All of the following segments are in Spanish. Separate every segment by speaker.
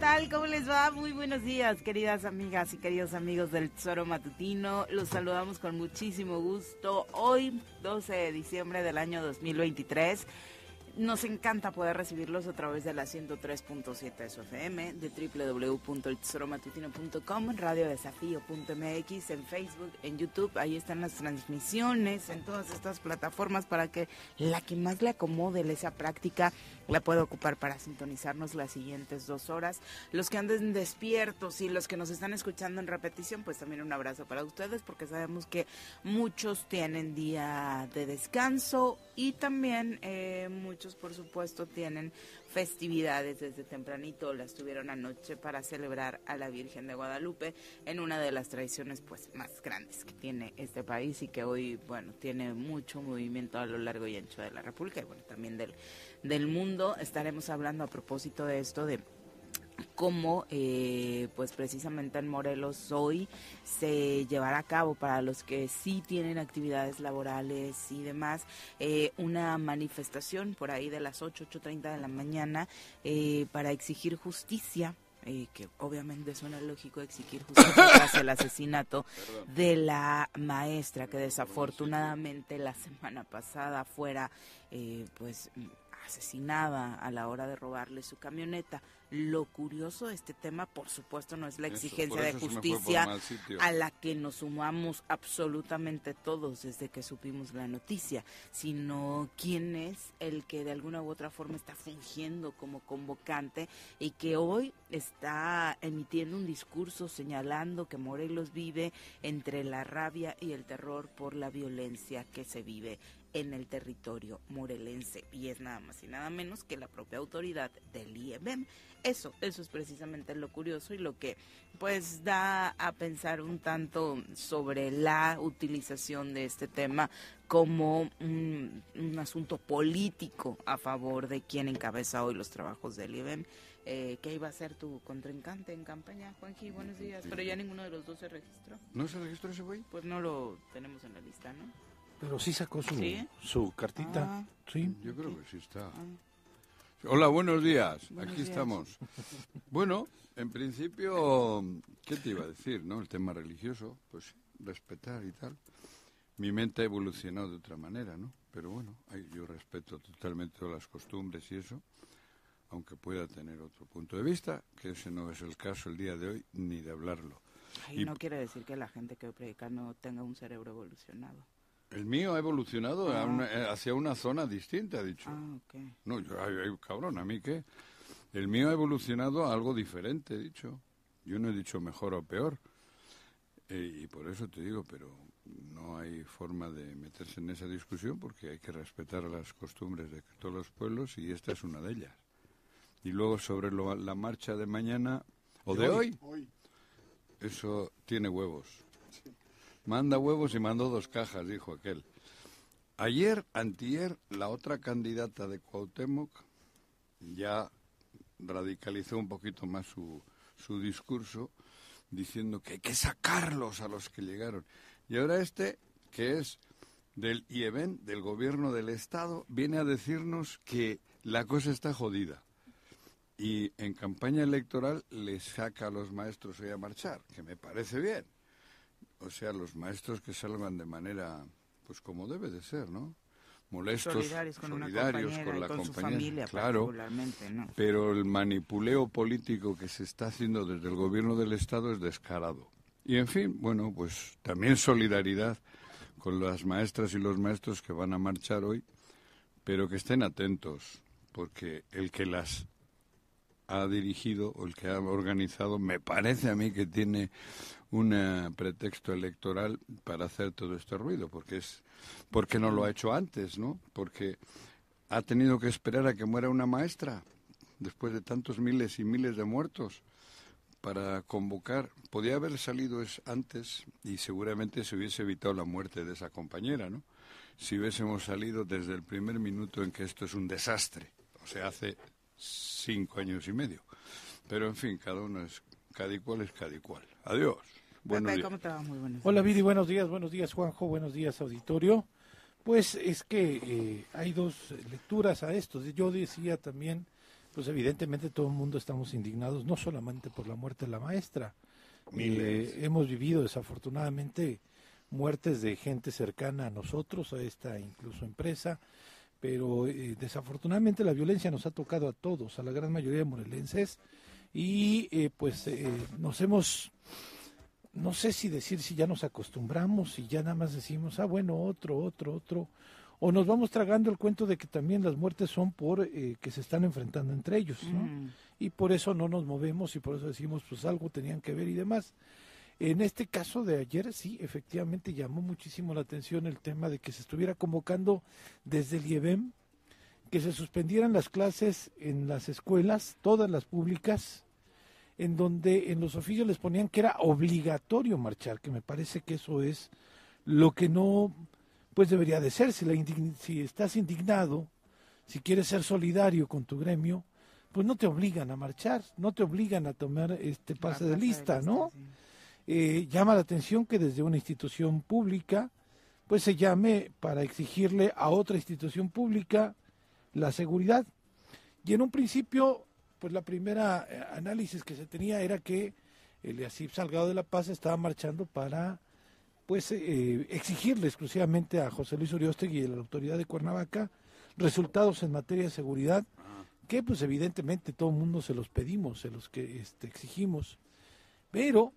Speaker 1: tal? ¿Cómo les va? Muy buenos días, queridas amigas y queridos amigos del Tesoro Matutino. Los saludamos con muchísimo gusto. Hoy, 12 de diciembre del año 2023. Nos encanta poder recibirlos a través de la 103.7 de su FM, de www.eltesoromatutino.com, radiodesafío.mx, en Facebook, en YouTube. Ahí están las transmisiones en todas estas plataformas para que la que más le acomode esa práctica la pueda ocupar para sintonizarnos las siguientes dos horas. Los que anden despiertos y los que nos están escuchando en repetición, pues también un abrazo para ustedes porque sabemos que muchos tienen día de descanso y también eh, muchos, por supuesto, tienen festividades desde tempranito, las tuvieron anoche para celebrar a la Virgen de Guadalupe en una de las tradiciones pues más grandes que tiene este país y que hoy, bueno, tiene mucho movimiento a lo largo y ancho de la República y bueno, también del, del mundo. Estaremos hablando a propósito de esto de cómo eh, pues precisamente en Morelos hoy se llevará a cabo para los que sí tienen actividades laborales y demás eh, una manifestación por ahí de las 8, 8.30 de la mañana eh, para exigir justicia eh, que obviamente suena lógico exigir justicia tras el asesinato de la maestra que desafortunadamente la semana pasada fuera eh, pues asesinada a la hora de robarle su camioneta. Lo curioso de este tema, por supuesto, no es la exigencia de
Speaker 2: eso
Speaker 1: justicia a la que nos sumamos absolutamente todos desde que supimos la noticia, sino quién es el que de alguna u otra forma está fungiendo como convocante y que hoy está emitiendo un discurso señalando que Morelos vive entre la rabia y el terror por la violencia que se vive en el territorio morelense y es nada más y nada menos que la propia autoridad del IEBM. Eso, eso es precisamente lo curioso y lo que pues da a pensar un tanto sobre la utilización de este tema como un, un asunto político a favor de quien encabeza hoy los trabajos del IEBM. Eh, ¿Qué iba a ser tu contrincante en campaña, Juanji? Buenos días. Pero ya ninguno de los dos se registró.
Speaker 2: ¿No se registró ese güey?
Speaker 1: Pues no lo tenemos en la lista, ¿no?
Speaker 3: Pero sí sacó su,
Speaker 1: ¿Sí?
Speaker 3: su cartita.
Speaker 1: Ah.
Speaker 3: Sí.
Speaker 2: Yo creo que sí está. Hola, buenos días.
Speaker 1: Buenos
Speaker 2: Aquí
Speaker 1: días.
Speaker 2: estamos. Bueno, en principio, ¿qué te iba a decir, no? El tema religioso, pues respetar y tal. Mi mente ha evolucionado de otra manera, ¿no? Pero bueno, yo respeto totalmente todas las costumbres y eso, aunque pueda tener otro punto de vista, que ese no es el caso el día de hoy, ni de hablarlo.
Speaker 1: Ay,
Speaker 2: Y
Speaker 1: no quiere decir que la gente que predica no tenga un cerebro evolucionado.
Speaker 2: El mío ha evolucionado a
Speaker 1: Ah.
Speaker 2: una- eh, hacia una zona distinta, ha dicho.
Speaker 1: Ah, ok.
Speaker 2: No, yo, ay, ay, cabrón, ¿a mí qué? El mío ha evolucionado a algo diferente, he dicho. Yo no he dicho mejor o peor. Eh, y por eso te digo, pero no hay forma de meterse en esa discusión porque hay que respetar las costumbres de todos los pueblos y esta es una de ellas. Y luego sobre lo- la marcha de mañana o de hoy, eso tiene huevos. Manda huevos y mandó dos cajas, dijo aquel. Ayer, antier, la otra candidata de Cuauhtémoc ya radicalizó un poquito más su, su discurso diciendo que hay que sacarlos a los que llegaron. Y ahora este, que es del IEBEN, del gobierno del Estado, viene a decirnos que la cosa está jodida. Y en campaña electoral le saca a los maestros hoy a marchar, que me parece bien. O sea, los maestros que salgan de manera, pues como debe de ser, ¿no? Molestos,
Speaker 1: solidarios con
Speaker 2: solidarios con
Speaker 1: y
Speaker 2: la
Speaker 1: con su familia
Speaker 2: claro.
Speaker 1: particularmente, ¿no?
Speaker 2: Pero el manipuleo político que se está haciendo desde el gobierno del Estado es descarado. Y en fin, bueno, pues también solidaridad con las maestras y los maestros que van a marchar hoy, pero que estén atentos, porque el que las ha dirigido o el que ha organizado me parece a mí que tiene un eh, pretexto electoral para hacer todo este ruido, porque es porque no lo ha hecho antes, ¿no? Porque ha tenido que esperar a que muera una maestra después de tantos miles y miles de muertos para convocar. Podía haber salido es antes y seguramente se hubiese evitado la muerte de esa compañera, ¿no? Si hubiésemos salido desde el primer minuto en que esto es un desastre, o sea, hace cinco años y medio. Pero en fin, cada uno es, cada cual es cada cual. Adiós. Buenos
Speaker 1: Pepe,
Speaker 2: días.
Speaker 1: ¿cómo te va? Muy buenos
Speaker 3: Hola
Speaker 1: días.
Speaker 3: Viri, buenos días, buenos días Juanjo, buenos días auditorio. Pues es que eh, hay dos lecturas a esto. Yo decía también, pues evidentemente todo el mundo estamos indignados, no solamente por la muerte de la maestra.
Speaker 2: Miles.
Speaker 3: Eh, hemos vivido desafortunadamente muertes de gente cercana a nosotros, a esta incluso empresa, pero eh, desafortunadamente la violencia nos ha tocado a todos, a la gran mayoría de morelenses, y eh, pues eh, nos hemos no sé si decir si ya nos acostumbramos y ya nada más decimos, ah, bueno, otro, otro, otro, o nos vamos tragando el cuento de que también las muertes son por eh, que se están enfrentando entre ellos, ¿no?
Speaker 1: Mm.
Speaker 3: Y por eso no nos movemos y por eso decimos, pues algo tenían que ver y demás. En este caso de ayer, sí, efectivamente llamó muchísimo la atención el tema de que se estuviera convocando desde el IEBEM que se suspendieran las clases en las escuelas, todas las públicas, en donde en los oficios les ponían que era obligatorio marchar, que me parece que eso es lo que no pues debería de ser. Si, la indign- si estás indignado, si quieres ser solidario con tu gremio, pues no te obligan a marchar, no te obligan a tomar este pase de lista, ¿no?
Speaker 1: sí.
Speaker 3: Eh, llama la atención que desde una institución pública, pues se llame para exigirle a otra institución pública la seguridad. Y en un principio, pues la primera eh, análisis que se tenía era que el Asif Salgado de la Paz estaba marchando para pues eh, exigirle exclusivamente a José Luis Uriostegui y a la autoridad de Cuernavaca resultados en materia de seguridad que pues evidentemente todo el mundo se los pedimos, se los que este, exigimos, pero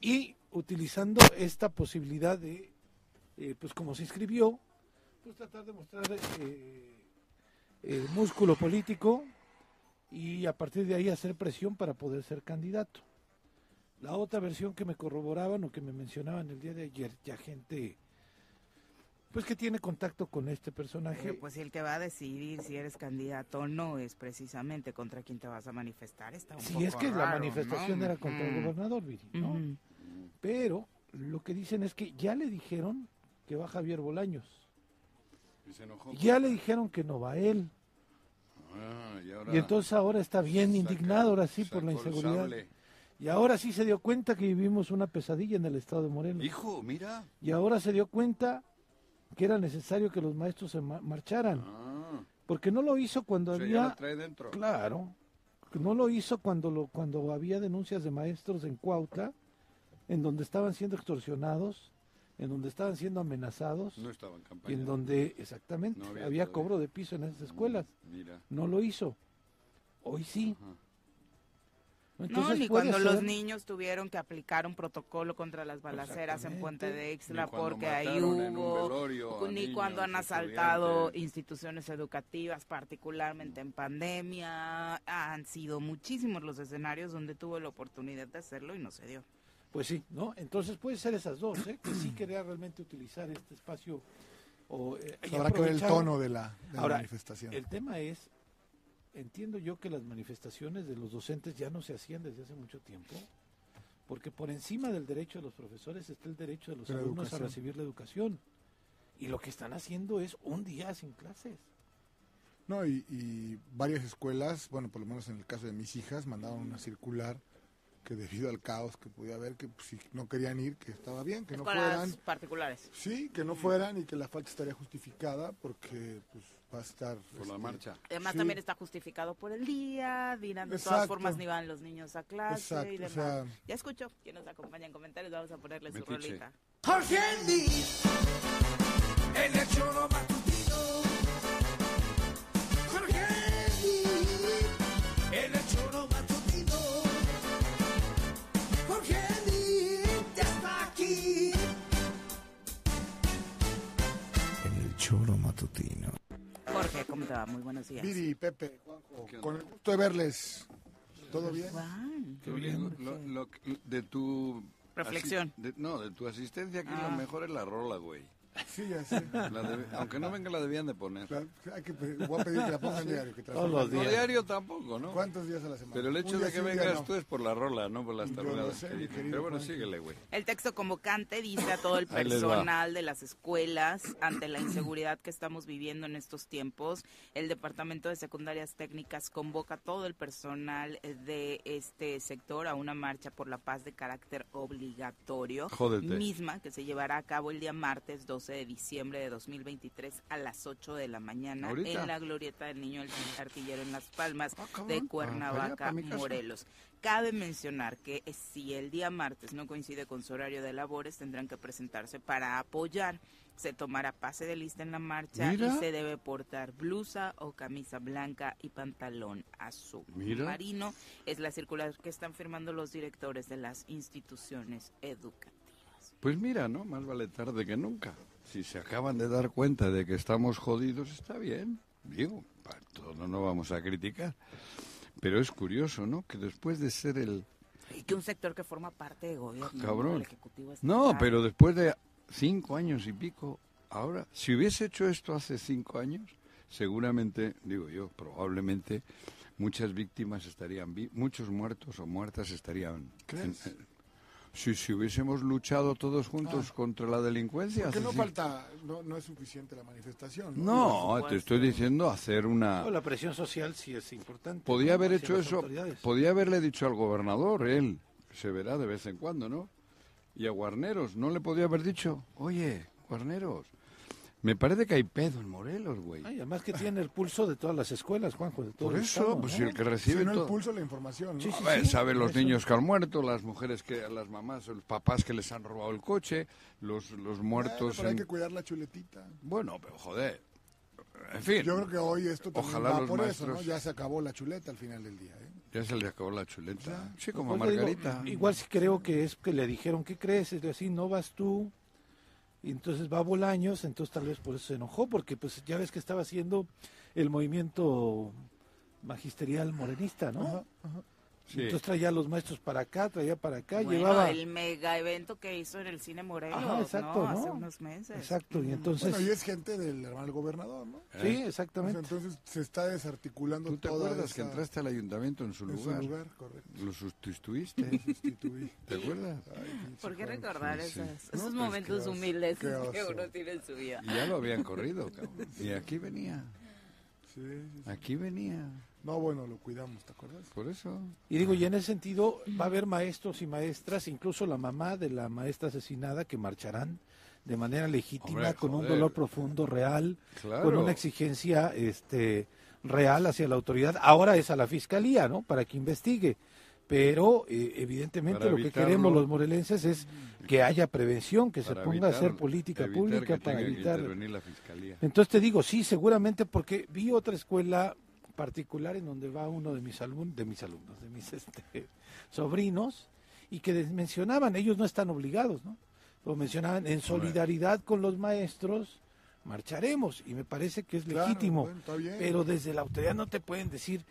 Speaker 3: y utilizando esta posibilidad de eh, pues como se inscribió, pues tratar de mostrar eh, eh, músculo político y a partir de ahí hacer presión para poder ser candidato. La otra versión que me corroboraban o que me mencionaban el día de ayer, ya gente pues que tiene contacto con este personaje.
Speaker 1: Pero pues el que va a decidir si eres candidato o no es precisamente contra quien te vas a manifestar. Está un
Speaker 3: si
Speaker 1: poco
Speaker 3: es que la manifestación
Speaker 1: ¿no?
Speaker 3: era contra el gobernador, Viri, ¿no? Pero lo que dicen es que ya le dijeron que va Javier Bolaños.
Speaker 2: Y se enojó.
Speaker 3: Ya le dijeron que no va él.
Speaker 2: Ah, y, ahora
Speaker 3: Y entonces ahora está bien
Speaker 2: saca-
Speaker 3: indignado, ahora sí, por la inseguridad. Y ahora sí se dio cuenta que vivimos una pesadilla en el estado de Morelos.
Speaker 2: Hijo, mira.
Speaker 3: Y ahora se dio cuenta que era necesario que los maestros se ma- marcharan.
Speaker 2: Ah,
Speaker 3: Porque no lo hizo cuando
Speaker 2: o sea, ya
Speaker 3: había...
Speaker 2: trae dentro.
Speaker 3: Claro. No lo hizo cuando, lo, cuando había denuncias de maestros en Cuautla, en donde estaban siendo extorsionados, en donde estaban siendo amenazados,
Speaker 2: No
Speaker 3: y en donde exactamente
Speaker 2: No había
Speaker 3: cobro de piso en esas escuelas.
Speaker 2: Mira.
Speaker 3: No lo hizo. Hoy sí.
Speaker 2: Ajá.
Speaker 1: No, ni cuando los niños tuvieron que aplicar un protocolo contra las balaceras en Puente de Ixtla porque ahí hubo, ni
Speaker 2: niños,
Speaker 1: cuando han asaltado instituciones educativas, particularmente en pandemia. Han sido muchísimos los escenarios donde tuvo la oportunidad de hacerlo y no se dio.
Speaker 3: Pues sí, ¿no? Entonces puede ser esas dos, ¿eh? Que sí quería realmente utilizar este espacio o... eh,
Speaker 4: Habrá que ver el tono de la, de la
Speaker 3: Ahora,
Speaker 4: manifestación.
Speaker 3: El tema es, entiendo yo que las manifestaciones de los docentes ya no se hacían desde hace mucho tiempo, porque por encima del derecho de los profesores está el derecho de los
Speaker 4: la
Speaker 3: alumnos
Speaker 4: educación.
Speaker 3: a recibir la educación. Y lo que están haciendo es un día sin clases.
Speaker 4: No, y, y varias escuelas, bueno, por lo menos en el caso de mis hijas, mandaron una circular que debido al caos que podía haber, que pues, si no querían ir, que estaba bien, que no fueran.
Speaker 1: particulares.
Speaker 4: Sí, que no fueran y que la falta estaría justificada porque pues va a estar...
Speaker 2: Por la
Speaker 4: este,
Speaker 2: marcha.
Speaker 1: Además
Speaker 4: Sí.
Speaker 1: también está justificado por el día, dirán de todas formas ni van los niños a clase
Speaker 4: Exacto,
Speaker 1: y
Speaker 4: o
Speaker 1: demás.
Speaker 4: sea-
Speaker 1: Ya escucho, quien nos acompaña en comentarios, vamos a ponerle su rolita.
Speaker 5: Jorge en el choro matutino. Matutino. Jorge,
Speaker 1: ¿cómo te va? Muy buenos días.
Speaker 4: Viri, Pepe, Juanjo, con el gusto de verles. ¿Todo bien?
Speaker 1: Juan.
Speaker 2: Lo único- lo- lo que- de tu...
Speaker 1: Reflexión.
Speaker 2: asi- de- no, de tu asistencia aquí
Speaker 1: Ah.
Speaker 2: lo mejor es la rola, güey.
Speaker 4: Sí, ya sé.
Speaker 2: Aunque no venga la debían de poner.
Speaker 4: La- hay que voy a pedir que la pongan diario. Que
Speaker 3: Todos los
Speaker 2: No
Speaker 3: días.
Speaker 2: diario tampoco, ¿no?
Speaker 4: ¿Cuántos días a la semana?
Speaker 2: Pero el hecho de que
Speaker 4: sí,
Speaker 2: vengas
Speaker 4: no.
Speaker 2: tú es por la rola, no por las tarugadas
Speaker 4: sé,
Speaker 2: que Pero bueno,
Speaker 4: Juanjo.
Speaker 2: síguele, güey.
Speaker 1: El texto convocante dice a todo el personal de las escuelas, ante la inseguridad que estamos viviendo en estos tiempos, el Departamento de Secundarias Técnicas convoca a todo el personal de este sector a una marcha por la paz de carácter obligatorio,
Speaker 2: Jódete.
Speaker 1: misma que se llevará a cabo el día martes 12 de diciembre de 2023 a las 8 de la mañana
Speaker 2: ¿Ahorita?
Speaker 1: en la glorieta del Niño Artillero en Las Palmas
Speaker 2: Ah,
Speaker 1: de
Speaker 2: Ah,
Speaker 1: Cuernavaca. Morelos. Cabe mencionar que eh, si el día martes no coincide con su horario de labores, tendrán que presentarse para apoyar. Se tomará pase de lista en la marcha
Speaker 2: Mira.
Speaker 1: y se debe portar blusa o camisa blanca y pantalón azul
Speaker 2: Mira.
Speaker 1: marino. Es la circular que están firmando los directores de las instituciones educativas.
Speaker 2: Pues mira, ¿no? Más vale tarde que nunca. Si se acaban de dar cuenta de que estamos jodidos, está bien. Digo, para todo no vamos a criticar. Pero es curioso, ¿no? Que después de ser el...
Speaker 1: Y que un sector que forma parte de gobierno,
Speaker 2: Cabrón.
Speaker 1: el Ejecutivo
Speaker 2: No,
Speaker 1: estatal,
Speaker 2: pero después de cinco años y pico, ahora, si hubiese hecho esto hace cinco años, seguramente, digo yo, probablemente muchas víctimas estarían, vi- muchos muertos o muertas estarían... En- si, si hubiésemos luchado todos juntos contra la delincuencia...
Speaker 4: Porque
Speaker 2: hace
Speaker 4: no
Speaker 2: cinco-
Speaker 4: falta, no, no es suficiente la manifestación.
Speaker 2: No, te estoy diciendo hacer una...
Speaker 3: No, la presión social sí es importante.
Speaker 2: Podía
Speaker 3: ¿no?
Speaker 2: haber hecho eso, podía haberle dicho al gobernador, él, se verá de vez en cuando, ¿no? Y a Guarneros, ¿no le podía haber dicho, oye, Guarneros, me parece que hay pedo en Morelos, güey.
Speaker 3: Ay, además que tiene el pulso de todas las escuelas, Juanjo, de todo
Speaker 2: Por
Speaker 3: el
Speaker 2: eso,
Speaker 3: estado,
Speaker 2: pues
Speaker 3: ¿no?
Speaker 2: si el que recibe
Speaker 4: Si no
Speaker 2: todo...
Speaker 4: impulso la información. ¿no?
Speaker 3: Sí, sí,
Speaker 2: A ver,
Speaker 3: sí,
Speaker 2: saben los
Speaker 3: eso.
Speaker 2: niños que han muerto, las mujeres que, las mamás, los papás que les han robado el coche, los, los
Speaker 4: Bueno,
Speaker 2: muertos
Speaker 4: pero hay
Speaker 2: en-
Speaker 4: que cuidar la chuletita.
Speaker 2: Bueno, pero joder, en fin,
Speaker 4: Yo creo que hoy esto también
Speaker 2: Ojalá
Speaker 4: va
Speaker 2: los
Speaker 4: por eso, ¿no?
Speaker 2: maestros-
Speaker 4: Ya se acabó la chuleta al final del día. ¿eh?
Speaker 2: ya se le acabó la chuleta. Sí, como a
Speaker 3: Pues le digo,
Speaker 2: Margarita.
Speaker 3: igual sí creo que es que le dijeron, ¿qué crees? Es así, no vas tú. Y entonces va Bolaños, entonces tal vez por eso se enojó, porque pues ya ves que estaba haciendo el movimiento magisterial morenista, ¿no?
Speaker 2: Sí.
Speaker 3: Entonces traía a los maestros para acá, traía para acá,
Speaker 1: Bueno,
Speaker 3: llevaba...
Speaker 1: el mega evento que hizo en el Cine Morelos,
Speaker 3: Ajá, exacto,
Speaker 1: ¿no? Hace
Speaker 3: ¿no?
Speaker 1: unos meses.
Speaker 3: Exacto, y entonces...
Speaker 4: Bueno, y es gente del hermano gobernador, ¿no?
Speaker 3: Sí,
Speaker 2: ¿Eh?
Speaker 4: O
Speaker 3: exactamente.
Speaker 4: sea, entonces se está desarticulando
Speaker 2: ¿Tú te
Speaker 4: toda
Speaker 2: acuerdas que
Speaker 4: esa-
Speaker 2: entraste al ayuntamiento en su
Speaker 4: en su
Speaker 2: lugar?
Speaker 4: lugar, correcto.
Speaker 2: Lo sustituiste.
Speaker 4: Sustituí.
Speaker 2: ¿Te acuerdas?
Speaker 4: Ay,
Speaker 1: ¿Por qué recordar
Speaker 2: sí, sí.
Speaker 1: esas-
Speaker 4: No,
Speaker 1: esos
Speaker 4: pues,
Speaker 1: momentos
Speaker 4: oso,
Speaker 1: humildes que uno tiene en su vida?
Speaker 2: Y ya lo habían corrido, cabrón. Y aquí venía.
Speaker 4: Sí, sí, sí.
Speaker 2: Aquí venía.
Speaker 4: No, bueno, lo cuidamos, ¿te acuerdas?
Speaker 2: Por eso.
Speaker 3: Y digo, y en ese sentido va a haber maestros y maestras, incluso la mamá de la maestra asesinada, que marcharán de manera legítima,
Speaker 2: Hombre,
Speaker 3: con un dolor profundo, real,
Speaker 2: Claro.
Speaker 3: con una exigencia este, real hacia la autoridad. Ahora es a la fiscalía, ¿no? Para que investigue. Pero eh, evidentemente
Speaker 2: Para
Speaker 3: lo que queremos los morelenses es que haya prevención, que se ponga a hacer política
Speaker 2: evitar
Speaker 3: pública
Speaker 2: que
Speaker 3: para evitar.
Speaker 2: la fiscalía.
Speaker 3: Entonces te digo, sí, seguramente porque vi otra escuela particular en donde va uno de mis alumnos, de mis alumnos, de mis este, sobrinos, y que mencionaban, ellos no están obligados, ¿no? Lo mencionaban, en solidaridad con los maestros, marcharemos, y me parece que es
Speaker 4: Claro,
Speaker 3: legítimo,
Speaker 4: bueno, está bien.
Speaker 3: pero desde la autoridad no te pueden decir,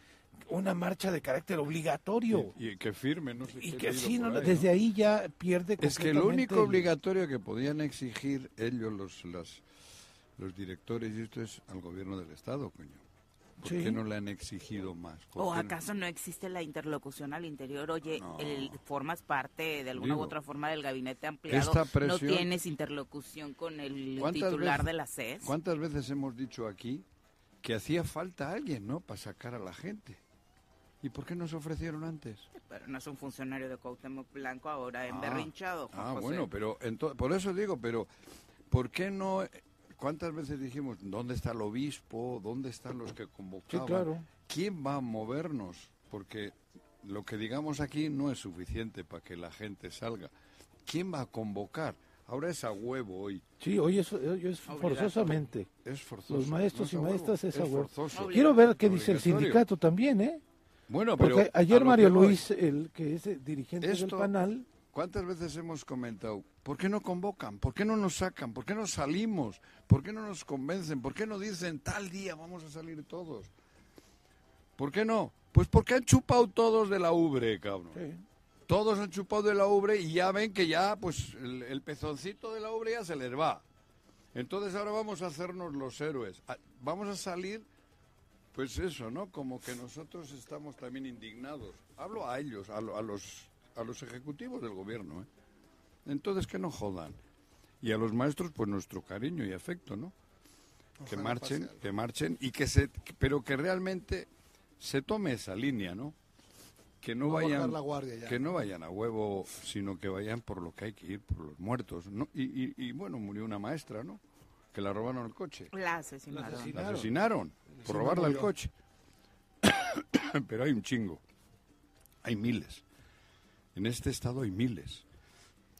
Speaker 3: una marcha de carácter obligatorio.
Speaker 2: Y, y que firme, no sé
Speaker 3: Y que sí, no,
Speaker 2: ahí,
Speaker 3: desde
Speaker 2: ¿no?
Speaker 3: ahí ya pierde
Speaker 2: Es que lo único
Speaker 3: el-
Speaker 2: obligatorio que podían exigir ellos, los, las- los directores, y esto es al gobierno del Estado, coño. ¿Por
Speaker 1: Sí.
Speaker 2: qué no le han exigido más? ¿Por
Speaker 1: ¿O
Speaker 2: no?
Speaker 1: acaso no existe la interlocución al interior? Oye,
Speaker 2: No.
Speaker 1: el- formas parte de alguna u otra forma del gabinete ampliado.
Speaker 2: esta
Speaker 1: no
Speaker 2: presión-
Speaker 1: tienes interlocución con el
Speaker 2: ¿Cuántas
Speaker 1: titular
Speaker 2: veces-
Speaker 1: de la CES.
Speaker 2: ¿Cuántas veces hemos dicho aquí que hacía falta alguien, ¿no? Para sacar a la gente. ¿Y por qué no se ofrecieron antes?
Speaker 1: Pero no es un funcionario de Cuauhtémoc Blanco ahora emberrinchado. Juan
Speaker 2: Ah,
Speaker 1: José.
Speaker 2: bueno, pero por eso digo, pero ¿por qué no? ¿Cuántas veces dijimos dónde está el obispo? ¿Dónde están los que convocaban?
Speaker 3: claro.
Speaker 2: ¿Quién va a movernos? Porque lo que digamos aquí no es suficiente para que la gente salga. ¿Quién va a convocar? Ahora es a huevo hoy.
Speaker 3: Sí, hoy es, hoy es forzosamente.
Speaker 2: Es forzoso.
Speaker 3: Los maestros
Speaker 2: No
Speaker 3: y maestras es,
Speaker 2: es
Speaker 3: a huevo.
Speaker 2: forzoso.
Speaker 3: Quiero ver qué dice el sindicato también, ¿eh?
Speaker 2: Bueno,
Speaker 3: Porque
Speaker 2: pero a
Speaker 3: ayer Mario Luis, el que es el dirigente del
Speaker 2: Esto-
Speaker 3: panal,
Speaker 2: ¿Cuántas veces hemos comentado? ¿Por qué no convocan? ¿Por qué no nos sacan? ¿Por qué no salimos? ¿Por qué no nos convencen? ¿Por qué no dicen tal día vamos a salir todos? ¿Por qué no? Pues porque han chupado todos de la ubre, cabrón. Todos han chupado de la ubre y ya ven que ya, pues, el, el pezoncito de la ubre ya se les va. Entonces ahora vamos a hacernos los héroes. Ah, Vamos a salir, pues eso, ¿no? Como que nosotros estamos también indignados. Hablo a ellos, a, lo- a los, a los ejecutivos del gobierno, ¿eh? Entonces que no jodan. Y a los maestros, pues nuestro cariño y afecto, ¿no? que marchen, que marchen y que se, pero que realmente se tome esa línea, ¿no? Que no, vayan,
Speaker 4: la guardia ya.
Speaker 2: que no vayan a huevo, sino que vayan por lo que hay que ir, por los muertos, ¿no? Y, y- y, bueno, murió una maestra, ¿no? Que la robaron el coche.
Speaker 1: La asesinaron.
Speaker 2: La asesinaron por
Speaker 1: Sí,
Speaker 2: robarle el
Speaker 1: murió.
Speaker 2: coche. Pero hay un chingo. Hay miles. En este estado hay miles.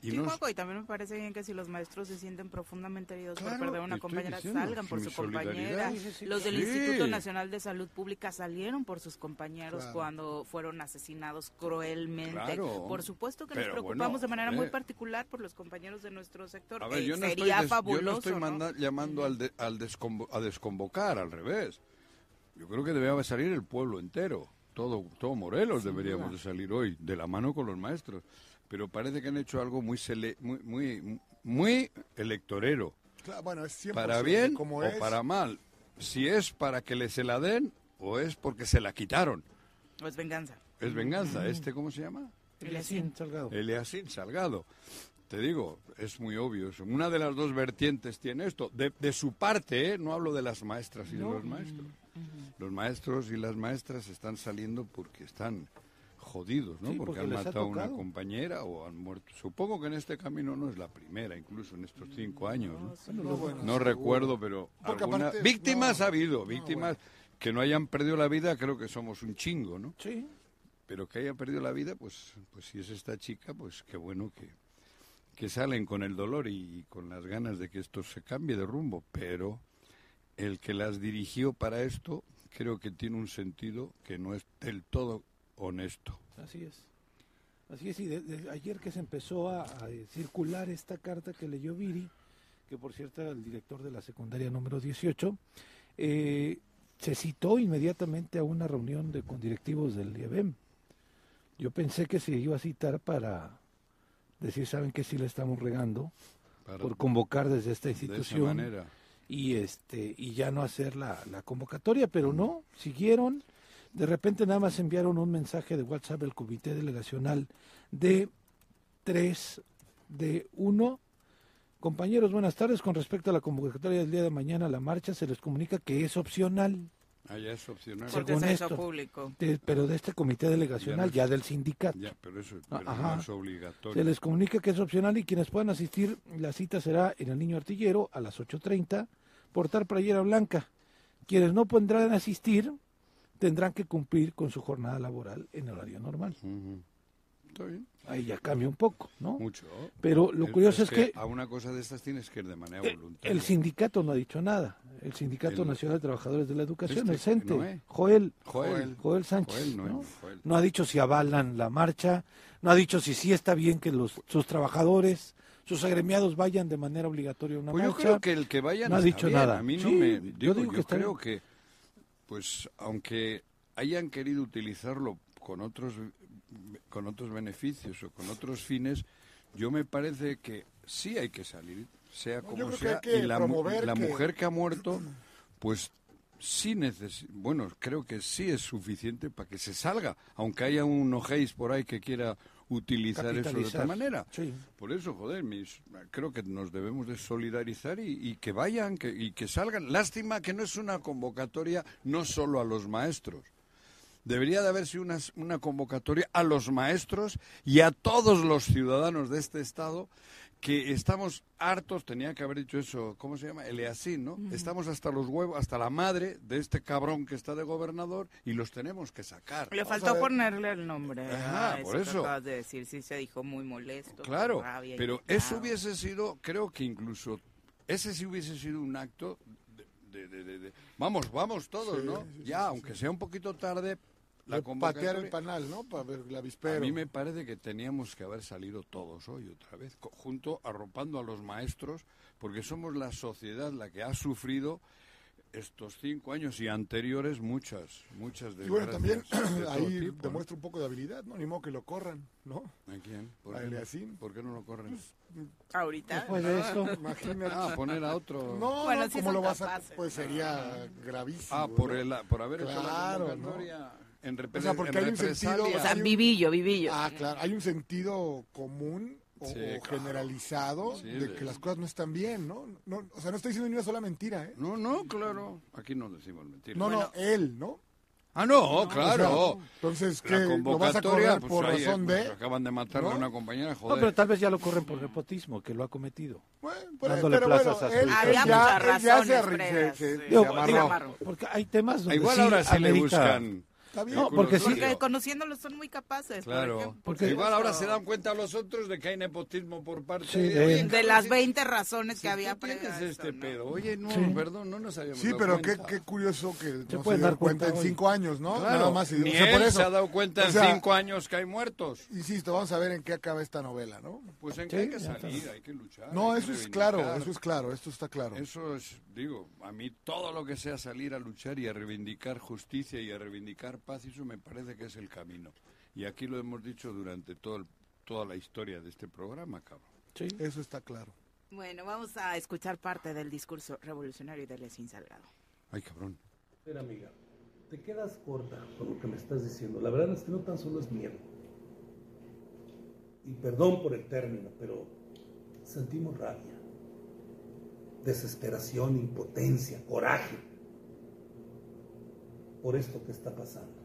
Speaker 2: Y
Speaker 1: Sí, y también me parece bien que si los maestros se sienten profundamente heridos
Speaker 2: Claro,
Speaker 1: por perder a una compañera,
Speaker 2: diciendo,
Speaker 1: salgan por su compañera. Los del
Speaker 2: sí.
Speaker 1: Instituto Nacional de Salud Pública salieron por sus compañeros
Speaker 2: Claro.
Speaker 1: cuando fueron asesinados cruelmente.
Speaker 2: Claro.
Speaker 1: Por supuesto que nos
Speaker 2: Pero
Speaker 1: preocupamos
Speaker 2: bueno,
Speaker 1: de manera
Speaker 2: eh.
Speaker 1: muy particular por los compañeros de nuestro sector.
Speaker 2: A ver,
Speaker 1: Eh,
Speaker 2: yo no estoy,
Speaker 1: sería
Speaker 2: des-
Speaker 1: fabuloso,
Speaker 2: yo no estoy
Speaker 1: ¿no?
Speaker 2: manda- llamando al, de- al desconvo- a desconvocar, al revés. Yo creo que debería salir el pueblo entero. Todo, todo Morelos
Speaker 4: Sin
Speaker 2: deberíamos
Speaker 4: duda.
Speaker 2: de salir hoy, de la mano con los maestros. Pero parece que han hecho algo muy sele- muy, muy, muy electorero.
Speaker 4: Claro, bueno, es 100%
Speaker 2: Para bien
Speaker 4: como
Speaker 2: o
Speaker 4: es.
Speaker 2: para mal. Si es para que le se la den o es porque se la quitaron.
Speaker 1: O es venganza.
Speaker 2: Es venganza. ¿Este cómo se llama?
Speaker 3: Eliasín Salgado.
Speaker 2: Eliasín Salgado. Te digo, es muy obvio. eso. Una de las dos vertientes tiene esto. De, de su parte, ¿eh? no hablo de las maestras y de los maestros. Los maestros y las maestras están saliendo porque están jodidos, ¿no?
Speaker 3: Sí,
Speaker 2: porque,
Speaker 3: porque
Speaker 2: han matado a una compañera o han muerto. Supongo que en este camino no es la primera, incluso en estos cinco años. ¿no?
Speaker 3: Bueno, No, bueno,
Speaker 2: No
Speaker 3: seguro.
Speaker 2: recuerdo, pero
Speaker 3: Porque
Speaker 2: alguna-
Speaker 3: aparte-
Speaker 2: víctimas ha habido, víctimas que no hayan perdido la vida, creo que somos un chingo, ¿no?
Speaker 3: Sí.
Speaker 2: Pero que haya perdido la vida, pues, pues si es esta chica, pues qué bueno que, que salen con el dolor y, con las ganas de que esto se cambie de rumbo. Pero el que las dirigió para esto, creo que tiene un sentido que no es del todo honesto.
Speaker 3: Así es. Así es, y de- de- ayer que se empezó a, a circular esta carta que leyó Viri, que por cierto era el director de la secundaria número 18, eh, se citó inmediatamente a una reunión de, con directivos del IEBEM. Yo pensé que se iba a citar para decir, saben que sí le estamos regando,
Speaker 2: Para-
Speaker 3: por convocar desde esta
Speaker 2: de esa
Speaker 3: institución
Speaker 2: manera.
Speaker 3: y este y ya no hacer la, la convocatoria, pero no, siguieron. De repente nada más enviaron un mensaje de WhatsApp al Comité Delegacional de 3 de 1. Compañeros, buenas tardes. Con respecto a la convocatoria del día de mañana, la marcha se les comunica que es opcional.
Speaker 2: Ah, ya es opcional.
Speaker 3: Según
Speaker 1: se
Speaker 3: esto.
Speaker 1: público.
Speaker 3: De- pero de este comité delegacional,
Speaker 2: Ya
Speaker 3: ya,
Speaker 2: no es-
Speaker 3: del sindicato.
Speaker 2: Ya, pero eso
Speaker 3: Ah,
Speaker 2: pero no es obligatorio.
Speaker 3: Se les comunica que es opcional y quienes puedan asistir, la cita será en el Niño Artillero a las 8.30, portar playera blanca. Quienes no podrán asistir tendrán que cumplir con su jornada laboral en horario normal.
Speaker 2: Está bien.
Speaker 3: Ahí ya cambia un poco, ¿no?
Speaker 2: Mucho.
Speaker 3: Pero lo
Speaker 2: El-
Speaker 3: curioso es que
Speaker 2: a una cosa de estas tienes que ir de manera
Speaker 3: el,
Speaker 2: voluntaria.
Speaker 3: el sindicato no ha dicho nada. El Sindicato
Speaker 2: El-
Speaker 3: Nacional de Trabajadores de la Educación,
Speaker 2: Este,
Speaker 3: el CENTE,
Speaker 2: Noé.
Speaker 3: Joel,
Speaker 2: Joel.
Speaker 3: Joel Sánchez,
Speaker 2: Joel, Noé,
Speaker 3: ¿no?
Speaker 2: Joel.
Speaker 3: No ha dicho si avalan la marcha, no ha dicho si sí está bien que los sus trabajadores, sus agremiados vayan de manera obligatoria a una
Speaker 2: Pues yo creo que el que vayan
Speaker 3: no ha dicho
Speaker 2: bien.
Speaker 3: nada.
Speaker 2: A mí no
Speaker 3: Sí,
Speaker 2: me
Speaker 3: yo
Speaker 2: digo, yo,
Speaker 3: digo que está
Speaker 2: creo
Speaker 3: bien.
Speaker 2: que pues aunque hayan querido utilizarlo con otros con otros beneficios o con otros fines, yo me parece que sí hay que salir, sea
Speaker 4: No,
Speaker 2: como
Speaker 4: que
Speaker 2: sea,
Speaker 4: que
Speaker 2: y la,
Speaker 4: que-
Speaker 2: mujer que ha muerto, pues sí necesita, bueno, creo que sí es suficiente para que se salga, aunque haya un ojéis por ahí que quiera utilizar eso de otra manera.
Speaker 3: Sí.
Speaker 2: Por eso, joder, mis, creo que nos debemos de solidarizar y, y que vayan que, y que salgan. Lástima que no es una convocatoria no solo a los maestros. Debería de haber sido una, una convocatoria a los maestros y a todos los ciudadanos de este Estado que estamos hartos, tenía que haber dicho eso, ¿cómo se llama? Eleasín, ¿no? Estamos hasta los huevos, hasta la madre de este cabrón que está de gobernador y los tenemos que sacar.
Speaker 1: Le
Speaker 4: Vamos
Speaker 1: faltó ponerle el nombre.
Speaker 2: Ajá,
Speaker 1: a
Speaker 2: por eso.
Speaker 1: acabas de decir, sí se dijo muy molesto.
Speaker 2: Claro,
Speaker 1: rabia,
Speaker 2: pero
Speaker 1: indignado.
Speaker 2: eso hubiese sido, creo que incluso, ese sí hubiese sido un acto de, de- de- de- de- vamos, vamos todos,
Speaker 4: Sí,
Speaker 2: ¿no?
Speaker 4: sí,
Speaker 2: ya,
Speaker 4: sí,
Speaker 2: aunque sea un poquito tarde, la
Speaker 4: De patear el panal, ¿no? Para ver el
Speaker 2: A
Speaker 4: avispero.
Speaker 2: mí me parece que teníamos que haber salido todos hoy otra vez, junto arropando a los maestros, porque somos la sociedad la que ha sufrido estos cinco años y anteriores muchas, muchas
Speaker 4: Y bueno, también
Speaker 2: de
Speaker 4: ahí
Speaker 2: tipo, ¿no?
Speaker 4: demuestra un poco de habilidad, ¿no? Ni modo que lo corran, ¿no?
Speaker 2: ¿A quién? ¿Por
Speaker 4: A
Speaker 2: qué, no. ¿Por qué no lo corren?
Speaker 1: Ahorita.
Speaker 3: Después de esto,
Speaker 4: Imagínate.
Speaker 2: Ah, poner a otro.
Speaker 4: No,
Speaker 1: Bueno,
Speaker 4: no,
Speaker 1: sí
Speaker 4: ¿cómo lo vas a...? Pues
Speaker 1: ¿no?
Speaker 4: sería gravísimo.
Speaker 2: Ah, por,
Speaker 4: ¿no?
Speaker 2: el, por haber hecho la
Speaker 4: Claro,
Speaker 2: convocatoria en,
Speaker 4: O sea, porque
Speaker 2: en
Speaker 4: hay un sentido-.
Speaker 1: O sea, vivillo, vivillo.
Speaker 4: Ah, claro. Hay un sentido común o,
Speaker 2: Sí,
Speaker 4: o
Speaker 2: claro.
Speaker 4: generalizado
Speaker 2: Sí,
Speaker 4: de que las cosas no están bien, ¿no? no o sea, no estoy diciendo ni una sola mentira, ¿eh?
Speaker 2: No, no, claro. Aquí no decimos mentiras.
Speaker 4: No, no, él, ¿no?
Speaker 2: Ah, no,
Speaker 4: O
Speaker 2: claro.
Speaker 4: sea, entonces, ¿qué?
Speaker 2: la
Speaker 4: ¿Lo vas a correr
Speaker 2: pues,
Speaker 4: por
Speaker 2: ahí,
Speaker 4: razón
Speaker 2: pues,
Speaker 4: de...?
Speaker 2: acaban de matarle
Speaker 4: ¿no?
Speaker 2: a una compañera,
Speaker 3: no,
Speaker 2: joder.
Speaker 3: pero tal vez ya lo corren por nepotismo, que lo ha cometido.
Speaker 4: Bueno, pero,
Speaker 3: Dándole
Speaker 4: pero
Speaker 3: plazas
Speaker 4: bueno,
Speaker 3: a su
Speaker 4: él, él
Speaker 1: Había
Speaker 4: ya,
Speaker 1: muchas
Speaker 4: él ya se, se-
Speaker 1: sí.
Speaker 4: se
Speaker 3: Digo,
Speaker 4: amarró.
Speaker 3: digo, porque hay temas donde
Speaker 2: Igual
Speaker 3: sí
Speaker 2: ahora sí le buscan.
Speaker 4: Está bien.
Speaker 3: No, porque sí,
Speaker 1: Porque conociéndolos son muy capaces. por
Speaker 2: Claro.
Speaker 1: ejemplo.
Speaker 3: Porque-
Speaker 2: Igual ahora se dan cuenta los otros de que hay nepotismo por parte
Speaker 3: Sí,
Speaker 2: de...
Speaker 3: de-
Speaker 2: Oye,
Speaker 1: De las
Speaker 2: si-
Speaker 1: 20 razones que había
Speaker 2: tú tienes
Speaker 1: previo a esto,
Speaker 2: este
Speaker 1: ¿no?
Speaker 2: pedo. Oye, no,
Speaker 3: Sí.
Speaker 2: perdón, no nos habíamos
Speaker 4: Sí,
Speaker 2: dado
Speaker 4: pero qué, qué curioso que no se,
Speaker 3: pueden
Speaker 4: dio
Speaker 3: dar
Speaker 4: cuenta,
Speaker 3: cuenta
Speaker 4: en cinco años, ¿no?
Speaker 2: Claro,
Speaker 4: Nada más. y-
Speaker 2: ni
Speaker 4: o sea, por
Speaker 2: él
Speaker 4: eso.
Speaker 2: se ha dado cuenta
Speaker 4: O
Speaker 2: en
Speaker 4: sea,
Speaker 2: cinco años que hay muertos.
Speaker 4: Insisto, vamos a ver en qué acaba esta novela, ¿no?
Speaker 2: Pues en que hay que salir, hay que luchar.
Speaker 4: No, eso es claro, eso es claro, esto está claro.
Speaker 2: Eso es, digo, a mí todo lo que sea salir a luchar y a reivindicar justicia y a reivindicar paz, eso me parece que es el camino. Y aquí lo hemos dicho durante todo el- toda la historia de este programa, cabrón.
Speaker 3: Sí.
Speaker 4: Eso está claro.
Speaker 1: Bueno, vamos a escuchar parte del discurso revolucionario de Lessín Salgado.
Speaker 2: Ay, cabrón.
Speaker 6: Mira, amiga, te quedas corta con lo que me estás diciendo. La verdad es que no tan solo es miedo. Y perdón por el término, pero sentimos rabia, desesperación, impotencia, coraje por esto que está pasando.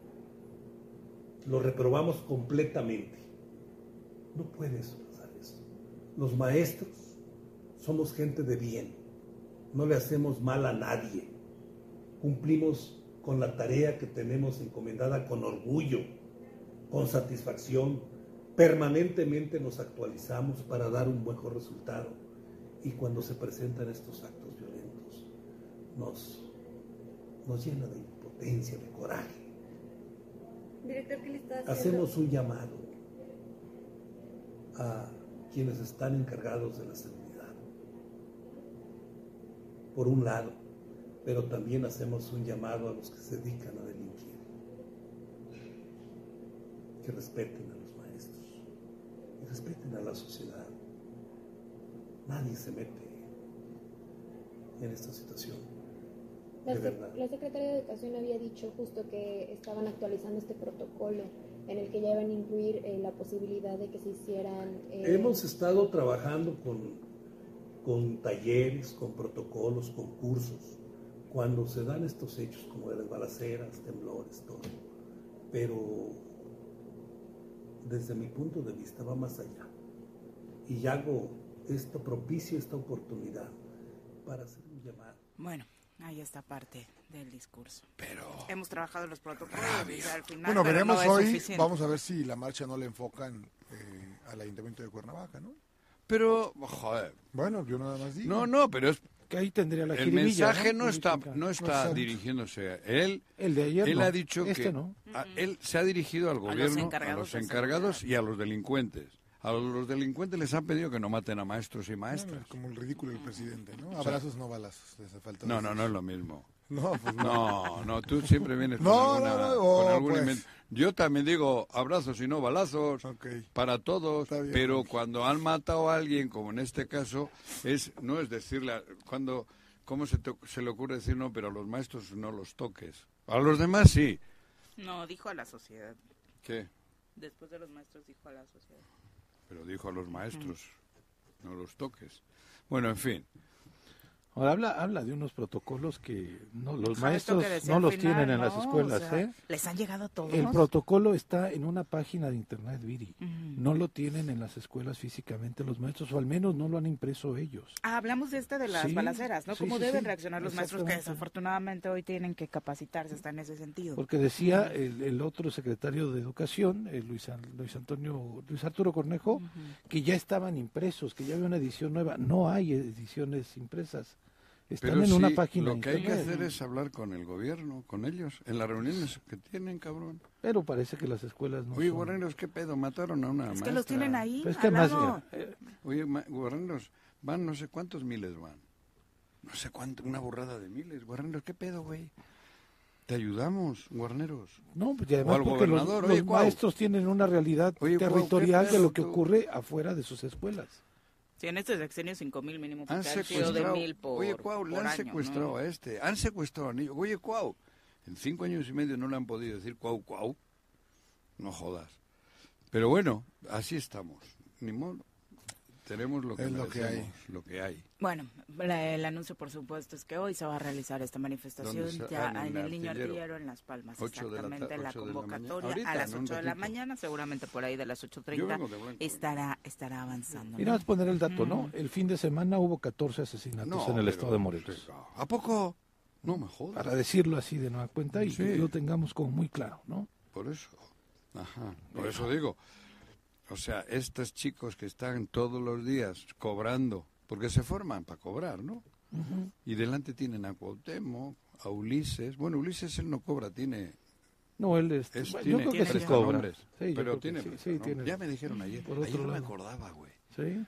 Speaker 6: Lo reprobamos completamente. No puedes pasar eso. Los maestros somos gente de bien. No le hacemos mal a nadie cumplimos con la tarea que tenemos encomendada con orgullo, con satisfacción. Permanentemente nos actualizamos para dar un mejor resultado. Y cuando se presentan estos actos violentos, nos, nos llena de de coraje.
Speaker 7: Director, ¿qué le está haciendo?
Speaker 6: Hacemos un llamado a quienes están encargados de la seguridad. Por un lado, pero también hacemos un llamado a los que se dedican a delinquir. Que respeten a los maestros y respeten a la sociedad. Nadie se mete en esta situación.
Speaker 7: La,
Speaker 6: De verdad.
Speaker 7: la Secretaría de Educación había dicho justo que estaban actualizando este protocolo en el que ya iban a incluir eh, la posibilidad de que se hicieran... eh,
Speaker 6: Hemos estado trabajando con, con talleres, con protocolos, con cursos, cuando se dan estos hechos como de las balaceras, temblores, todo. Pero desde mi punto de vista va más allá. Y hago esto, propicio esta oportunidad para hacer un llamado.
Speaker 1: Bueno, ahí está parte del discurso.
Speaker 2: Pero...
Speaker 1: Hemos trabajado los protocolos y al final
Speaker 4: Bueno,
Speaker 1: pero
Speaker 4: veremos
Speaker 1: no
Speaker 4: hoy,
Speaker 1: suficiente.
Speaker 4: vamos a ver si la marcha no le enfocan eh, al Ayuntamiento de Cuernavaca, ¿no?
Speaker 2: Pero, joder.
Speaker 4: Bueno, yo nada más digo.
Speaker 2: No, no, pero es...
Speaker 3: Que ahí tendría la
Speaker 2: El mensaje no está, no está dirigiéndose a él.
Speaker 3: El de ayer
Speaker 2: Él
Speaker 3: no,
Speaker 2: ha dicho
Speaker 3: este
Speaker 2: que
Speaker 3: no.
Speaker 2: a- él se ha dirigido al gobierno, a
Speaker 1: encargados
Speaker 2: los encargados y a los delincuentes. A los delincuentes les han pedido que no maten a maestros y
Speaker 4: Bueno,
Speaker 2: maestras.
Speaker 4: como el ridículo del presidente, ¿no? Abrazos, no balazos. les faltó
Speaker 2: No, no, no es lo mismo.
Speaker 4: No, pues no.
Speaker 2: No, no, tú siempre vienes
Speaker 4: No,
Speaker 2: con, alguna-
Speaker 4: no, no,
Speaker 2: con
Speaker 4: oh,
Speaker 2: algún
Speaker 4: pues.
Speaker 2: invento. Yo también digo abrazos y no balazos
Speaker 4: Ok.
Speaker 2: para todos,
Speaker 4: bien,
Speaker 2: pero
Speaker 4: Jorge.
Speaker 2: cuando han matado a alguien, como en este caso, es no es decirle, a- cuando, ¿cómo se, te- se le ocurre decir no, pero a los maestros no los toques? A los demás sí.
Speaker 1: No, dijo a la sociedad.
Speaker 2: ¿Qué?
Speaker 1: Después de los maestros dijo a la sociedad.
Speaker 2: Pero dijo a los maestros, no los toques. Bueno, en fin.
Speaker 3: Ahora habla, habla de unos protocolos que no, los maestros no los
Speaker 1: final,
Speaker 3: tienen en las escuelas,
Speaker 1: O sea,
Speaker 3: ¿eh?
Speaker 1: Les han llegado todos.
Speaker 3: El protocolo está en una página de internet, Viri. No lo tienen en las escuelas físicamente los maestros, o al menos no lo han impreso ellos.
Speaker 1: Ah, hablamos de este de las
Speaker 3: Sí,
Speaker 1: balaceras, ¿no?
Speaker 3: sí,
Speaker 1: ¿Cómo
Speaker 3: sí,
Speaker 1: deben reaccionar los maestros que desafortunadamente hoy tienen que capacitarse hasta en ese sentido?
Speaker 3: Porque decía el, el otro secretario de Educación, el Luis, Luis Antonio, Luis Arturo Cornejo, que ya estaban impresos, que ya había una edición nueva. No hay ediciones impresas. Están
Speaker 2: Pero
Speaker 3: en
Speaker 2: sí,
Speaker 3: una página
Speaker 2: lo
Speaker 3: de
Speaker 2: que hay que hacer es hablar con el gobierno, con ellos, en las reuniones que tienen, cabrón.
Speaker 3: Pero parece que las escuelas no
Speaker 2: Oye,
Speaker 3: son-
Speaker 2: guarreros, ¿qué pedo? Mataron a una
Speaker 1: Es
Speaker 2: maestra.
Speaker 1: que los tienen ahí,
Speaker 3: Pero es que
Speaker 1: al
Speaker 3: más, eh,
Speaker 2: Oye, ma- guarreros, van no sé cuántos miles van. No sé cuánto, una burrada de miles. Guarneros, ¿qué pedo, güey? Te ayudamos, guarneros.
Speaker 3: No, pues y además
Speaker 2: al
Speaker 3: porque los, los
Speaker 2: oye,
Speaker 3: maestros tienen una realidad
Speaker 2: Oye, Cuau, ¿qué
Speaker 3: territorial de
Speaker 2: pedo
Speaker 3: lo que ocurre afuera de sus escuelas.
Speaker 1: Sí, en este sexenio 5 mil mínimo,
Speaker 2: Han
Speaker 1: sido de
Speaker 2: secuestrado.
Speaker 1: mil por,
Speaker 2: oye, Cuau, le han
Speaker 1: año,
Speaker 2: secuestrado
Speaker 1: ¿no?
Speaker 2: a este. Han secuestrado a niños. Oye, Cuau, en cinco años y medio no le han podido decir Cuau, Cuau. No jodas. Pero bueno, así estamos. Ni modo. Tenemos lo que
Speaker 4: Es lo que hay.
Speaker 2: lo que hay.
Speaker 1: Bueno, la- el anuncio, por supuesto, es que hoy se va a realizar esta manifestación
Speaker 2: ¿Dónde se-
Speaker 1: ya
Speaker 2: en
Speaker 1: en
Speaker 2: el
Speaker 1: Niño
Speaker 2: Artillero?
Speaker 1: Artillero en Las Palmas.
Speaker 2: Ocho de la
Speaker 1: exactamente, la,
Speaker 2: ocho de la
Speaker 1: convocatoria a las
Speaker 2: en un
Speaker 1: 8 de la mañana, seguramente por ahí de las 8.30
Speaker 2: Yo vengo de blanco, ¿eh?
Speaker 1: estará, estará avanzando.
Speaker 3: Y
Speaker 1: ¿no?
Speaker 3: nada más poner el dato, ¿no?
Speaker 1: Ujú.
Speaker 3: El fin de semana hubo 14 asesinatos
Speaker 2: No,
Speaker 3: en el
Speaker 2: pero-
Speaker 3: estado de Morelos.
Speaker 2: ¿A poco? No me jodas.
Speaker 3: Para decirlo así de nueva cuenta y
Speaker 2: Sí.
Speaker 3: que lo tengamos como muy claro, ¿no?
Speaker 2: Por eso. Ajá. Por eso digo. O sea, estos chicos que están todos los días cobrando, porque se forman para cobrar, ¿no? Y delante tienen a Cuauhtémoc, a Ulises. Bueno, Ulises él no cobra, tiene...
Speaker 3: No, él es,
Speaker 2: es-
Speaker 3: bueno,
Speaker 2: tiene
Speaker 3: yo creo que
Speaker 2: prestanombres,
Speaker 3: cobra. Sí, yo
Speaker 2: pero
Speaker 3: creo que
Speaker 2: tiene
Speaker 3: sí, sí,
Speaker 2: prestanombres.
Speaker 3: tiene.
Speaker 2: Ya me dijeron ayer.
Speaker 3: Por otro
Speaker 2: ayer no me
Speaker 3: lado.
Speaker 2: acordaba, güey.
Speaker 3: Sí.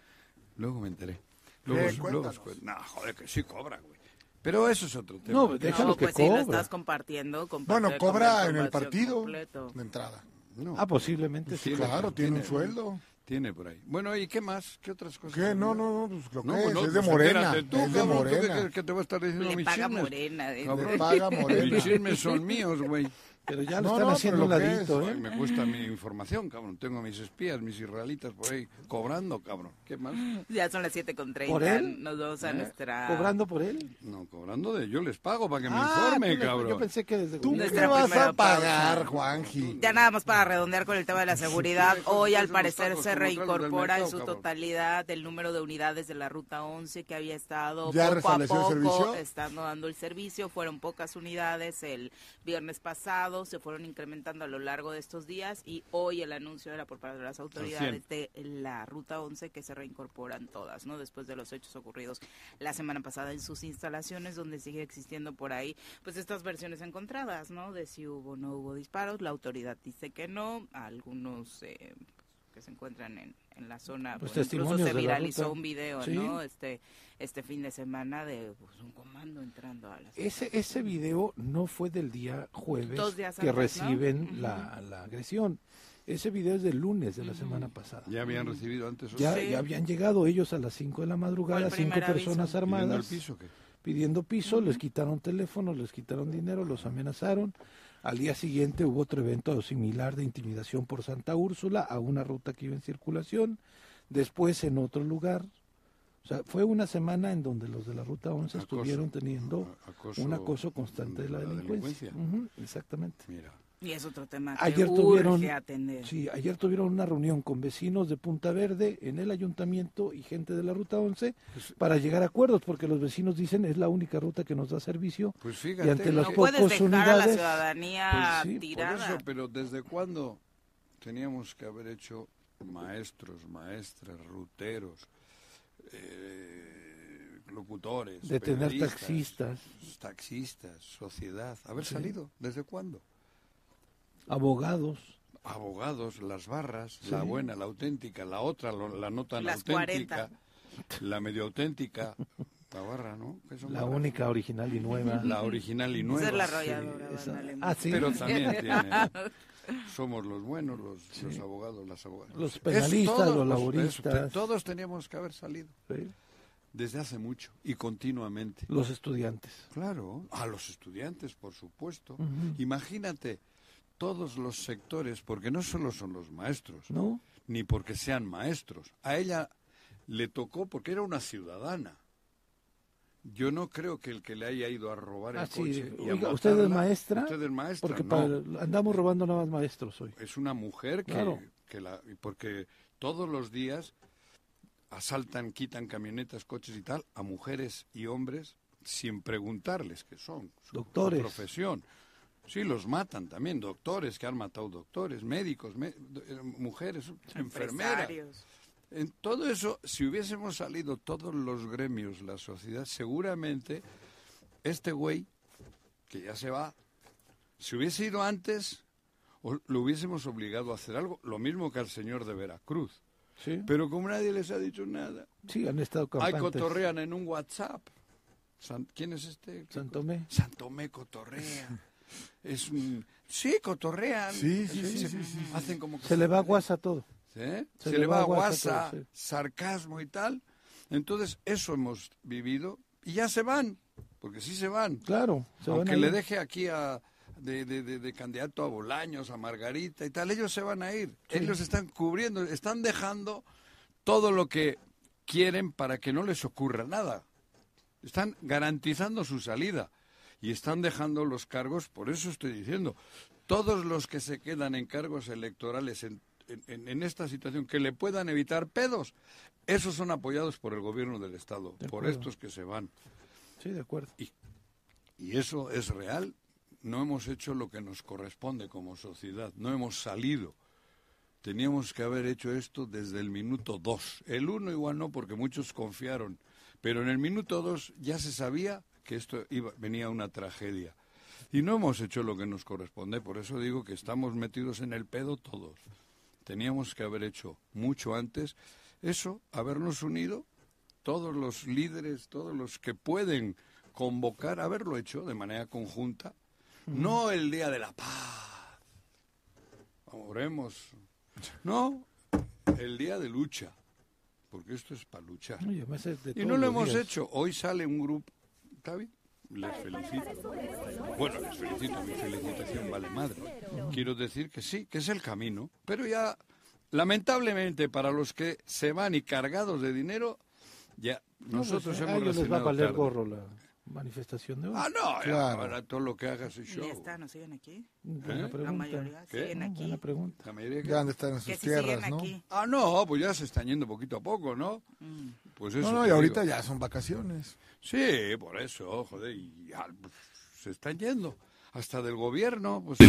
Speaker 2: Luego me enteré. Luego,
Speaker 4: Eh,
Speaker 2: luego no, joder, que sí cobra, güey. Pero eso es otro tema.
Speaker 3: No, déjalo
Speaker 1: No,
Speaker 3: que
Speaker 1: pues sí, lo
Speaker 3: cobra.
Speaker 1: estás compartiendo.
Speaker 4: Bueno, cobra en el partido
Speaker 1: completo.
Speaker 4: de entrada.
Speaker 2: No.
Speaker 3: Ah, posiblemente sí.
Speaker 2: Tiene,
Speaker 4: Claro, tiene un
Speaker 2: tiene-
Speaker 4: sueldo.
Speaker 2: Tiene por ahí. Bueno, ¿y qué más? ¿Qué otras cosas?
Speaker 4: ¿Qué? No, no, no, pues lo que
Speaker 2: No,
Speaker 4: es,
Speaker 2: pues no,
Speaker 4: es de
Speaker 2: pues
Speaker 4: Morena.
Speaker 2: tú,
Speaker 4: es de
Speaker 2: cabrón, ¿tú qué
Speaker 4: Morena.
Speaker 2: que te voy a estar diciendo
Speaker 1: Le
Speaker 2: mis
Speaker 1: paga
Speaker 2: chismes?
Speaker 1: Morena.
Speaker 4: Le paga Morena.
Speaker 2: Mis chismes son míos, güey.
Speaker 3: Pero ya lo
Speaker 4: No,
Speaker 3: están
Speaker 4: no,
Speaker 3: haciendo un
Speaker 4: lo que
Speaker 3: ladito,
Speaker 4: es,
Speaker 3: ¿eh?
Speaker 2: Ay, me cuesta mi información, cabrón. Tengo a mis espías, mis israelitas por ahí cobrando, cabrón. ¿Qué más?
Speaker 1: Ya son las 7.30.
Speaker 3: ¿Por él?
Speaker 1: Nos vamos a
Speaker 2: ¿Eh?
Speaker 1: nuestra...
Speaker 3: ¿Cobrando por él?
Speaker 2: No, cobrando de yo les pago para que me
Speaker 3: Ah,
Speaker 2: informe, cabrón.
Speaker 3: Yo pensé que desde
Speaker 4: ¿Tú
Speaker 1: Nuestra
Speaker 4: vas a pagar,
Speaker 1: pausa.
Speaker 4: Juanji?
Speaker 1: Ya nada más para redondear con el tema de la seguridad,
Speaker 2: Sí,
Speaker 1: hoy al parecer se reincorpora en su
Speaker 2: cabrón.
Speaker 1: totalidad el número de unidades de la ruta 11 que había estado
Speaker 4: ¿Ya
Speaker 1: poco a
Speaker 4: restableció el
Speaker 1: poco
Speaker 4: servicio?
Speaker 1: estando dando el servicio. Fueron pocas unidades el viernes pasado, se fueron incrementando a lo largo de estos días y hoy el anuncio era por parte de las autoridades de la ruta 11 que se reincorporan todas, ¿no? Después de los hechos ocurridos la semana pasada en sus instalaciones donde sigue existiendo por ahí pues estas versiones encontradas, ¿no? De si hubo o no hubo disparos. La autoridad dice que no. Algunos eh, que se encuentran en, en la zona.
Speaker 3: Pues
Speaker 1: bueno, incluso se viralizó un video,
Speaker 3: Sí.
Speaker 1: ¿no? Este, este fin de semana de pues, un comando entrando a la
Speaker 3: Ese, ese video no fue del día jueves
Speaker 1: Dos días
Speaker 3: que reciben la, la agresión. Ese video es del lunes de la semana pasada.
Speaker 2: Ya habían recibido antes
Speaker 3: Ya,
Speaker 1: Sí.
Speaker 3: ya habían llegado ellos a las 5 de la madrugada, cinco
Speaker 1: aviso.
Speaker 3: personas
Speaker 2: pidiendo el
Speaker 3: armadas,
Speaker 2: piso, ¿qué?
Speaker 3: pidiendo piso, les quitaron teléfonos, les quitaron dinero, los amenazaron. Al día siguiente hubo otro evento similar de intimidación por Santa Úrsula a una ruta que iba en circulación, después en otro lugar. O sea, fue una semana en donde los de la ruta 11
Speaker 2: Acoso.
Speaker 3: estuvieron teniendo
Speaker 2: Acoso
Speaker 3: un acoso constante de la,
Speaker 2: de la
Speaker 3: delincuencia. exactamente.
Speaker 2: Mira.
Speaker 1: Y es otro tema que
Speaker 3: Ayer
Speaker 1: urge
Speaker 3: tuvieron,
Speaker 1: atender.
Speaker 3: sí, ayer tuvieron una reunión con vecinos de Punta Verde en el ayuntamiento y gente de la ruta 11
Speaker 2: Pues
Speaker 3: para llegar a acuerdos, porque los vecinos dicen es la única ruta que nos da servicio.
Speaker 2: Pues fíjate.
Speaker 3: Y ante los
Speaker 1: no puedes dejar a la ciudadanía
Speaker 3: pues sí, Por
Speaker 1: tirada.
Speaker 2: eso, pero ¿desde cuándo teníamos que haber hecho maestros, maestras, ruteros, eh, locutores,
Speaker 3: de tener taxistas,
Speaker 2: taxistas, sociedad? ¿Haber
Speaker 3: Sí.
Speaker 2: salido? ¿Desde cuándo?
Speaker 3: Abogados.
Speaker 2: Abogados, las barras,
Speaker 3: Sí.
Speaker 2: la buena, la auténtica, la otra, lo- la no tan
Speaker 1: Las
Speaker 2: auténtica,
Speaker 1: 40.
Speaker 2: la medio auténtica. La barra, ¿no? ¿Qué son
Speaker 3: La
Speaker 2: barras?
Speaker 3: única original y nueva.
Speaker 2: La original y nueva.
Speaker 1: Esa es la arrolladora,
Speaker 3: Sí, esa-
Speaker 1: ándale.
Speaker 3: Ah, sí.
Speaker 2: Pero también tiene. Somos los buenos, los, los abogados, las abogadas.
Speaker 3: Los penalistas,
Speaker 2: todo,
Speaker 3: los
Speaker 2: eso,
Speaker 3: laboristas.
Speaker 2: todos teníamos que haber salido.
Speaker 3: Sí.
Speaker 2: Desde hace mucho y continuamente.
Speaker 3: Los estudiantes.
Speaker 2: Claro, a los estudiantes, por supuesto. Imagínate todos los sectores, porque no solo son los maestros,
Speaker 3: ¿No?
Speaker 2: ni porque sean maestros. A ella le tocó porque era una ciudadana. Yo no creo que el que le haya ido a robar el
Speaker 3: Ah, sí.
Speaker 2: coche y a
Speaker 3: ¿usted es maestra?
Speaker 2: Usted es maestra,
Speaker 3: Porque
Speaker 2: no.
Speaker 3: para- andamos robando nada más maestros hoy.
Speaker 2: Es una mujer que,
Speaker 3: Claro.
Speaker 2: que la... Porque todos los días asaltan, quitan camionetas, coches y tal a mujeres y hombres sin preguntarles qué son. Su, su
Speaker 3: Doctores.
Speaker 2: profesión. Sí, los matan también, doctores que han matado doctores, médicos, me- eh, mujeres, enfermeras. En todo eso, si hubiésemos salido todos los gremios, la sociedad, seguramente este güey, que ya se va, si hubiese ido antes, lo hubiésemos obligado a hacer algo, lo mismo que al señor de Veracruz.
Speaker 3: Sí.
Speaker 2: Pero como nadie les ha dicho nada,
Speaker 3: Sí, han estado
Speaker 2: cotorrean en un WhatsApp. San- ¿Quién es este?
Speaker 3: Santomé.
Speaker 2: Santomé cotorrea. Es un... Sí, cotorrean.
Speaker 4: Sí, sí, sí,
Speaker 2: Se-. Hacen como que
Speaker 3: Se le va a guasa todo.
Speaker 2: Se, le va a
Speaker 3: guasa todo,
Speaker 2: sarcasmo y tal. Entonces, eso hemos vivido y ya se van, porque sí se van.
Speaker 3: Claro. se
Speaker 2: Aunque le deje aquí a, de, de- de- de candidato a Bolaños, a Margarita y tal, ellos se van a ir. Ellos están cubriendo, están dejando todo lo que quieren para que no les ocurra nada. Están garantizando su salida y están dejando los cargos, por eso estoy diciendo, todos los que se quedan en cargos electorales en, en- en esta situación que le puedan evitar pedos, esos son apoyados por el gobierno del Estado,
Speaker 3: De
Speaker 2: por estos que se van.
Speaker 3: Sí, de acuerdo.
Speaker 2: Y eso es real. No hemos hecho lo que nos corresponde como sociedad. No hemos salido. Teníamos que haber hecho esto desde el minuto dos. El uno igual no, porque muchos confiaron. Pero en el minuto dos ya se sabía que esto iba, venía una tragedia. Y no hemos hecho lo que nos corresponde. Por eso digo que estamos metidos en el pedo todos. Teníamos que haber hecho mucho antes eso, habernos unido, todos los líderes, todos los que pueden convocar, haberlo hecho de manera conjunta, no el día de la paz, oremos, no, el día de lucha, porque esto es para luchar.
Speaker 3: Oye,
Speaker 2: Y no lo hemos
Speaker 3: días.
Speaker 2: hecho, hoy sale un grupo, ¿está bien? Les felicito. Bueno, les felicito, mi felicitación vale madre. Quiero decir que sí, que es el camino, pero ya, lamentablemente, para los que se van y cargados de dinero, ya
Speaker 3: No, pues,
Speaker 2: nosotros
Speaker 3: a
Speaker 2: hemos
Speaker 3: ellos les va a valer gorro la manifestación de hoy.
Speaker 2: Ah, no, ya,
Speaker 4: Claro.
Speaker 2: ahora todo lo que hagas es
Speaker 1: Y
Speaker 2: show.
Speaker 1: ya está, ¿nos siguen aquí?
Speaker 3: Buena
Speaker 2: ¿Eh?
Speaker 1: La
Speaker 3: pregunta.
Speaker 1: mayoría
Speaker 2: ¿Qué?
Speaker 1: siguen
Speaker 3: No,
Speaker 1: aquí.
Speaker 3: buena pregunta.
Speaker 2: La mayoría que-
Speaker 4: Ya estar en sus
Speaker 1: si
Speaker 4: tierras, ¿no?
Speaker 1: aquí.
Speaker 2: Ah, no, pues ya se están yendo poquito a poco, ¿no?
Speaker 1: Mm.
Speaker 2: Pues eso
Speaker 4: No, no, y ahorita
Speaker 2: digo.
Speaker 4: ya son vacaciones.
Speaker 2: Sí, por eso, joder, y ya, pues, se están yendo. Hasta del gobierno, pues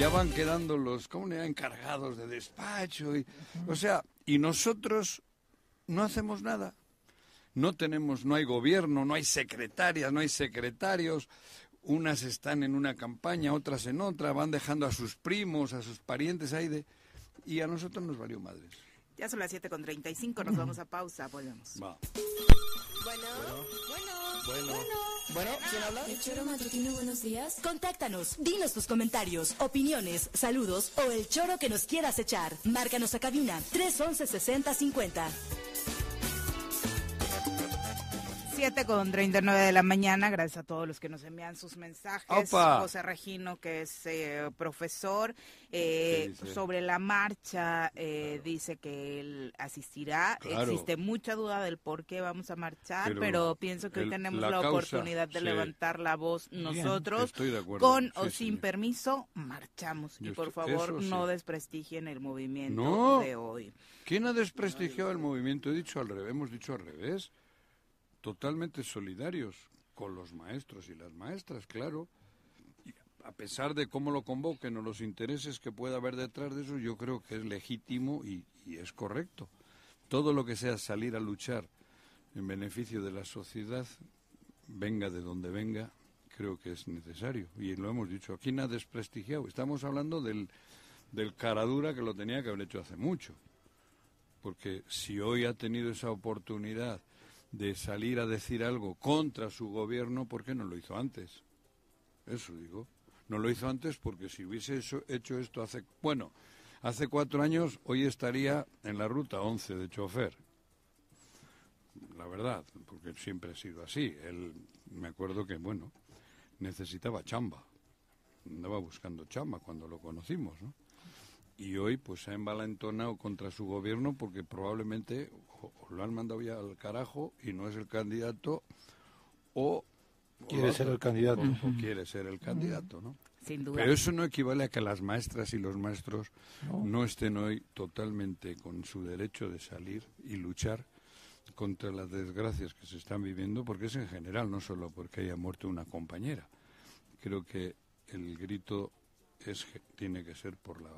Speaker 2: ya van quedando los, ¿cómo le encargados de despacho. Y, o sea, y nosotros no hacemos nada. No tenemos, no hay gobierno, no hay secretarias, no hay secretarios. Unas están en una campaña, otras en otra, van dejando a sus primos, a sus parientes ahí de... Y a nosotros nos valió madres.
Speaker 1: Ya son las 7 con 35, nos vamos a pausa, volvemos.
Speaker 2: Va.
Speaker 8: Bueno, bueno,
Speaker 2: Bueno.
Speaker 8: Bueno, ¿quién habla? El choro matutino, buenos días.
Speaker 9: Contáctanos, dinos tus comentarios, opiniones, saludos o el choro que nos quieras echar. Márcanos a cabina 311 6050.
Speaker 1: 7 con 39 de la mañana, gracias a todos los que nos envían sus mensajes.
Speaker 2: ¡Opa!
Speaker 1: José Regino, que es eh, profesor, eh, sobre la marcha, eh, dice que él asistirá.
Speaker 2: Claro.
Speaker 1: Existe mucha duda del por qué vamos a marchar, pero,
Speaker 2: Pero
Speaker 1: pienso que hoy tenemos
Speaker 2: la
Speaker 1: la,
Speaker 2: causa,
Speaker 1: oportunidad de
Speaker 2: sí.
Speaker 1: levantar la voz nosotros.
Speaker 2: Estoy de acuerdo,
Speaker 1: Con o sin
Speaker 2: sí.
Speaker 1: permiso, marchamos.
Speaker 2: Yo
Speaker 1: y por
Speaker 2: estoy-
Speaker 1: favor,
Speaker 2: eso
Speaker 1: no desprestigien el movimiento
Speaker 2: No.
Speaker 1: de hoy.
Speaker 2: ¿Quién ha desprestigiado el movimiento? He dicho al revés, hemos dicho al revés. Totalmente solidarios con los maestros y las maestras, claro. Y a pesar de cómo lo convoquen o los intereses que pueda haber detrás de eso, yo creo que es legítimo y, y es correcto. Todo lo que sea salir a luchar en beneficio de la sociedad, venga de donde venga, creo que es necesario. Y lo hemos dicho, ¿quién ha desprestigiado? Estamos hablando del, del caradura que lo tenía que haber hecho hace mucho porque si hoy ha tenido esa oportunidad de salir a decir algo contra su gobierno, ¿por qué no lo hizo antes? Eso digo. No lo hizo antes porque si hubiese hecho, esto hace... Bueno, hace cuatro años hoy estaría en la ruta 11 de chofer. La verdad, porque siempre ha sido así. Él, me acuerdo que, bueno, necesitaba chamba. Andaba buscando chamba cuando lo conocimos, ¿no? Y hoy pues se ha envalentonado contra su gobierno porque probablemente o, o lo han mandado ya al carajo y no es el candidato o...
Speaker 3: Quiere
Speaker 2: o-
Speaker 3: ser el candidato.
Speaker 2: o- o quiere ser el candidato, ¿no?
Speaker 1: Sin duda.
Speaker 2: Pero eso no equivale a que las maestras y los maestros
Speaker 3: No.
Speaker 2: no. estén hoy totalmente con su derecho de salir y luchar contra las desgracias que se están viviendo, porque es en general, no solo porque haya muerto una compañera. Creo que el grito es tiene que ser por la,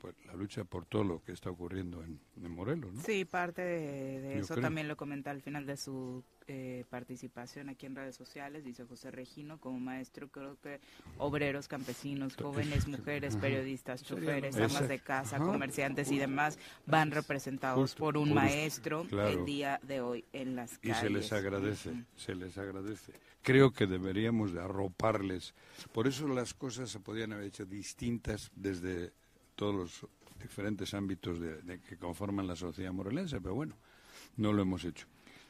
Speaker 2: por- la lucha por todo lo que está ocurriendo en, en Morelos, ¿no?
Speaker 1: Sí, parte de, eso
Speaker 2: creo.
Speaker 1: también lo comenta al final de su eh, participación aquí en redes sociales, dice José Regino, como maestro creo que obreros, campesinos, jóvenes, mujeres, periodistas, choferes, amas de casa, comerciantes y demás van representados
Speaker 2: Justo,
Speaker 1: por un
Speaker 2: justo,
Speaker 1: maestro
Speaker 2: claro.
Speaker 1: el día de hoy en las
Speaker 2: y
Speaker 1: calles.
Speaker 2: se les agradece, se les agradece. Creo que deberíamos de arroparles. Por eso las cosas se podían haber hecho distintas desde todos los diferentes ámbitos de, de que conforman la sociedad morelense, pero bueno, no lo hemos hecho.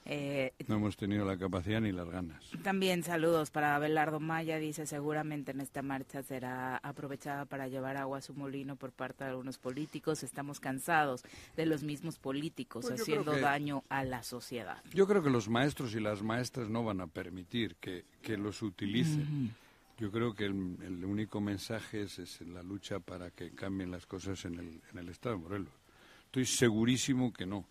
Speaker 1: Eh,
Speaker 2: No hemos tenido la capacidad ni las ganas.
Speaker 1: También saludos para Abelardo Maya, dice seguramente en esta marcha será aprovechada para llevar agua a su molino por parte de algunos políticos. Estamos cansados de los mismos políticos
Speaker 2: Pues
Speaker 1: haciendo
Speaker 2: que-
Speaker 1: daño a la sociedad.
Speaker 2: Yo creo que los maestros y las maestras no van a permitir que, que los utilicen. Yo creo que el, el único mensaje es, es la lucha para que cambien las cosas en el, en el Estado de Morelos. Estoy segurísimo que no,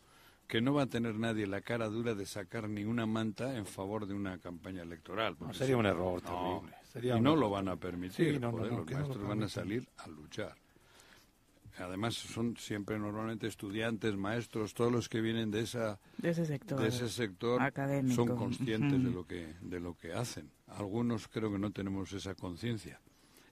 Speaker 2: que no va a tener nadie la cara dura de sacar ni una manta en favor de una campaña electoral. porque
Speaker 3: sería un error
Speaker 2: no,
Speaker 3: terrible. Sería
Speaker 2: y
Speaker 3: un
Speaker 2: no lo van a permitir.
Speaker 3: Sí, no, no, no,
Speaker 2: los
Speaker 3: no lo
Speaker 2: maestros van a salir a luchar. Además son siempre normalmente estudiantes, maestros, todos los que vienen de esa
Speaker 1: De ese sector
Speaker 2: de ese sector
Speaker 1: académico.
Speaker 2: son conscientes de lo que de lo que hacen. Algunos creo que no tenemos esa conciencia.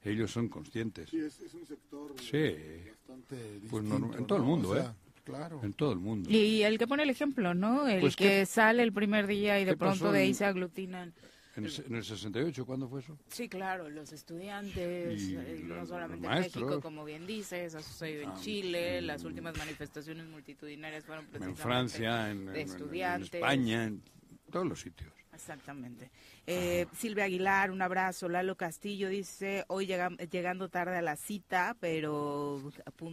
Speaker 2: Ellos son conscientes.
Speaker 4: Sí, es, es un sector
Speaker 2: Sí.
Speaker 4: bastante
Speaker 2: Pues
Speaker 4: distinto,
Speaker 2: norm- en todo el
Speaker 4: ¿no?
Speaker 2: mundo,
Speaker 4: O sea,
Speaker 2: ¿eh?
Speaker 4: Claro.
Speaker 2: En todo el mundo.
Speaker 1: Y el que pone el ejemplo, ¿no? El
Speaker 2: Pues,
Speaker 1: que
Speaker 2: ¿qué-
Speaker 1: sale el primer día y de pronto de ahí
Speaker 2: en-
Speaker 1: se aglutinan.
Speaker 2: En el, se- en el 68, ¿cuándo fue eso?
Speaker 1: Sí, claro, los estudiantes,
Speaker 2: Y
Speaker 1: eh,
Speaker 2: los-
Speaker 1: no solamente
Speaker 2: los
Speaker 1: en México, como bien dices, ha sucedido en
Speaker 2: Ah,
Speaker 1: Chile,
Speaker 2: en-
Speaker 1: las últimas manifestaciones multitudinarias fueron
Speaker 2: En
Speaker 1: precisamente
Speaker 2: Francia, en,
Speaker 1: de
Speaker 2: en- en
Speaker 1: estudiantes.
Speaker 2: España, en todos los sitios.
Speaker 1: Exactamente. Eh, Silvia Aguilar, un abrazo. Lalo Castillo dice, hoy llegam- llegando tarde a la cita, pero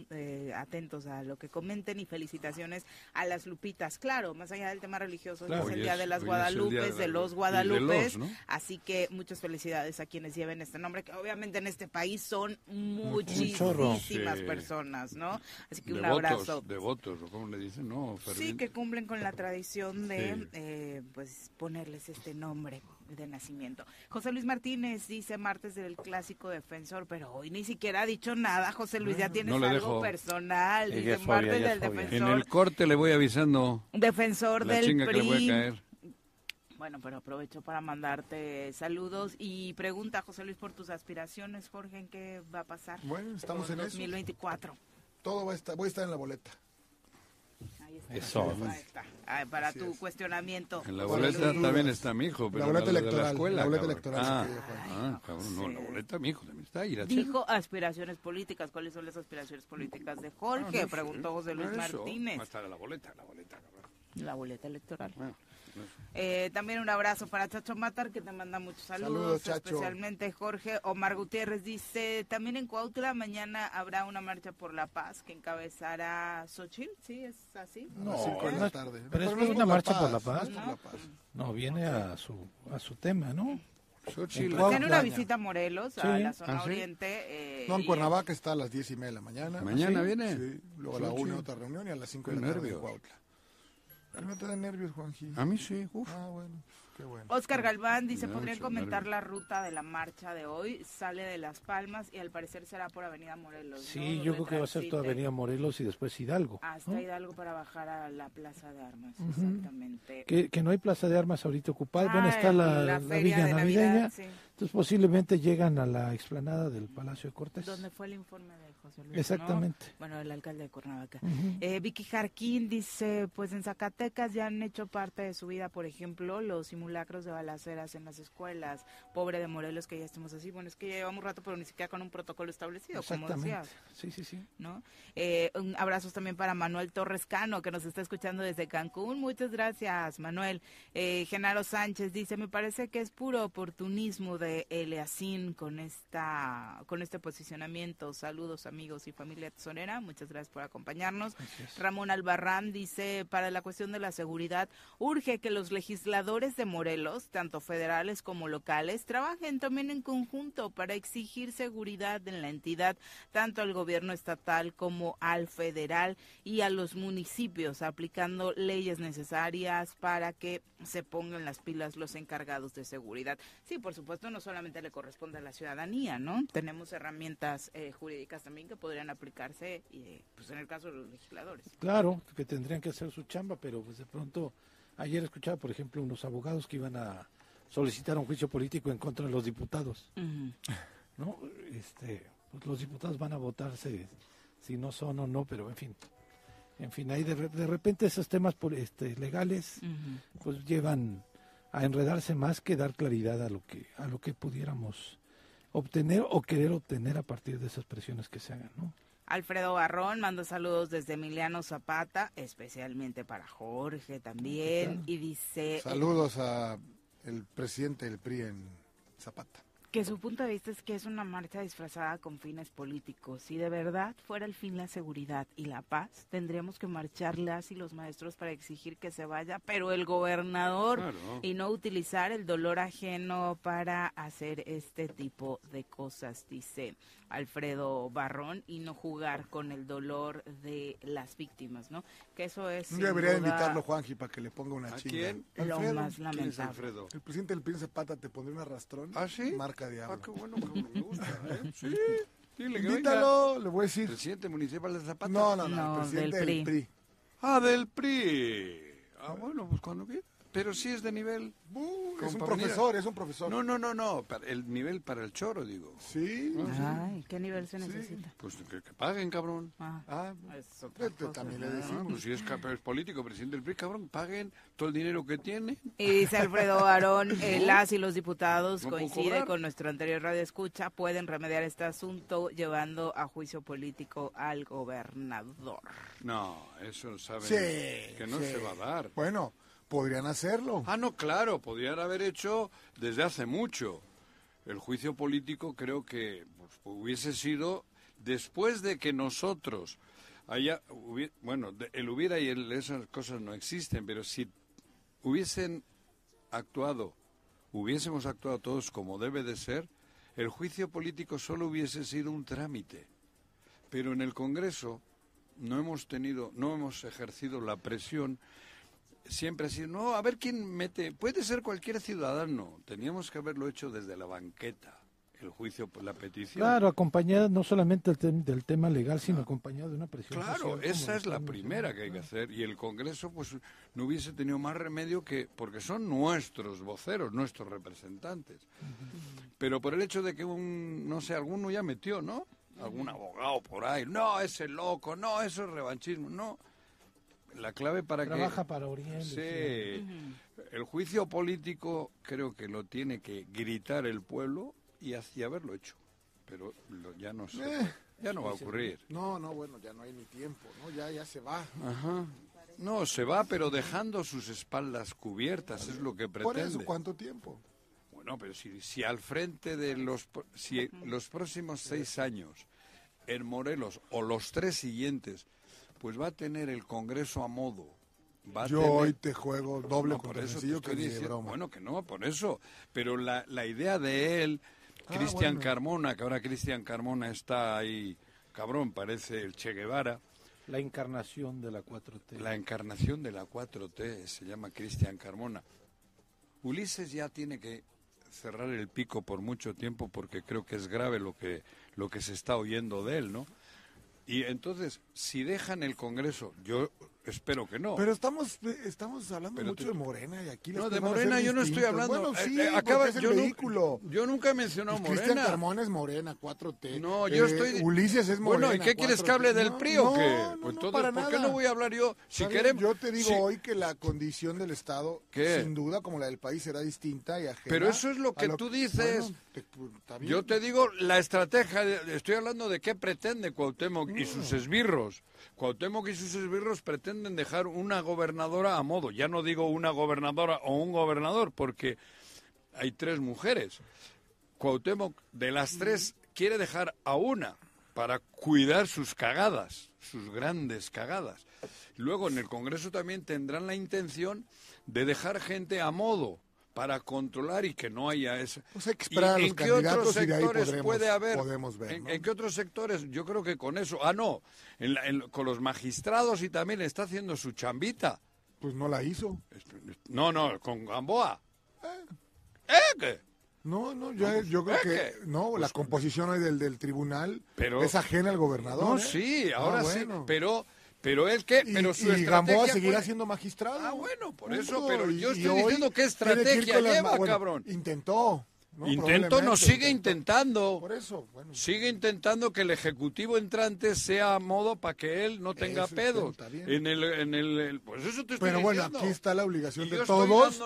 Speaker 1: eh, atentos a lo que comenten y felicitaciones a las Lupitas. Claro, más allá del tema religioso,
Speaker 2: Claro.
Speaker 1: es el Día de las
Speaker 2: de
Speaker 1: Guadalupes, de los
Speaker 2: de
Speaker 1: Guadalupes.
Speaker 2: los, ¿no?
Speaker 1: Así que muchas felicidades a quienes lleven este nombre, que obviamente en este país son muchísimas
Speaker 2: Sí.
Speaker 1: personas, ¿no? Así que un
Speaker 2: Devotos,
Speaker 1: abrazo.
Speaker 2: devotos, o como le dicen, no,
Speaker 1: Sí, que cumplen con la tradición de
Speaker 2: Sí.
Speaker 1: eh, pues ponerles este nombre de nacimiento. José Luis Martínez dice martes del clásico defensor, pero hoy ni siquiera ha dicho nada. José Luis, ya tienes
Speaker 2: No
Speaker 1: algo
Speaker 2: dejo.
Speaker 1: personal. Dice
Speaker 2: fobia,
Speaker 1: martes del defensor.
Speaker 2: En el corte le voy avisando
Speaker 1: Defensor
Speaker 2: la
Speaker 1: del
Speaker 2: chinga que le voy
Speaker 1: PRI.
Speaker 2: a caer.
Speaker 1: Bueno, pero aprovecho para mandarte saludos y pregunta, José Luis, por tus aspiraciones, Jorge, ¿en qué va a pasar?
Speaker 4: Bueno, estamos en eso.
Speaker 1: 2024.
Speaker 4: Todo va a estar, voy a estar en la boleta.
Speaker 1: Ahí está.
Speaker 4: Eso.
Speaker 1: Ahí está. Ah, para tu cuestionamiento.
Speaker 2: En la boleta
Speaker 1: Luis.
Speaker 2: también está mi hijo, pero
Speaker 4: La boleta
Speaker 2: de
Speaker 4: electoral,
Speaker 2: la escuela.
Speaker 4: la boleta
Speaker 2: cabrón.
Speaker 4: electoral,
Speaker 2: Ah,
Speaker 4: sí,
Speaker 2: ah, cabrón, no, la boleta mi hijo también está.
Speaker 1: Dijo aspiraciones políticas. ¿Cuáles son las aspiraciones políticas de Jorge?
Speaker 2: Ah, no
Speaker 1: Preguntó José Luis
Speaker 2: eso.
Speaker 1: Martínez.
Speaker 2: Va a estar la boleta, la boleta, cabrón.
Speaker 1: La boleta electoral.
Speaker 2: Bueno,
Speaker 1: Eh, también un abrazo para Chacho Matar, que te manda muchos saludos,
Speaker 4: Saludos, Chacho.
Speaker 1: especialmente Jorge. Omar Gutiérrez dice, también en Cuautla mañana habrá una marcha por la paz que encabezará Xochitl, ¿sí? ¿Es así?
Speaker 3: No,
Speaker 4: cinco de
Speaker 3: no
Speaker 4: la
Speaker 3: es-
Speaker 4: tarde.
Speaker 3: pero es una marcha por la
Speaker 4: paz, no es por la paz.
Speaker 3: No, viene a su, a su tema, ¿no?
Speaker 2: Xochitl.
Speaker 1: Pues tiene una visita a Morelos, a
Speaker 3: Sí.
Speaker 1: la zona
Speaker 2: ¿Ah, sí?
Speaker 1: oriente. eh,
Speaker 4: No, en
Speaker 1: y-
Speaker 4: Cuernavaca está a las diez y media de la mañana.
Speaker 2: ¿Mañana
Speaker 4: ¿Sí?
Speaker 2: viene?
Speaker 4: Sí, luego a la
Speaker 2: Xochitl.
Speaker 4: una otra reunión y a las cinco
Speaker 2: Qué
Speaker 4: de la tarde en. Cuautla. A mí no te dan nervios, Juanji.
Speaker 2: A mí sí, uf.
Speaker 4: Ah, bueno, qué bueno.
Speaker 1: Oscar Galván dice,
Speaker 2: da
Speaker 1: ¿podrían comentar la ruta de la marcha de hoy? Sale de Las Palmas y al parecer será por Avenida Morelos. ¿no?
Speaker 3: Sí, yo creo que va a ser toda
Speaker 1: transite
Speaker 3: Avenida Morelos y después Hidalgo.
Speaker 1: Hasta
Speaker 3: ¿no?
Speaker 1: Hidalgo para bajar a la Plaza de Armas, exactamente.
Speaker 3: Que, que no hay plaza de armas ahorita ocupada. bueno,
Speaker 1: Ah,
Speaker 3: está la,
Speaker 1: la
Speaker 3: la
Speaker 1: feria
Speaker 3: villa
Speaker 1: de
Speaker 3: navideña.
Speaker 1: Navidad, sí.
Speaker 3: Entonces posiblemente llegan a la explanada del Palacio de Cortés.
Speaker 1: Donde fue el informe de José Luis. ¿no?
Speaker 3: Exactamente.
Speaker 1: Bueno, el alcalde de Cuernavaca. Eh, Vicky Jarquín dice, pues en Zacatecas ya han hecho parte de su vida, por ejemplo, los simulacros de balaceras en las escuelas. Pobre de Morelos que ya estemos así. Bueno, es que ya llevamos rato, pero ni siquiera con un protocolo establecido, como
Speaker 3: Exactamente.
Speaker 1: decías.
Speaker 3: Sí, sí, sí.
Speaker 1: ¿no? Eh, un abrazos también para Manuel Torres Cano, que nos está escuchando desde Cancún. Muchas gracias, Manuel. Eh, Genaro Sánchez dice, me parece que es puro oportunismo de Eleacín con esta con este posicionamiento. Saludos, amigos y familia tesorera. Muchas gracias por acompañarnos. Ramón Albarrán dice, para la cuestión de la seguridad, urge que los legisladores de Morelos, tanto federales como locales, trabajen también en conjunto para exigir seguridad en la entidad, tanto al gobierno estatal como al federal y a los municipios, aplicando leyes necesarias para que se pongan las pilas los encargados de seguridad. Sí, por supuesto, no solamente le corresponde a la ciudadanía, ¿no? Tenemos herramientas eh, jurídicas también que podrían aplicarse, y, pues en el caso de los legisladores.
Speaker 3: Claro, que tendrían que hacer su chamba, pero pues de pronto, ayer escuchaba, por ejemplo, unos abogados que iban a solicitar un juicio político en contra de los diputados, ¿no? Este, pues los diputados van a votarse si no son o no, pero en fin. En fin, ahí de, de repente esos temas por, este, legales pues llevan a enredarse más que dar claridad a lo que a lo que pudiéramos obtener o querer obtener a partir de esas presiones que se hagan, ¿no?
Speaker 1: Alfredo Barrón manda saludos desde Emiliano Zapata, especialmente para Jorge también, y dice eh,
Speaker 4: Saludos a el presidente del PRI en Zapata.
Speaker 1: Que su punto de vista es que es una marcha disfrazada con fines políticos. Si de verdad fuera el fin la seguridad y la paz, tendríamos que marchar las y los maestros para exigir que se vaya, pero el gobernador
Speaker 2: Claro.
Speaker 1: y no utilizar el dolor ajeno para hacer este tipo de cosas, dice Alfredo Barrón, y no jugar con el dolor de las víctimas, ¿no? Que eso es
Speaker 4: debería
Speaker 1: duda,
Speaker 4: invitarlo, Juanji, para que le ponga una
Speaker 2: ¿A
Speaker 4: chinga.
Speaker 2: quién?
Speaker 1: Lo
Speaker 4: Alfredo.
Speaker 1: más
Speaker 2: ¿Quién es
Speaker 1: lamentable.
Speaker 2: Alfredo?
Speaker 4: El presidente del PRI en Zapata te pondría un arrastrón.
Speaker 2: ¿Ah, sí?
Speaker 4: Marca diablo.
Speaker 2: Ah, qué bueno, que me gusta, ¿eh? Sí. Dile
Speaker 4: Invítalo, le voy a decir.
Speaker 2: Presidente municipal de Zapata.
Speaker 4: No, no, no,
Speaker 1: No,
Speaker 4: el presidente
Speaker 1: del
Speaker 4: del
Speaker 1: PRI.
Speaker 4: PRI.
Speaker 2: Ah, del PRI. Ah, bueno, pues cuando quiera. Pero sí es de nivel.
Speaker 4: Uh, es un profesor, es un profesor.
Speaker 2: No, no, no, no. para el nivel para el choro, digo.
Speaker 4: Sí.
Speaker 1: Ay, ¿qué nivel se necesita?
Speaker 2: Pues que, que paguen, cabrón.
Speaker 1: Ah,
Speaker 4: Ah,
Speaker 1: es otra cosa.
Speaker 4: también le
Speaker 2: Ah,
Speaker 4: decimos.
Speaker 2: pues si es, es político, presidente del PRI, cabrón, paguen todo el dinero que tiene.
Speaker 1: Y dice Alfredo Barón, eh, las y los diputados
Speaker 2: No puedo
Speaker 1: coincide
Speaker 2: cobrar.
Speaker 1: con nuestro anterior radio escucha, pueden remediar este asunto llevando a juicio político al gobernador.
Speaker 2: No, eso saben
Speaker 4: Sí,
Speaker 2: que no
Speaker 4: sí.
Speaker 2: se va a dar.
Speaker 4: Bueno, podrían hacerlo.
Speaker 2: Ah, no, claro, podrían haber hecho desde hace mucho. El juicio político creo que pues, hubiese sido después de que nosotros haya, bueno, el hubiera y el, esas cosas no existen, pero si hubiesen actuado, hubiésemos actuado todos como debe de ser, el juicio político solo hubiese sido un trámite. Pero en el Congreso no hemos tenido, no hemos ejercido la presión siempre ha sido, no, a ver quién mete, puede ser cualquier ciudadano, teníamos que haberlo hecho desde la banqueta, el juicio por la petición.
Speaker 3: Claro, acompañada no solamente del, tem- del tema legal, sino acompañado de una presión
Speaker 2: Claro,
Speaker 3: social,
Speaker 2: esa es la primera que hay que hacer y el Congreso pues no hubiese tenido más remedio que porque son nuestros voceros, nuestros representantes. Pero por el hecho de que un no sé, alguno ya metió, ¿no? Algún abogado por ahí, no, ese loco, no, eso es revanchismo, no. La clave para
Speaker 3: Trabaja
Speaker 2: que
Speaker 3: para Oriente.
Speaker 2: Sí. El juicio político creo que lo tiene que gritar el pueblo y así haberlo hecho. Pero lo- ya no sé.
Speaker 4: Eh.
Speaker 2: ya no va a ocurrir.
Speaker 4: No, no, bueno, ya no hay ni tiempo, ¿no? Ya, ya se va.
Speaker 2: Ajá. No, se va, pero dejando sus espaldas cubiertas, es lo que
Speaker 4: Por
Speaker 2: pretende.
Speaker 4: eso, ¿cuánto tiempo?
Speaker 2: Bueno, pero si, si al frente de los, si los próximos seis años en Morelos o los tres siguientes, pues va a tener el Congreso a modo. Va a
Speaker 4: Yo
Speaker 2: tener-
Speaker 4: hoy te juego doble
Speaker 2: No, por eso
Speaker 4: sencillo que.
Speaker 2: Bueno, que no, por eso. Pero la, la idea de él,
Speaker 4: Ah,
Speaker 2: Cristian
Speaker 4: bueno.
Speaker 2: Carmona, que ahora Cristian Carmona está ahí, cabrón, parece el Che Guevara.
Speaker 3: La encarnación de la 4T.
Speaker 2: La encarnación de la 4T se llama Cristian Carmona. Ulises ya tiene que cerrar el pico por mucho tiempo porque creo que es grave lo que, lo que se está oyendo de él, ¿no? Y entonces, si dejan el Congreso, yo espero que no.
Speaker 4: Pero estamos eh, estamos hablando
Speaker 2: Pero
Speaker 4: mucho de Morena y aquí
Speaker 2: no, de Morena yo no estoy hablando.
Speaker 4: Bueno,
Speaker 2: eh,
Speaker 4: sí,
Speaker 2: eh,
Speaker 4: porque
Speaker 2: acaba-
Speaker 4: es el
Speaker 2: yo,
Speaker 4: vehículo.
Speaker 2: yo nunca he mencionado
Speaker 4: Pues Cristian
Speaker 2: Morena.
Speaker 4: Carmón es Morena, 4T.
Speaker 2: No, yo
Speaker 4: Eh,
Speaker 2: estoy.
Speaker 4: Ulises es Morena.
Speaker 2: Bueno, ¿y qué quieres que
Speaker 4: 4T?
Speaker 2: hable del
Speaker 4: No,
Speaker 2: PRI o
Speaker 4: no,
Speaker 2: qué?
Speaker 4: no,
Speaker 2: pues
Speaker 4: no,
Speaker 2: entonces,
Speaker 4: para
Speaker 2: ¿por qué
Speaker 4: nada.
Speaker 2: no voy a hablar yo? Si queremos.
Speaker 4: Yo te digo
Speaker 2: si-
Speaker 4: hoy que la condición del Estado,
Speaker 2: ¿Qué?
Speaker 4: sin duda, como la del país, será distinta y ajena.
Speaker 2: Pero eso es lo que tú dices.
Speaker 4: Bueno, te-.
Speaker 2: Yo te digo la estrategia, de- estoy hablando de qué pretende Cuauhtémoc y sus esbirros. Cuauhtémoc y sus esbirros pretenden dejar una gobernadora a modo. Ya no digo una gobernadora o un gobernador, porque hay tres mujeres. Cuauhtémoc, de las tres, quiere dejar a una para cuidar sus cagadas, sus grandes cagadas. Luego en el Congreso también tendrán la intención de dejar gente a modo para controlar y que no haya esa.
Speaker 4: Pues hay que esperar a los
Speaker 2: en qué otros
Speaker 4: y
Speaker 2: sectores
Speaker 4: podremos-
Speaker 2: puede haber?
Speaker 4: podemos ver,
Speaker 2: ¿En,
Speaker 4: ¿no?
Speaker 2: en qué otros sectores? Yo creo que con eso. Ah, no. en la- en- con los magistrados y también está haciendo su chambita.
Speaker 4: Pues no la hizo.
Speaker 2: No, no, con Gamboa. ¿Eh? ¿Qué?
Speaker 4: No, no, yo,
Speaker 2: pues,
Speaker 4: yo creo
Speaker 2: ¿eh,
Speaker 4: que no, la composición hoy del, del tribunal
Speaker 2: Pero-
Speaker 4: es ajena al gobernador.
Speaker 2: No,
Speaker 4: ¿eh?
Speaker 2: sí,
Speaker 4: Ah,
Speaker 2: ahora
Speaker 4: bueno.
Speaker 2: sí. Pero, pero él qué,
Speaker 4: Y,
Speaker 2: pero su
Speaker 4: y. Gamboa seguirá siendo magistrado.
Speaker 2: Ah, bueno, por
Speaker 4: Punto.
Speaker 2: eso, pero yo estoy diciendo qué
Speaker 4: que
Speaker 2: estrategia lleva,
Speaker 4: bueno,
Speaker 2: cabrón.
Speaker 4: Intentó. ¿no?
Speaker 2: Intento no, sigue intentando.
Speaker 4: Por eso, bueno.
Speaker 2: Sigue intentando que el ejecutivo entrante sea a modo para que él no tenga
Speaker 4: Eso
Speaker 2: pedos. En el, en el, el- pues eso te estoy
Speaker 4: Pero bueno,
Speaker 2: diciendo.
Speaker 4: aquí está la obligación
Speaker 2: Y
Speaker 4: de todos.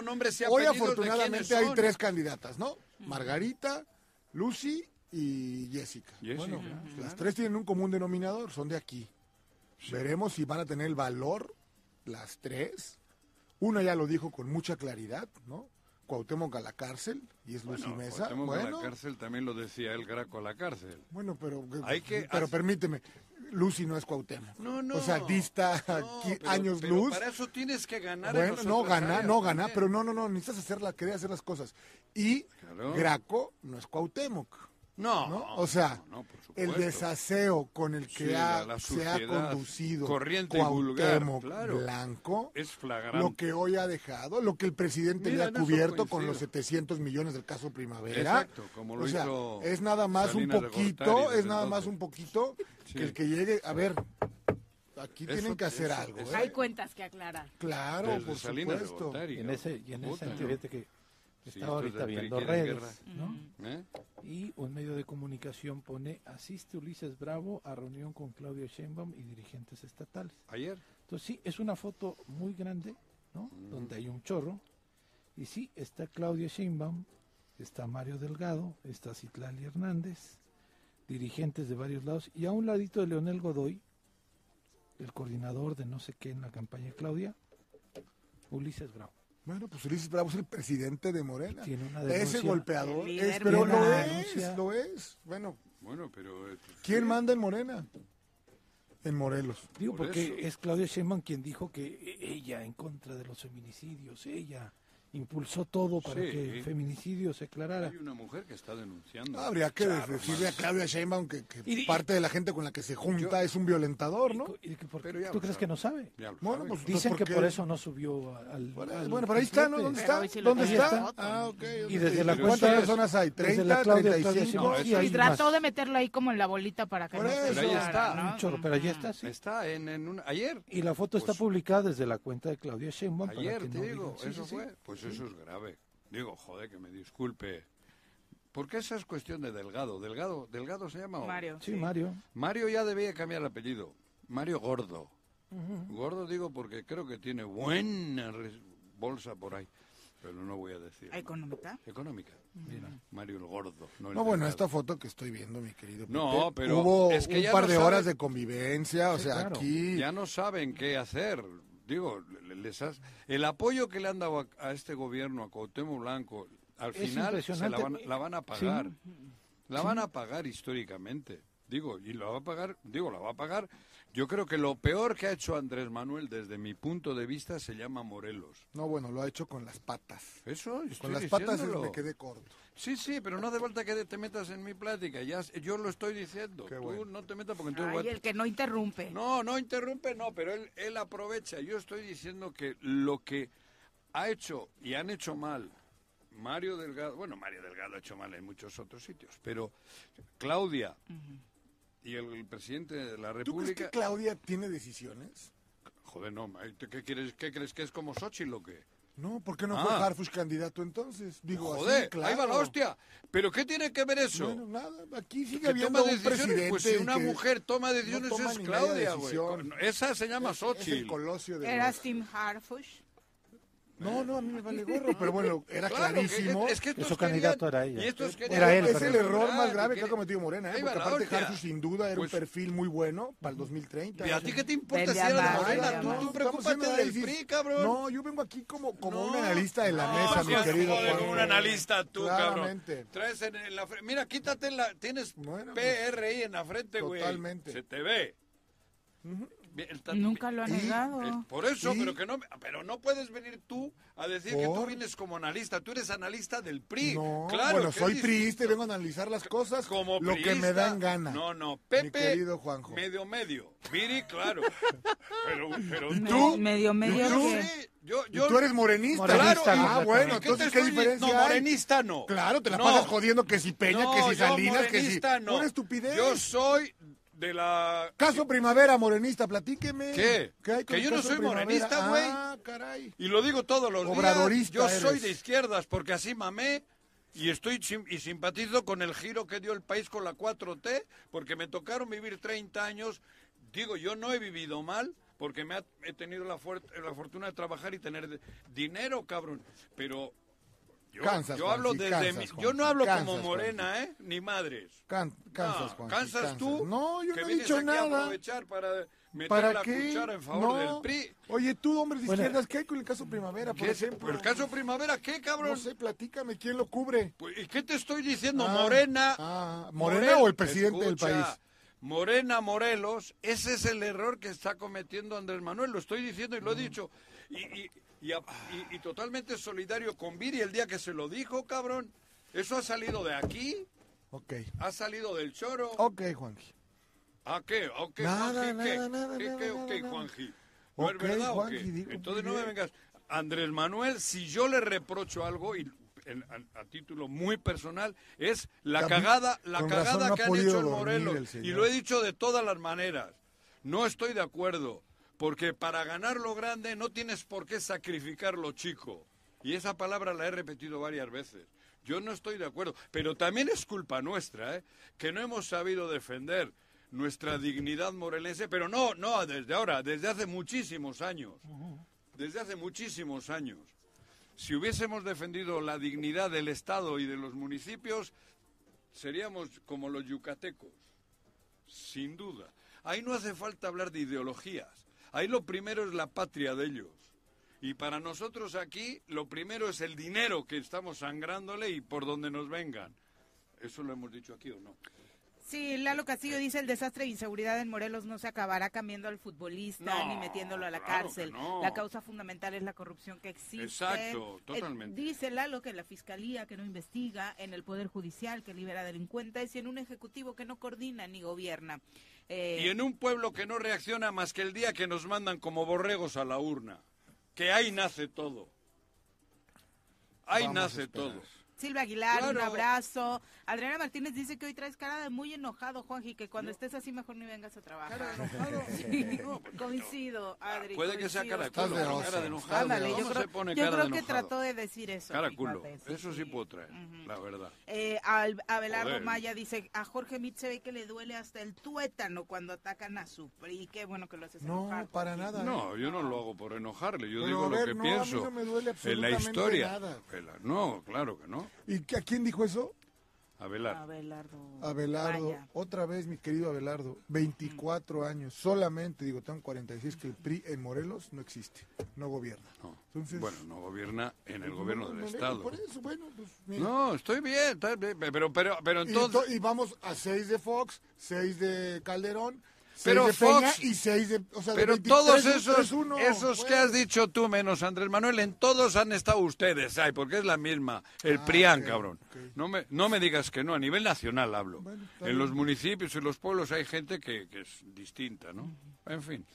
Speaker 4: Hoy afortunadamente hay tres candidatas, ¿no? Margarita, Lucy y Jessica.
Speaker 2: Jessica,
Speaker 4: Bueno,
Speaker 2: claro.
Speaker 4: las tres tienen un común denominador, son de aquí. Veremos si van a tener el valor las tres. Una ya lo dijo con mucha claridad, ¿no? Cuauhtémoc a la cárcel y es Lucy
Speaker 2: Bueno,
Speaker 4: Mesa.
Speaker 2: Cuauhtémoc a
Speaker 4: Bueno,
Speaker 2: la cárcel también lo decía el Graco a la cárcel.
Speaker 4: bueno, pero
Speaker 2: Hay que
Speaker 4: pero
Speaker 2: hacer-
Speaker 4: permíteme, Lucy no es Cuauhtémoc.
Speaker 2: No, no.
Speaker 4: O sea, dista
Speaker 2: No,
Speaker 4: aquí
Speaker 2: pero-
Speaker 4: años
Speaker 2: pero
Speaker 4: luz.
Speaker 2: Para eso tienes que ganar. en
Speaker 4: Bueno, no gana, no gana, pero no, no, no, necesitas hacerla, querer hacer las cosas. Y
Speaker 2: Claro.
Speaker 4: Graco no es Cuauhtémoc.
Speaker 2: No,
Speaker 4: ¿no? O sea,
Speaker 2: no,
Speaker 4: el desaseo con el que
Speaker 2: Sí,
Speaker 4: ha-
Speaker 2: la- la
Speaker 4: se ha conducido
Speaker 2: corriente y vulgar, claro.
Speaker 4: Blanco,
Speaker 2: Es flagrante.
Speaker 4: lo que hoy ha dejado, lo que el presidente
Speaker 2: Mira,
Speaker 4: le ha cubierto con
Speaker 2: coincido.
Speaker 4: los 700 millones del caso Primavera.
Speaker 2: Exacto, como lo
Speaker 4: o sea,
Speaker 2: hizo
Speaker 4: es nada más
Speaker 2: Salinas
Speaker 4: un poquito, es nada más un poquito
Speaker 2: Sí.
Speaker 4: que el que llegue, a ver, aquí
Speaker 2: Eso-
Speaker 4: tienen que hacer
Speaker 2: eso-
Speaker 4: algo.
Speaker 2: eso-
Speaker 4: ¿eh?
Speaker 1: Hay cuentas que aclarar.
Speaker 4: Claro,
Speaker 2: Desde
Speaker 4: por
Speaker 2: Salinas
Speaker 4: supuesto.
Speaker 2: Gortari,
Speaker 3: Y en ese, y en ese
Speaker 2: Puta,
Speaker 3: sentido, que estaba
Speaker 2: estos
Speaker 3: ahorita viendo redes. ¿no?
Speaker 2: ¿Eh?
Speaker 3: Y un medio de comunicación pone, asiste Ulises Bravo a reunión con Claudio Sheinbaum y dirigentes estatales.
Speaker 2: Ayer.
Speaker 3: Entonces sí, es una foto muy grande, ¿no? Donde hay un chorro. Y sí, está Claudio Sheinbaum, está Mario Delgado, está Citlali Hernández, dirigentes de varios lados. Y a un ladito de Leonel Godoy, el coordinador de no sé qué en la campaña de Claudia, Ulises Bravo.
Speaker 4: Bueno, pues Ulises Bravo es el presidente de Morena.
Speaker 3: Tiene una
Speaker 4: Ese golpeador. Es- pero lo es, lo es. Bueno,
Speaker 2: Bueno, pero... eh,
Speaker 4: ¿quién
Speaker 2: sí.
Speaker 4: manda en Morena? En Morelos.
Speaker 3: Digo,
Speaker 2: Por
Speaker 3: porque
Speaker 2: eso.
Speaker 3: es Claudia Sheinbaum quien dijo que ella en contra de los feminicidios, ella impulsó todo para
Speaker 2: Sí.
Speaker 3: que el feminicidio se aclarara.
Speaker 2: Hay una mujer que está denunciando.
Speaker 4: Habría que
Speaker 2: Charro,
Speaker 4: decirle a. Claudia Sheinbaum que, que
Speaker 3: Y- y-
Speaker 4: parte de la gente con la que se junta es un violentador, ¿no?
Speaker 3: ¿Y que por?
Speaker 2: Pero ya
Speaker 3: ¿Tú crees
Speaker 2: sabe.
Speaker 3: que no sabe?
Speaker 4: Bueno, pues.
Speaker 3: Dicen
Speaker 4: ¿por
Speaker 3: que por eso no subió al...
Speaker 4: Bueno,
Speaker 3: al
Speaker 4: bueno, pero ahí está, ¿no?
Speaker 3: 27.
Speaker 4: ¿Dónde está?
Speaker 1: sí
Speaker 4: ¿Dónde está?
Speaker 1: foto.
Speaker 4: Ah, ok.
Speaker 3: Y desde la
Speaker 4: ¿Cuántas
Speaker 3: cuenta-
Speaker 4: personas hay?
Speaker 3: desde
Speaker 4: ¿30,
Speaker 3: la Claudia,
Speaker 4: 35?
Speaker 3: Claudia
Speaker 2: No,
Speaker 3: sí
Speaker 2: eso-
Speaker 3: hay
Speaker 1: Y trató de meterlo ahí como en la bolita para que no se.
Speaker 2: Pero ahí está,
Speaker 3: pero allí está, sí.
Speaker 2: Está en. Ayer.
Speaker 3: Y la foto está
Speaker 2: Pues-
Speaker 3: publicada desde la cuenta de Claudia Sheinbaum.
Speaker 2: Ayer,
Speaker 3: que
Speaker 2: te digo, eso fue. Pues eso es grave. Digo, joder, que me disculpe. Porque esa es cuestión de Delgado. Delgado, Delgado se llama. o-
Speaker 1: Mario.
Speaker 3: Sí, Mario.
Speaker 2: Mario ya debía cambiar el apellido. Mario Gordo. Gordo digo porque creo que tiene buena bolsa por ahí. Pero no voy a decir.
Speaker 1: ¿Económica?
Speaker 2: Económica. Mario el Gordo. No, el
Speaker 4: No, bueno, esta foto que estoy viendo, mi querido.
Speaker 2: No, pero
Speaker 4: Hubo
Speaker 2: es que
Speaker 4: un
Speaker 2: ya
Speaker 4: par
Speaker 2: no
Speaker 4: de
Speaker 2: sabe-
Speaker 4: horas de convivencia, o
Speaker 3: Sí,
Speaker 4: sea,
Speaker 3: claro.
Speaker 4: aquí...
Speaker 2: Ya no saben qué hacer. Digo, le- les has- el apoyo que le han dado a, a este gobierno, a Cuauhtémoc Blanco, al
Speaker 3: Es
Speaker 2: final se la van, la van a pagar. La van a pagar históricamente. Digo, y la va a pagar, digo, la va a pagar. Yo creo que lo peor que ha hecho Andrés Manuel desde mi punto de vista se llama Morelos.
Speaker 4: No, bueno, lo ha hecho con las patas.
Speaker 2: Eso, estoy
Speaker 4: Con las patas es- me quedé corto.
Speaker 2: Sí, sí, pero no hace falta que te metas en mi plática. Ya, yo lo estoy diciendo.
Speaker 4: Qué
Speaker 2: Tú
Speaker 4: bueno.
Speaker 2: no te metas porque entonces voy
Speaker 1: Ay,
Speaker 2: a-
Speaker 1: el que no interrumpe.
Speaker 2: No, no interrumpe, no, pero él, él aprovecha. Yo estoy diciendo que lo que ha hecho y han hecho mal Mario Delgado, bueno, Mario Delgado ha hecho mal en muchos otros sitios, pero Claudia y el, el presidente de la
Speaker 4: ¿Tú crees
Speaker 2: República,
Speaker 4: que Claudia tiene decisiones?
Speaker 2: joder, no. ¿Qué, quieres, ¿Qué crees que es como Xochitl o qué?
Speaker 4: No, ¿por qué no
Speaker 2: Ah.
Speaker 4: fue Harfush candidato entonces? Digo,
Speaker 2: Joder,
Speaker 4: así, claro.
Speaker 2: ahí va la hostia. ¿Pero qué tiene que ver eso?
Speaker 4: Bueno, nada, aquí sigue habiendo
Speaker 2: toma
Speaker 4: un
Speaker 2: decisiones,
Speaker 4: presidente
Speaker 2: Pues si una mujer toma decisiones
Speaker 4: no toma
Speaker 2: es Claudia, güey. Esa se llama
Speaker 4: Es- es el
Speaker 2: Xochitl.
Speaker 4: colosio de
Speaker 1: ¿Eras
Speaker 4: los-
Speaker 1: Tim Harfush?
Speaker 4: No, no, a mí me vale gorro, pero bueno, era
Speaker 2: Claro, que-
Speaker 4: clarísimo.
Speaker 2: es que estos
Speaker 3: Su candidato era ella.
Speaker 2: Y estos
Speaker 3: Era él,
Speaker 4: es el error más grave
Speaker 2: que
Speaker 4: que ha cometido Morena, ¿eh? Porque aparte. Harfush sin duda era
Speaker 2: Pues-
Speaker 4: un perfil muy bueno para el 2030.
Speaker 2: ¿Y a ti qué te importa si era de Morena? Tú, tú preocúpate del. PRI, cabrón.
Speaker 4: No, yo vengo aquí como, como
Speaker 2: No.
Speaker 4: un analista de la mesa, mi querido Juan.
Speaker 2: como un analista tú,
Speaker 4: Claramente.
Speaker 2: cabrón. Traes en, en la fre- Mira, quítate la... Tienes
Speaker 4: Bueno,
Speaker 2: PRI en la frente, güey.
Speaker 4: Totalmente.
Speaker 2: Se te ve. Ta-
Speaker 1: Nunca lo ha negado.
Speaker 2: Eh, Por eso,
Speaker 4: Sí.
Speaker 2: pero que no, pero no puedes venir tú a decir que tú vienes como analista. Tú eres analista del PRI.
Speaker 4: No,
Speaker 2: claro,
Speaker 4: bueno, soy priista y vengo a analizar las cosas
Speaker 2: como
Speaker 4: lo que me dan gana.
Speaker 2: No, no,
Speaker 4: Mi
Speaker 2: Pepe,
Speaker 4: querido Juanjo.
Speaker 2: medio medio. Viri, claro. pero, pero
Speaker 4: ¿Y
Speaker 2: tú?
Speaker 1: Medio, medio.
Speaker 4: ¿Y tú?
Speaker 2: sí, yo,
Speaker 4: tú eres morenista.
Speaker 3: Morenista,
Speaker 2: claro,
Speaker 4: ah, bueno,
Speaker 2: ¿y
Speaker 4: entonces, ¿qué
Speaker 2: estoy
Speaker 4: diferencia
Speaker 2: No,
Speaker 4: hay?
Speaker 2: morenista no.
Speaker 4: Claro, te la
Speaker 2: No.
Speaker 4: pasas jodiendo que si Peña,
Speaker 2: No,
Speaker 4: que si Salinas, que si...
Speaker 2: morenista no.
Speaker 4: Una estupidez.
Speaker 2: Yo soy de la...
Speaker 4: Caso Primavera, morenista, platíqueme.
Speaker 2: ¿Qué?
Speaker 4: hay con
Speaker 2: Que yo no soy
Speaker 4: Primavera?
Speaker 2: morenista, güey.
Speaker 4: Ah, caray.
Speaker 2: Y lo digo todos los
Speaker 4: Obradorista
Speaker 2: días. Yo soy de izquierdas porque así mamé y estoy sim- y simpatizo con el giro que dio el país con la 4T porque me tocaron vivir 30 años. Digo, yo no he vivido mal porque me ha- he tenido la, la fortuna de trabajar y tener dinero, cabrón. Pero yo, hablo desde
Speaker 4: cansas,
Speaker 2: mi- yo no hablo como morena, ¿eh? Ni madres.
Speaker 4: Can- cansas,
Speaker 2: No, tú.
Speaker 4: No, yo
Speaker 2: que
Speaker 4: no he dicho
Speaker 2: aquí a
Speaker 4: nada.
Speaker 2: aprovechar para meter
Speaker 4: ¿Para
Speaker 2: la
Speaker 4: qué?
Speaker 2: cuchara en favor
Speaker 4: No.
Speaker 2: del PRI.
Speaker 4: Oye, tú, hombres de
Speaker 3: Bueno.
Speaker 4: izquierdas, ¿qué hay con el caso Primavera, por ejemplo?
Speaker 2: ¿El caso Primavera qué, cabrón?
Speaker 4: No sé, platícame, ¿quién lo cubre?
Speaker 2: Pues, ¿Y qué te estoy diciendo?
Speaker 4: Ah,
Speaker 2: Morena.
Speaker 4: ah, ¿Morena
Speaker 2: Morel-
Speaker 4: o el presidente del país?
Speaker 2: Morena Morelos, ese es el error que está cometiendo Andrés Manuel, lo estoy diciendo y
Speaker 4: Mm.
Speaker 2: lo he dicho. Y, y, y, a- y- y totalmente solidario con Viri el día que se lo dijo, cabrón. Eso ha salido de aquí,
Speaker 4: Ok,
Speaker 2: ha salido del choro.
Speaker 4: ok, Juanji.
Speaker 2: ¿A qué? ¿A qué,
Speaker 4: Nada,
Speaker 2: Juanji? ¿Qué?
Speaker 4: nada, nada,
Speaker 2: ¿Qué, qué,
Speaker 4: nada,
Speaker 2: qué,
Speaker 4: nada.
Speaker 2: Juanji? ¿No
Speaker 4: Ok,
Speaker 2: es verdad o
Speaker 4: Juanji,
Speaker 2: qué?
Speaker 4: digo,
Speaker 2: Entonces no me vengas. Andrés Manuel, si yo le reprocho algo, y en- a, a título muy personal, es la
Speaker 4: También,
Speaker 2: cagada, la cagada
Speaker 4: no ha
Speaker 2: que han hecho en Morelos.
Speaker 4: el
Speaker 2: Y lo he dicho de todas las maneras. No estoy de acuerdo, porque para ganar lo grande no tienes por qué sacrificar lo chico. Y esa palabra la he repetido varias veces. Yo no estoy de acuerdo, pero también es culpa nuestra, ¿eh? que no hemos sabido defender nuestra dignidad morelense, pero no, no desde ahora, desde hace muchísimos años. Desde hace muchísimos años. Si hubiésemos defendido la dignidad del Estado y de los municipios, seríamos como los yucatecos, sin duda. Ahí no hace falta hablar de ideologías. Ahí lo primero es la patria de ellos. Y para nosotros aquí lo primero es el dinero que estamos sangrándole y por donde nos vengan. ¿Eso lo hemos dicho aquí o no?
Speaker 1: Sí, Lalo Castillo dice el desastre de inseguridad en Morelos no se acabará cambiando al futbolista
Speaker 2: No,
Speaker 1: ni metiéndolo a la
Speaker 2: claro
Speaker 1: cárcel.
Speaker 2: no.
Speaker 1: La causa fundamental es la corrupción que existe.
Speaker 2: Exacto,
Speaker 1: Eh,
Speaker 2: totalmente.
Speaker 1: dice Lalo que la fiscalía que no investiga, en el poder judicial que libera delincuentes y en un ejecutivo que no coordina ni gobierna. Eh,
Speaker 2: Y en un pueblo que no reacciona más que el día que nos mandan como borregos a la urna. Que ahí nace todo. Ahí
Speaker 4: Vamos
Speaker 2: nace todo.
Speaker 1: Silvia Aguilar, un abrazo. Adriana Martínez dice que hoy traes cara de muy enojado, Juanji, que cuando estés así mejor ni vengas a trabajar. Sí, coincido, Adri.
Speaker 2: Puede que sea cara de culo, cara enojado.
Speaker 1: Ándale, yo
Speaker 2: ¿Cómo
Speaker 1: creo,
Speaker 2: se pone
Speaker 1: yo
Speaker 2: cara
Speaker 1: creo
Speaker 2: de
Speaker 1: que
Speaker 2: enojado?
Speaker 1: trató de decir eso.
Speaker 2: Cara culo.
Speaker 1: fíjate, sí,
Speaker 2: Eso sí
Speaker 1: sí.
Speaker 2: puedo traer, la verdad.
Speaker 1: Eh, Al- Abelardo
Speaker 2: Joder.
Speaker 1: Maya dice, a Jorge Mit se ve que le duele hasta el tuétano cuando atacan a su PRI. Qué bueno que lo haces
Speaker 4: No,
Speaker 1: enojar,
Speaker 4: para nada. ¿eh?
Speaker 2: No, yo no lo hago por enojarle, yo
Speaker 4: Pero,
Speaker 2: digo lo que
Speaker 4: no, a mí
Speaker 2: pienso.
Speaker 4: no me duele
Speaker 2: en la
Speaker 4: absolutamente
Speaker 2: historia.
Speaker 4: nada.
Speaker 2: No, claro que no.
Speaker 4: ¿Y que- a quién dijo eso?
Speaker 2: Abelar.
Speaker 1: Abelardo.
Speaker 4: Abelardo,
Speaker 1: Maya.
Speaker 4: otra vez mi querido Abelardo, 24 años, solamente, digo, tengo 46, que el PRI en Morelos no existe, no gobierna.
Speaker 2: No.
Speaker 4: Entonces,
Speaker 2: Bueno, no gobierna en el gobierno
Speaker 4: no,
Speaker 2: del Estado.
Speaker 4: Por eso, bueno, pues mira.
Speaker 2: No, estoy bien, está bien, pero, pero, pero
Speaker 4: Y
Speaker 2: entonces...
Speaker 4: to- y, vamos a 6 de Fox, 6 de Calderón, 6
Speaker 2: Pero
Speaker 4: de
Speaker 2: Fox-
Speaker 4: Peña y 6 de... O sea, de
Speaker 2: Pero
Speaker 4: 23,
Speaker 2: todos esos,
Speaker 4: 3-1,
Speaker 2: esos que has dicho tú menos Andrés Manuel, en todos han estado ustedes, ay, porque es la misma, el
Speaker 4: Ah,
Speaker 2: PRIAN,
Speaker 4: ok,
Speaker 2: cabrón. No me, no me digas que no, a nivel nacional hablo.
Speaker 4: Bueno,
Speaker 2: en
Speaker 4: bien.
Speaker 2: los municipios y los pueblos hay gente que, que es distinta, ¿no? En fin,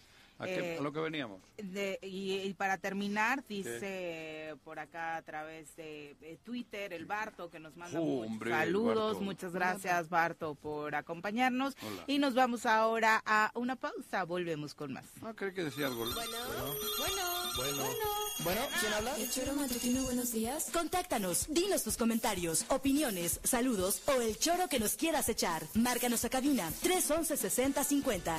Speaker 2: ¿A, qué-
Speaker 1: Eh,
Speaker 2: a lo que veníamos?
Speaker 1: De- y, y para terminar, dice por acá a través de, de Twitter el Barto que nos manda
Speaker 2: Hombre,
Speaker 1: saludos.
Speaker 2: Barto.
Speaker 1: Muchas gracias, Barto, por acompañarnos.
Speaker 2: Hola.
Speaker 1: Y nos vamos ahora a una pausa. Volvemos con más.
Speaker 2: Ah, que decía algo.
Speaker 8: Bueno,
Speaker 9: Bueno, bueno, ¿quién habla?
Speaker 8: El choro matutino, buenos días.
Speaker 9: Contáctanos, dinos tus comentarios, opiniones, saludos o el choro que nos quieras echar. Márcanos a cabina 311 6050.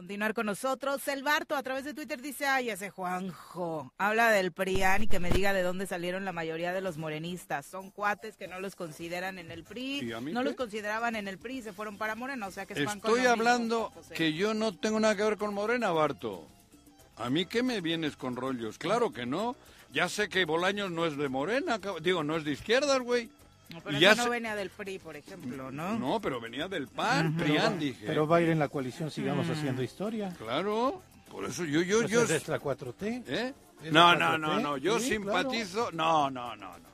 Speaker 1: Continuar con nosotros. El Barto a través de Twitter dice, ay, ese Juanjo, habla del PRIAN y que me diga de dónde salieron la mayoría de los morenistas. Son cuates que no los consideran en el PRI,
Speaker 2: ¿Y a mí
Speaker 1: no
Speaker 2: qué?
Speaker 1: los consideraban en el PRI se fueron para Morena, o sea que
Speaker 2: Estoy hablando que yo no tengo nada que ver con Morena, Barto. ¿A mí qué me vienes con rollos? Claro que no. Ya sé que Bolaños no es de Morena, digo, no es de izquierdas, güey.
Speaker 1: No, pero
Speaker 2: Y ya
Speaker 1: no
Speaker 2: sé-
Speaker 1: venía del PRI, por ejemplo, ¿no?
Speaker 2: No, pero venía del PAN,
Speaker 3: Pero
Speaker 2: PRIAN,
Speaker 3: va-
Speaker 2: dije.
Speaker 3: Pero va a ir en la coalición, sigamos
Speaker 1: Mm.
Speaker 3: haciendo historia.
Speaker 2: Claro, por eso yo, yo,
Speaker 3: Pues
Speaker 2: yo...
Speaker 3: es la 4T.
Speaker 2: ¿Eh?
Speaker 3: ¿Es
Speaker 2: No,
Speaker 3: la
Speaker 2: no, no,
Speaker 3: 4T?
Speaker 2: no, yo
Speaker 3: Sí,
Speaker 2: simpatizo... No, no, no, no.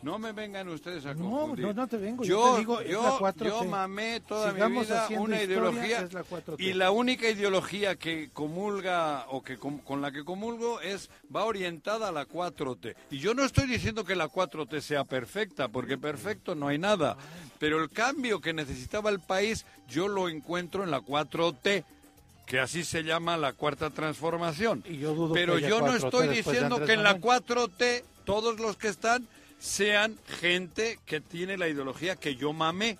Speaker 2: No me vengan ustedes a
Speaker 3: No,
Speaker 2: confundir.
Speaker 3: no, no te vengo, yo
Speaker 2: Yo,
Speaker 3: te digo,
Speaker 2: yo,
Speaker 3: la 4T.
Speaker 2: yo mamé toda
Speaker 3: Sigamos
Speaker 2: mi vida una ideología
Speaker 3: es la 4T.
Speaker 2: y la única ideología que comulga o que com- con la que comulgo es va orientada a la 4T. Y yo no estoy diciendo que la 4T sea perfecta, porque perfecto no hay nada, pero el cambio que necesitaba el país yo lo encuentro en la 4T que así se llama la cuarta transformación.
Speaker 3: dudo
Speaker 2: Pero
Speaker 3: que haya
Speaker 2: yo no
Speaker 3: 4T
Speaker 2: estoy diciendo que en la
Speaker 3: Manuel.
Speaker 2: 4T todos los que están sean gente que tiene la ideología que yo mamé.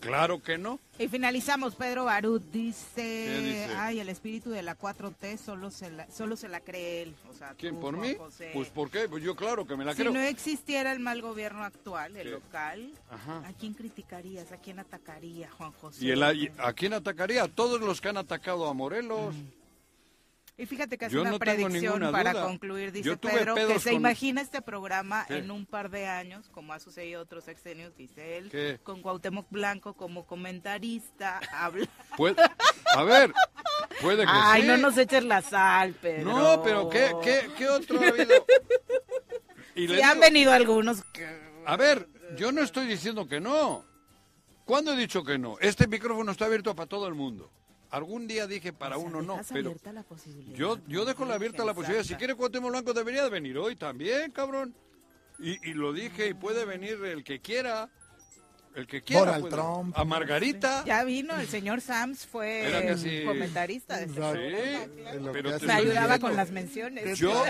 Speaker 2: Claro que no.
Speaker 1: Y finalizamos, Pedro Barut dice, ay, el espíritu de la 4T solo se la, solo se la cree él. O sea,
Speaker 2: ¿Quién,
Speaker 1: tú,
Speaker 2: por
Speaker 1: Juan
Speaker 2: mí?
Speaker 1: José.
Speaker 2: Pues ¿por qué? Pues yo claro que me la
Speaker 1: si
Speaker 2: creo.
Speaker 1: no existiera el mal gobierno actual, el
Speaker 2: ¿Qué?
Speaker 1: local,
Speaker 2: Ajá.
Speaker 1: ¿a quién criticarías? ¿A quién atacaría, Juan José?
Speaker 2: ¿Y el, y a quién atacaría? A todos los que han atacado a Morelos.
Speaker 1: Y fíjate que hace una
Speaker 2: no
Speaker 1: predicción para concluir, dice Pedro, que se
Speaker 2: con-
Speaker 1: imagina este programa
Speaker 2: ¿Qué?
Speaker 1: en un par de años, como ha sucedido otros sexenios, dice él,
Speaker 2: ¿Qué?
Speaker 1: con Cuauhtémoc Blanco como comentarista, habla...
Speaker 2: A ver, puede que
Speaker 1: Ay,
Speaker 2: sí.
Speaker 1: no nos eches la sal, Pedro.
Speaker 2: No, pero ¿qué, qué, qué otro ha habido? Y
Speaker 1: Sí, han
Speaker 2: digo-
Speaker 1: venido algunos que...
Speaker 2: A ver, yo no estoy diciendo que no. ¿Cuándo he dicho que no? Este micrófono está abierto para todo el mundo. Algún día dije para uno no, pero
Speaker 1: abierta la posibilidad,
Speaker 2: yo, yo dejo la abierta la posibilidad. Si quiere Cuauhtémoc Blanco debería de venir hoy también, cabrón. Y, y lo dije y puede venir el que quiera. El que quiera.
Speaker 4: Donald
Speaker 2: puede.
Speaker 4: Trump.
Speaker 2: A Margarita.
Speaker 1: Ya vino, el señor Sams fue
Speaker 2: Era que sí.
Speaker 1: comentarista de este
Speaker 2: Sí,
Speaker 1: programa.
Speaker 2: pero te
Speaker 1: Me ayudaba con las menciones.
Speaker 2: Yo,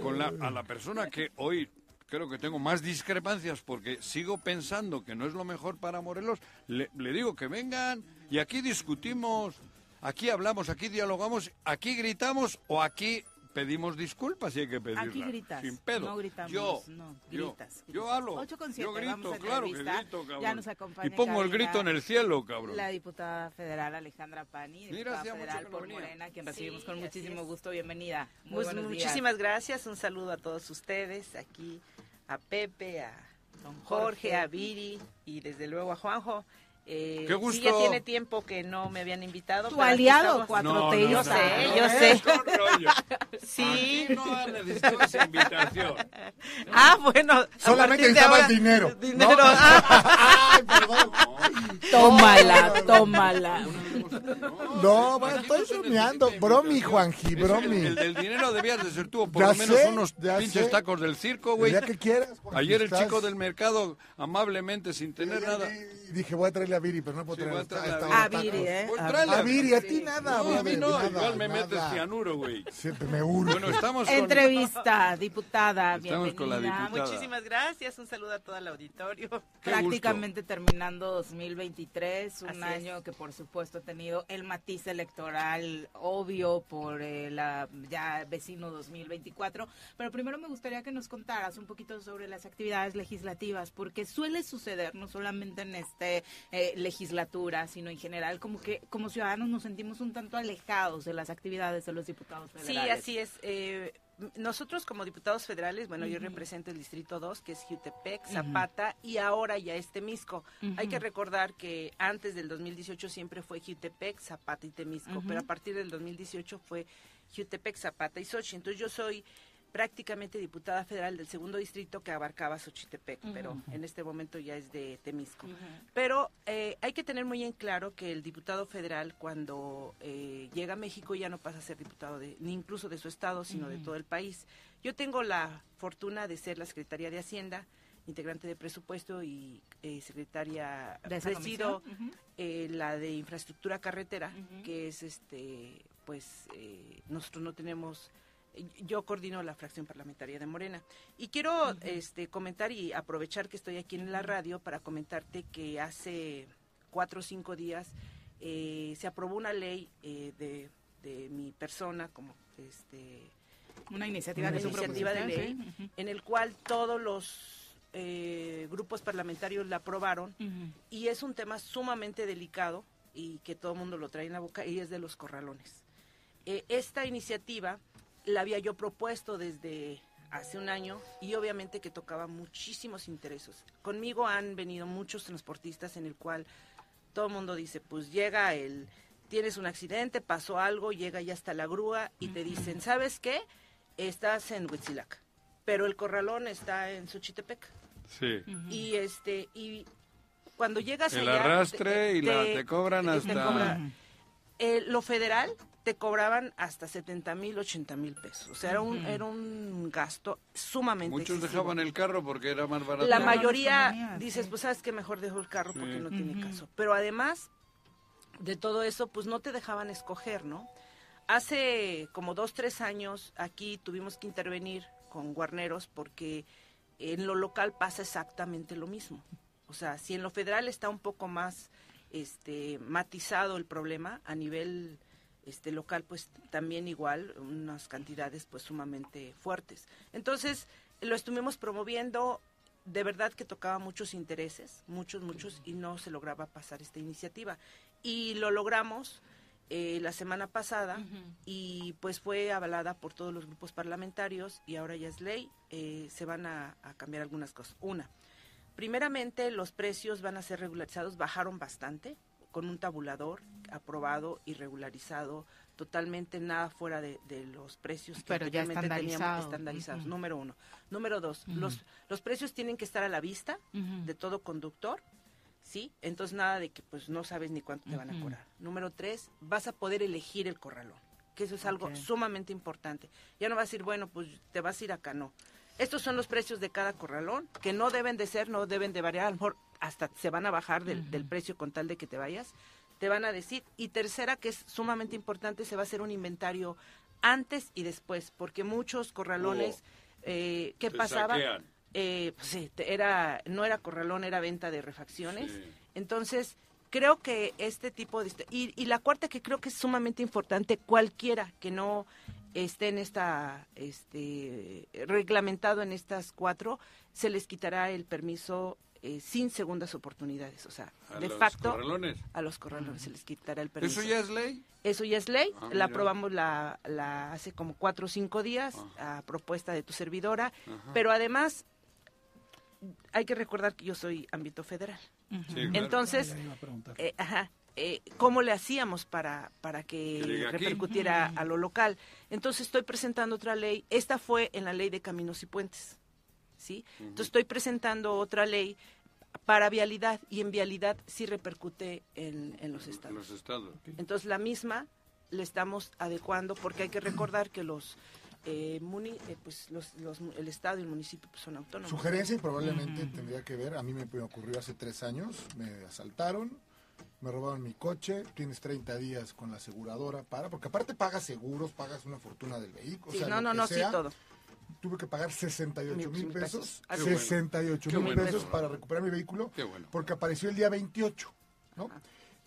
Speaker 2: con la, a la persona que hoy creo que tengo más discrepancias porque sigo pensando que no es lo mejor para Morelos, le, le digo que vengan y aquí discutimos, aquí hablamos, aquí dialogamos, aquí gritamos o aquí pedimos disculpas si hay que pedirlas.
Speaker 1: Aquí gritas,
Speaker 2: Sin pedo.
Speaker 1: no gritamos,
Speaker 2: yo,
Speaker 1: no,
Speaker 2: yo,
Speaker 1: gritas.
Speaker 2: yo hablo,
Speaker 1: Ocho con
Speaker 2: yo
Speaker 1: siete,
Speaker 2: grito,
Speaker 1: vamos a
Speaker 2: claro que grito, cabrón.
Speaker 1: Ya nos acompaña
Speaker 2: y pongo el grito en el cielo, cabrón.
Speaker 1: La diputada federal Alejandra Pani,
Speaker 2: Mira,
Speaker 1: diputada
Speaker 2: hacía mucho
Speaker 1: federal
Speaker 2: que no
Speaker 1: por
Speaker 2: venía.
Speaker 1: Morena, quien
Speaker 10: Sí,
Speaker 1: recibimos con
Speaker 10: así
Speaker 1: muchísimo
Speaker 10: es.
Speaker 1: gusto. Bienvenida. Muy
Speaker 10: Pues
Speaker 1: buenos días.
Speaker 10: muchísimas gracias, un saludo a todos ustedes, aquí a Pepe, a
Speaker 1: Don
Speaker 10: Jorge, a Viri y desde luego a Juanjo. Eh,
Speaker 2: Qué
Speaker 10: Sí,
Speaker 2: gusto.
Speaker 10: ya tiene tiempo que no me habían invitado.
Speaker 1: Tu aliado, cuatro No, no,
Speaker 10: yo
Speaker 1: no,
Speaker 10: sé,
Speaker 1: no,
Speaker 10: yo
Speaker 1: no,
Speaker 10: sé. Sí.
Speaker 2: Aquí no necesito esa invitación.
Speaker 10: Ah, bueno.
Speaker 4: Solamente necesitaba el dinero.
Speaker 10: Dinero.
Speaker 4: ¿no?
Speaker 10: Ah.
Speaker 4: Ay, perdón.
Speaker 1: Tómala, tómala.
Speaker 4: No, bueno, estoy soñando. Bromi, Juanji, bromi.
Speaker 2: El, el del dinero debías de ser tú, o por
Speaker 4: Ya
Speaker 2: lo menos
Speaker 4: sé,
Speaker 2: unos
Speaker 4: ya
Speaker 2: pinches
Speaker 4: sé.
Speaker 2: tacos del circo, güey.
Speaker 4: Día que quieras, Juanji,
Speaker 2: Ayer el
Speaker 4: estás-
Speaker 2: chico del mercado, amablemente, sin tener nada.
Speaker 4: Y dije, voy a traerle a Viri, pero no puedo
Speaker 2: Sí,
Speaker 4: traer
Speaker 2: voy a
Speaker 4: esta-
Speaker 2: traerle
Speaker 4: esta
Speaker 2: a Viri.
Speaker 4: tacos.
Speaker 2: A Viri, ¿eh?
Speaker 4: Pues
Speaker 2: A
Speaker 4: tráele a
Speaker 2: Viri.
Speaker 4: A ti nada,
Speaker 2: No, a mí
Speaker 4: brother,
Speaker 2: no,
Speaker 4: nada,
Speaker 2: igual me metes
Speaker 4: nada.
Speaker 2: cianuro, güey.
Speaker 4: Siempre me urge.
Speaker 2: Bueno, estamos con...
Speaker 1: Entrevista, diputada,
Speaker 2: Estamos con la
Speaker 1: bienvenida.
Speaker 2: diputada.
Speaker 10: Muchísimas gracias, un saludo a todo el auditorio.
Speaker 1: Prácticamente terminando 2023, un
Speaker 10: Así es.
Speaker 1: año que por supuesto ha tenido el matiz electoral obvio por eh, la ya vecino 2024, pero primero me gustaría que nos contaras un poquito sobre las actividades legislativas, porque suele suceder no solamente en este eh, legislatura, sino en general como que como ciudadanos nos sentimos un tanto alejados de las actividades de los diputados
Speaker 10: Sí,
Speaker 1: federales.
Speaker 10: así es. Eh, nosotros como diputados federales, bueno, yo represento el Distrito 2, que es Jutepec. Zapata y ahora ya es Temisco. Hay que recordar que antes del 2018 siempre fue Jutepec, Zapata y Temisco, pero a partir del 2018 fue Jutepec, Zapata y Sochi. Entonces yo soy prácticamente diputada federal del segundo distrito que abarcaba Xochitepec, pero en este momento ya es de Temisco. Pero eh, hay que tener muy en claro que el diputado federal cuando eh, llega a México ya no pasa a ser diputado de, ni incluso de su estado, sino de todo el país. Yo tengo la fortuna de ser la secretaria de Hacienda, integrante de presupuesto y eh, secretaria
Speaker 1: ¿De
Speaker 10: presido eh, la de infraestructura carretera, que es este, pues eh, nosotros no tenemos yo coordino la fracción parlamentaria de Morena. Y quiero este, comentar y aprovechar que estoy aquí en la radio para comentarte que hace cuatro o cinco días eh, se aprobó una ley eh, de, de mi persona como este
Speaker 1: Una iniciativa de
Speaker 10: una
Speaker 1: su
Speaker 10: iniciativa de
Speaker 1: proposición,
Speaker 10: ley en el cual todos los eh, grupos parlamentarios la aprobaron y es un tema sumamente delicado y que todo el mundo lo trae en la boca y es de los corralones. Eh, esta iniciativa la había yo propuesto desde hace un año y obviamente que tocaba muchísimos intereses. Conmigo han venido muchos transportistas en el cual todo el mundo dice, pues llega el, tienes un accidente, pasó algo, llega ya hasta la grúa y te dicen, ¿sabes qué? Estás en Huitzilac, pero el corralón está en Xochitepec.
Speaker 2: Sí.
Speaker 10: Y este, y cuando llegas
Speaker 2: El
Speaker 10: allá,
Speaker 2: arrastre y la- te cobran hasta-
Speaker 10: cobra- eh, lo federal te cobraban hasta 70 mil, 80 mil pesos. O sea, era un, era un gasto sumamente
Speaker 2: Muchos
Speaker 10: excesivo.
Speaker 2: dejaban el carro porque era más barato.
Speaker 10: La mayoría dices, pues sabes que mejor dejo el carro porque no tiene caso. Pero además de todo eso, pues no te dejaban escoger, ¿no? Hace como dos, tres años aquí tuvimos que intervenir con guarneros porque en lo local pasa exactamente lo mismo. O sea, si en lo federal está un poco más este matizado el problema a nivel este local pues también igual unas cantidades pues sumamente fuertes. Entonces lo estuvimos promoviendo de verdad que tocaba muchos intereses muchos muchos y no se lograba pasar esta iniciativa. Y lo logramos eh, la semana pasada y pues fue avalada por todos los grupos parlamentarios y ahora ya es ley eh, se van a, a cambiar algunas cosas. Una Primeramente, los precios van a ser regularizados, bajaron bastante, con un tabulador aprobado y regularizado, totalmente nada fuera de, de los precios que
Speaker 1: Pero ya
Speaker 10: teníamos
Speaker 1: estandarizado.
Speaker 10: estandarizados. Número uno. Número dos, los, los precios tienen que estar a la vista
Speaker 1: Ujú.
Speaker 10: de todo conductor, ¿sí? Entonces nada de que pues no sabes ni cuánto te van a cobrar. Número tres, vas a poder elegir el corralón, que eso es algo sumamente importante. Ya no vas a decir, bueno, pues te vas a ir acá, no. Estos son los precios de cada corralón, que no deben de ser, no deben de variar, a lo mejor hasta se van a bajar del, del precio con tal de que te vayas, te van a decir. Y tercera, que es sumamente importante, se va a hacer un inventario antes y después, porque muchos corralones, eh, ¿qué
Speaker 2: te
Speaker 10: pasaba? Eh, pues sí, te- era, no era corralón, era venta de refacciones.
Speaker 2: Sí.
Speaker 10: Entonces, creo que este tipo de... Y, y la cuarta que creo que es sumamente importante, cualquiera que no esté en esta, este, reglamentado en estas cuatro, se les quitará el permiso eh, sin segundas oportunidades. O sea,
Speaker 2: ¿A
Speaker 10: de
Speaker 2: los
Speaker 10: facto,
Speaker 2: corralones?
Speaker 10: a los corralones se les quitará el permiso.
Speaker 2: ¿Eso ya es ley?
Speaker 10: Eso ya es ley,
Speaker 2: Ah,
Speaker 10: la aprobamos la, la hace como cuatro o cinco días a propuesta de tu servidora,
Speaker 2: Ajá.
Speaker 10: pero además hay que recordar que yo soy ámbito federal.
Speaker 2: Sí, claro.
Speaker 10: Entonces,
Speaker 3: Ah, ya iba a preguntar.
Speaker 10: eh, ajá, eh, ¿cómo le hacíamos para, para que, repercutiera a lo local? Entonces estoy presentando otra ley, esta fue en la ley de caminos y puentes, ¿sí? Entonces estoy presentando otra ley para vialidad y en vialidad sí repercute en, en los estados.
Speaker 2: Los estados.
Speaker 10: Entonces la misma le estamos adecuando porque hay que recordar que los, eh, muni- eh, pues los, los- el estado y el municipio pues, son autónomos.
Speaker 4: Sugerencia y probablemente tendría que ver, a mí me ocurrió hace tres años, me asaltaron, me robaron mi coche, tienes 30 días con la aseguradora para, porque aparte pagas seguros, pagas una fortuna del vehículo.
Speaker 10: Sí,
Speaker 4: o sea,
Speaker 10: no, no, no, sí, todo.
Speaker 4: Tuve que pagar 68
Speaker 10: Mil-
Speaker 4: pesos,
Speaker 10: pesos. Ah, qué bueno.
Speaker 4: 68
Speaker 10: Qué
Speaker 4: mil
Speaker 10: bueno.
Speaker 4: pesos para recuperar mi vehículo,
Speaker 2: Qué bueno.
Speaker 4: porque apareció el día 28, ¿no?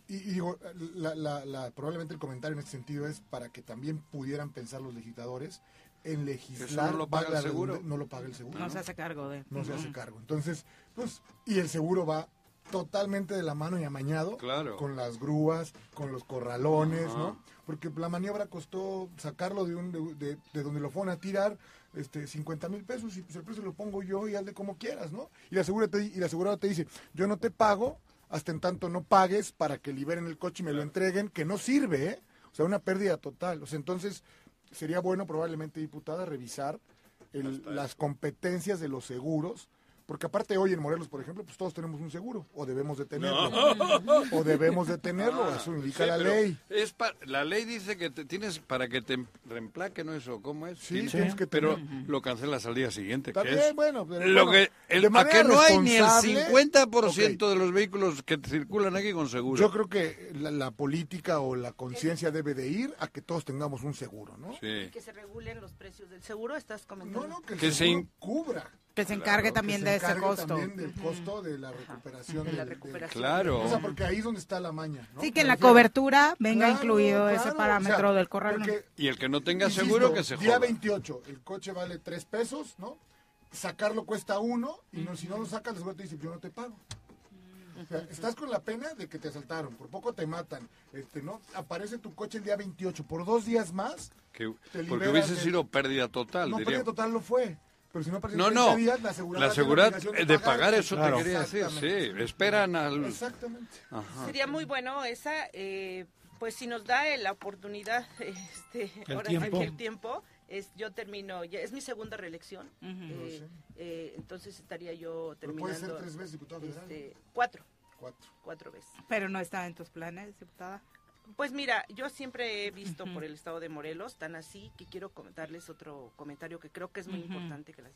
Speaker 4: Y, y digo, la- la- la- probablemente el comentario en este sentido es para que también pudieran pensar los legisladores en legislar.
Speaker 2: no lo paga el seguro.
Speaker 4: No lo paga el seguro.
Speaker 1: No se hace cargo de.
Speaker 4: No se hace cargo. Entonces, pues, y el seguro va totalmente de la mano y amañado
Speaker 2: Claro.
Speaker 4: con las grúas, con los corralones. ¿no? Porque la maniobra costó sacarlo de, un, de, de- de donde lo fueron a tirar este 50 mil pesos y pues el precio lo pongo yo y hazle como quieras, ¿no? Y la aseguradora te, y la aseguradora te dice, yo no te pago hasta en tanto no pagues para que liberen el coche y me lo entreguen, que no sirve, ¿eh? O sea, una pérdida total. O sea, entonces sería bueno probablemente, diputada, revisar el- las competencias de los seguros, porque aparte hoy en Morelos, por ejemplo, pues todos tenemos un seguro, o debemos de tenerlo,
Speaker 2: No.
Speaker 4: o debemos de tenerlo,
Speaker 2: Ah,
Speaker 4: eso indica
Speaker 2: sí,
Speaker 4: la
Speaker 2: pero
Speaker 4: ley.
Speaker 2: Es pa- la ley dice que te tienes para que te reemplaque, ¿no? Eso, ¿cómo es?
Speaker 4: Sí, tienes que
Speaker 2: pero
Speaker 4: tener.
Speaker 2: lo cancelas al día siguiente.
Speaker 4: Está
Speaker 2: que
Speaker 4: bien,
Speaker 2: es
Speaker 4: bueno, pero
Speaker 2: lo
Speaker 4: bueno,
Speaker 2: que, el-
Speaker 4: de
Speaker 2: a que no hay ni el
Speaker 4: responsable,
Speaker 2: 50% de los vehículos que circulan aquí con seguro.
Speaker 4: Yo creo que la, la política o la conciencia debe de ir a que todos tengamos un seguro, ¿no?
Speaker 2: Sí.
Speaker 10: Que se regulen los precios del seguro, estás comentando.
Speaker 4: No, no, que el
Speaker 2: Que se
Speaker 4: seguro cubra.
Speaker 1: Que se encargue
Speaker 4: Claro,
Speaker 1: también
Speaker 4: que se
Speaker 1: de ese
Speaker 4: encargue
Speaker 1: costo.
Speaker 4: también del costo de la recuperación.
Speaker 10: De la
Speaker 4: del- del-
Speaker 10: recuperación.
Speaker 2: Claro.
Speaker 4: O sea, porque ahí es donde está la maña. ¿no?
Speaker 1: Sí, que en la cobertura venga
Speaker 4: Claro,
Speaker 1: incluido ese
Speaker 4: claro,
Speaker 1: parámetro
Speaker 4: o sea,
Speaker 1: del corralón.
Speaker 4: porque,
Speaker 2: Y el que no tenga
Speaker 4: insisto,
Speaker 2: seguro, que se
Speaker 4: Día
Speaker 2: joda.
Speaker 4: 28, el coche vale 3 pesos, ¿no? Sacarlo cuesta uno y no, si no lo sacas, el seguro te dice, yo no te pago. O sea, estás con la pena de que te asaltaron, por poco te matan, este, ¿no? Aparece tu coche el día 28, por dos días más,
Speaker 2: Que- porque hubiese
Speaker 4: de-
Speaker 2: sido pérdida total,
Speaker 4: no,
Speaker 2: diría.
Speaker 4: pérdida total lo fue. Pero si no
Speaker 2: No,
Speaker 4: en 30
Speaker 2: no.
Speaker 4: días, la aseguradora
Speaker 2: La
Speaker 4: tiene
Speaker 2: seguridad
Speaker 4: obligación
Speaker 2: de pagar, eso
Speaker 4: Claro.
Speaker 2: te quería decir, sí. Esperan al...
Speaker 4: Exactamente.
Speaker 2: Ajá.
Speaker 10: Sería muy bueno esa, eh, pues si nos da eh, la oportunidad, este,
Speaker 3: El
Speaker 10: ahora
Speaker 3: tiempo.
Speaker 10: el tiempo, es, yo termino, ya es mi segunda reelección, eh, eh, entonces estaría yo
Speaker 4: Pero
Speaker 10: terminando.
Speaker 4: puede ser tres veces diputado
Speaker 10: este, cuatro,
Speaker 4: Cuatro.
Speaker 10: cuatro veces.
Speaker 1: Pero no está en tus planes, diputada.
Speaker 10: Pues mira, yo siempre he visto por el estado de Morelos, tan así que quiero comentarles otro comentario que creo que es muy importante que las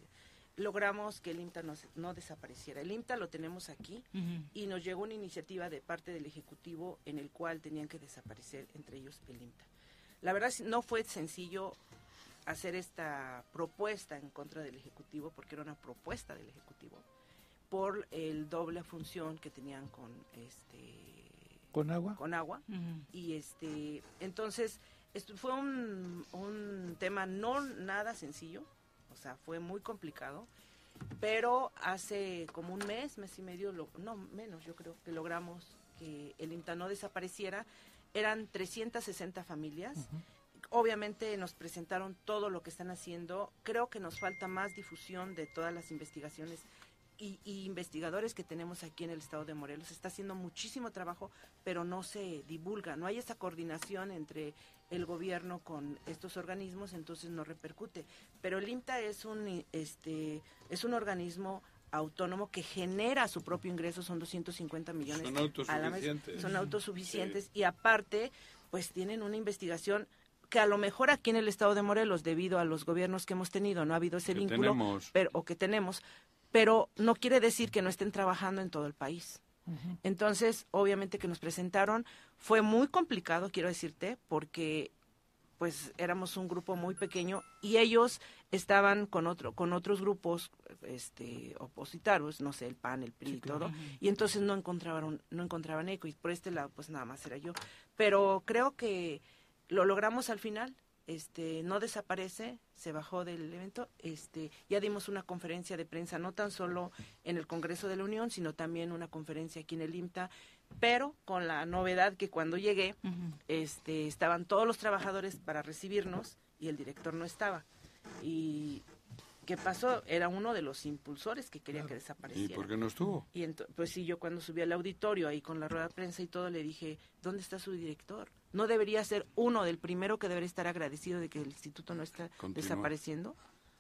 Speaker 10: logramos que el IMTA no, no desapareciera. El IMTA lo tenemos aquí y nos llegó una iniciativa de parte del Ejecutivo en el cual tenían que desaparecer entre ellos el IMTA. La verdad no fue sencillo hacer esta propuesta en contra del Ejecutivo porque era una propuesta del Ejecutivo por el doble función que tenían con este
Speaker 3: ¿Con agua?
Speaker 10: con agua. Y este entonces esto fue un, un tema no nada sencillo o sea fue muy complicado pero hace como un mes mes y medio lo- no menos yo creo que logramos que el INTA no desapareciera. Eran 360 familias. Obviamente nos presentaron todo lo que están haciendo. Creo que nos falta más difusión de todas las investigaciones y, y investigadores que tenemos aquí en el estado de Morelos. Está haciendo muchísimo trabajo, pero no se divulga. No hay esa coordinación entre el gobierno con estos organismos, entonces no repercute. Pero el IMTA es un, este, es un organismo autónomo que genera su propio ingreso, son 250 millones
Speaker 2: Son
Speaker 10: a la mes.
Speaker 2: autosuficientes.
Speaker 10: Son autosuficientes y aparte, pues tienen una investigación que a lo mejor aquí en el estado de Morelos, debido a los gobiernos que hemos tenido, no ha habido ese
Speaker 2: Que
Speaker 10: vínculo,
Speaker 2: tenemos.
Speaker 10: pero, o que tenemos, pero no quiere decir que no estén trabajando en todo el país. Entonces, obviamente que nos presentaron, fue muy complicado, quiero decirte, porque pues éramos un grupo muy pequeño y ellos estaban con otro con otros grupos este opositarios no sé el PAN el PRI y todo y entonces no encontraban no encontraban eco y por este lado pues nada más era yo. Pero creo que lo logramos al final este no desaparece se bajó del evento este ya dimos una conferencia de prensa no tan solo en el Congreso de la Unión sino también una conferencia aquí en el IMTA pero con la novedad que cuando llegué este estaban todos los trabajadores para recibirnos y el director no estaba. Y qué pasó era uno de los impulsores que quería que
Speaker 2: ¿Y
Speaker 10: desapareciera
Speaker 2: por qué no estuvo?
Speaker 10: y ento- pues sí, yo cuando subí al auditorio ahí con la rueda de prensa y todo, le dije, ¿dónde está su director? ¿No debería ser uno del primero que debería estar agradecido de que el instituto no está
Speaker 2: Continúa.
Speaker 10: desapareciendo?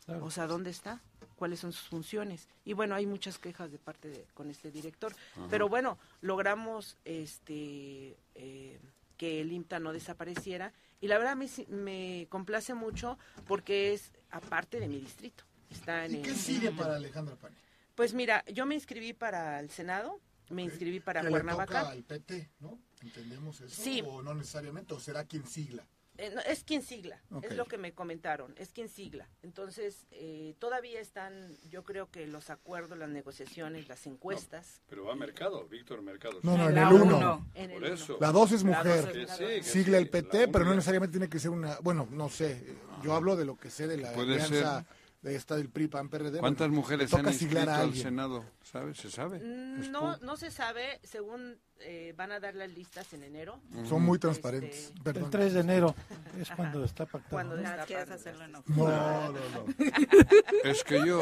Speaker 3: Claro.
Speaker 10: O sea, ¿dónde está? ¿Cuáles son sus funciones? Y bueno, hay muchas quejas de parte de con este director.
Speaker 11: Ajá.
Speaker 10: Pero bueno, logramos este eh, que el IMTA no desapareciera. Y la verdad me, si- me complace mucho porque es aparte de mi distrito. Está en
Speaker 4: ¿Y qué
Speaker 10: el-
Speaker 4: sigue para Alejandra Pani?
Speaker 10: Pues mira, yo me inscribí para el Senado, me inscribí para
Speaker 4: Que le
Speaker 10: Cuernavaca.
Speaker 4: toca al PT, ¿no? ¿Entendemos eso?
Speaker 10: Sí.
Speaker 4: ¿O no necesariamente? ¿O será quien sigla?
Speaker 10: Eh, no, es quien sigla, es lo que me comentaron, es quien sigla. Entonces, eh, todavía están, yo creo que los acuerdos, las negociaciones, las encuestas.
Speaker 2: Pero va a Mercado, Víctor Mercado.
Speaker 4: No, no, en
Speaker 10: La
Speaker 4: el
Speaker 10: uno.
Speaker 4: 1.
Speaker 10: En el
Speaker 2: Por eso.
Speaker 4: La 2 es mujer.
Speaker 10: dos es
Speaker 2: Que sí, que
Speaker 4: Sigla
Speaker 2: sí,
Speaker 4: el PT, pero no necesariamente tiene que ser una... Bueno, no sé. Yo hablo de lo que sé de la alianza de esta del PRI, PAN, PRD.
Speaker 2: ¿Cuántas
Speaker 4: bueno,
Speaker 2: mujeres
Speaker 4: le
Speaker 2: han inscrito al. Senado? ¿Sabes? ¿Se sabe?
Speaker 10: Mm, No, no se sabe, según eh, van a dar las listas en enero.
Speaker 4: Son muy
Speaker 10: Este,
Speaker 4: transparentes. Perdón.
Speaker 3: El 3 de enero es cuando está pactado.
Speaker 10: Cuando
Speaker 3: ¿no?
Speaker 10: está
Speaker 1: quieres
Speaker 10: padre.
Speaker 1: hacerlo en
Speaker 4: No, no, no.
Speaker 2: Es que yo...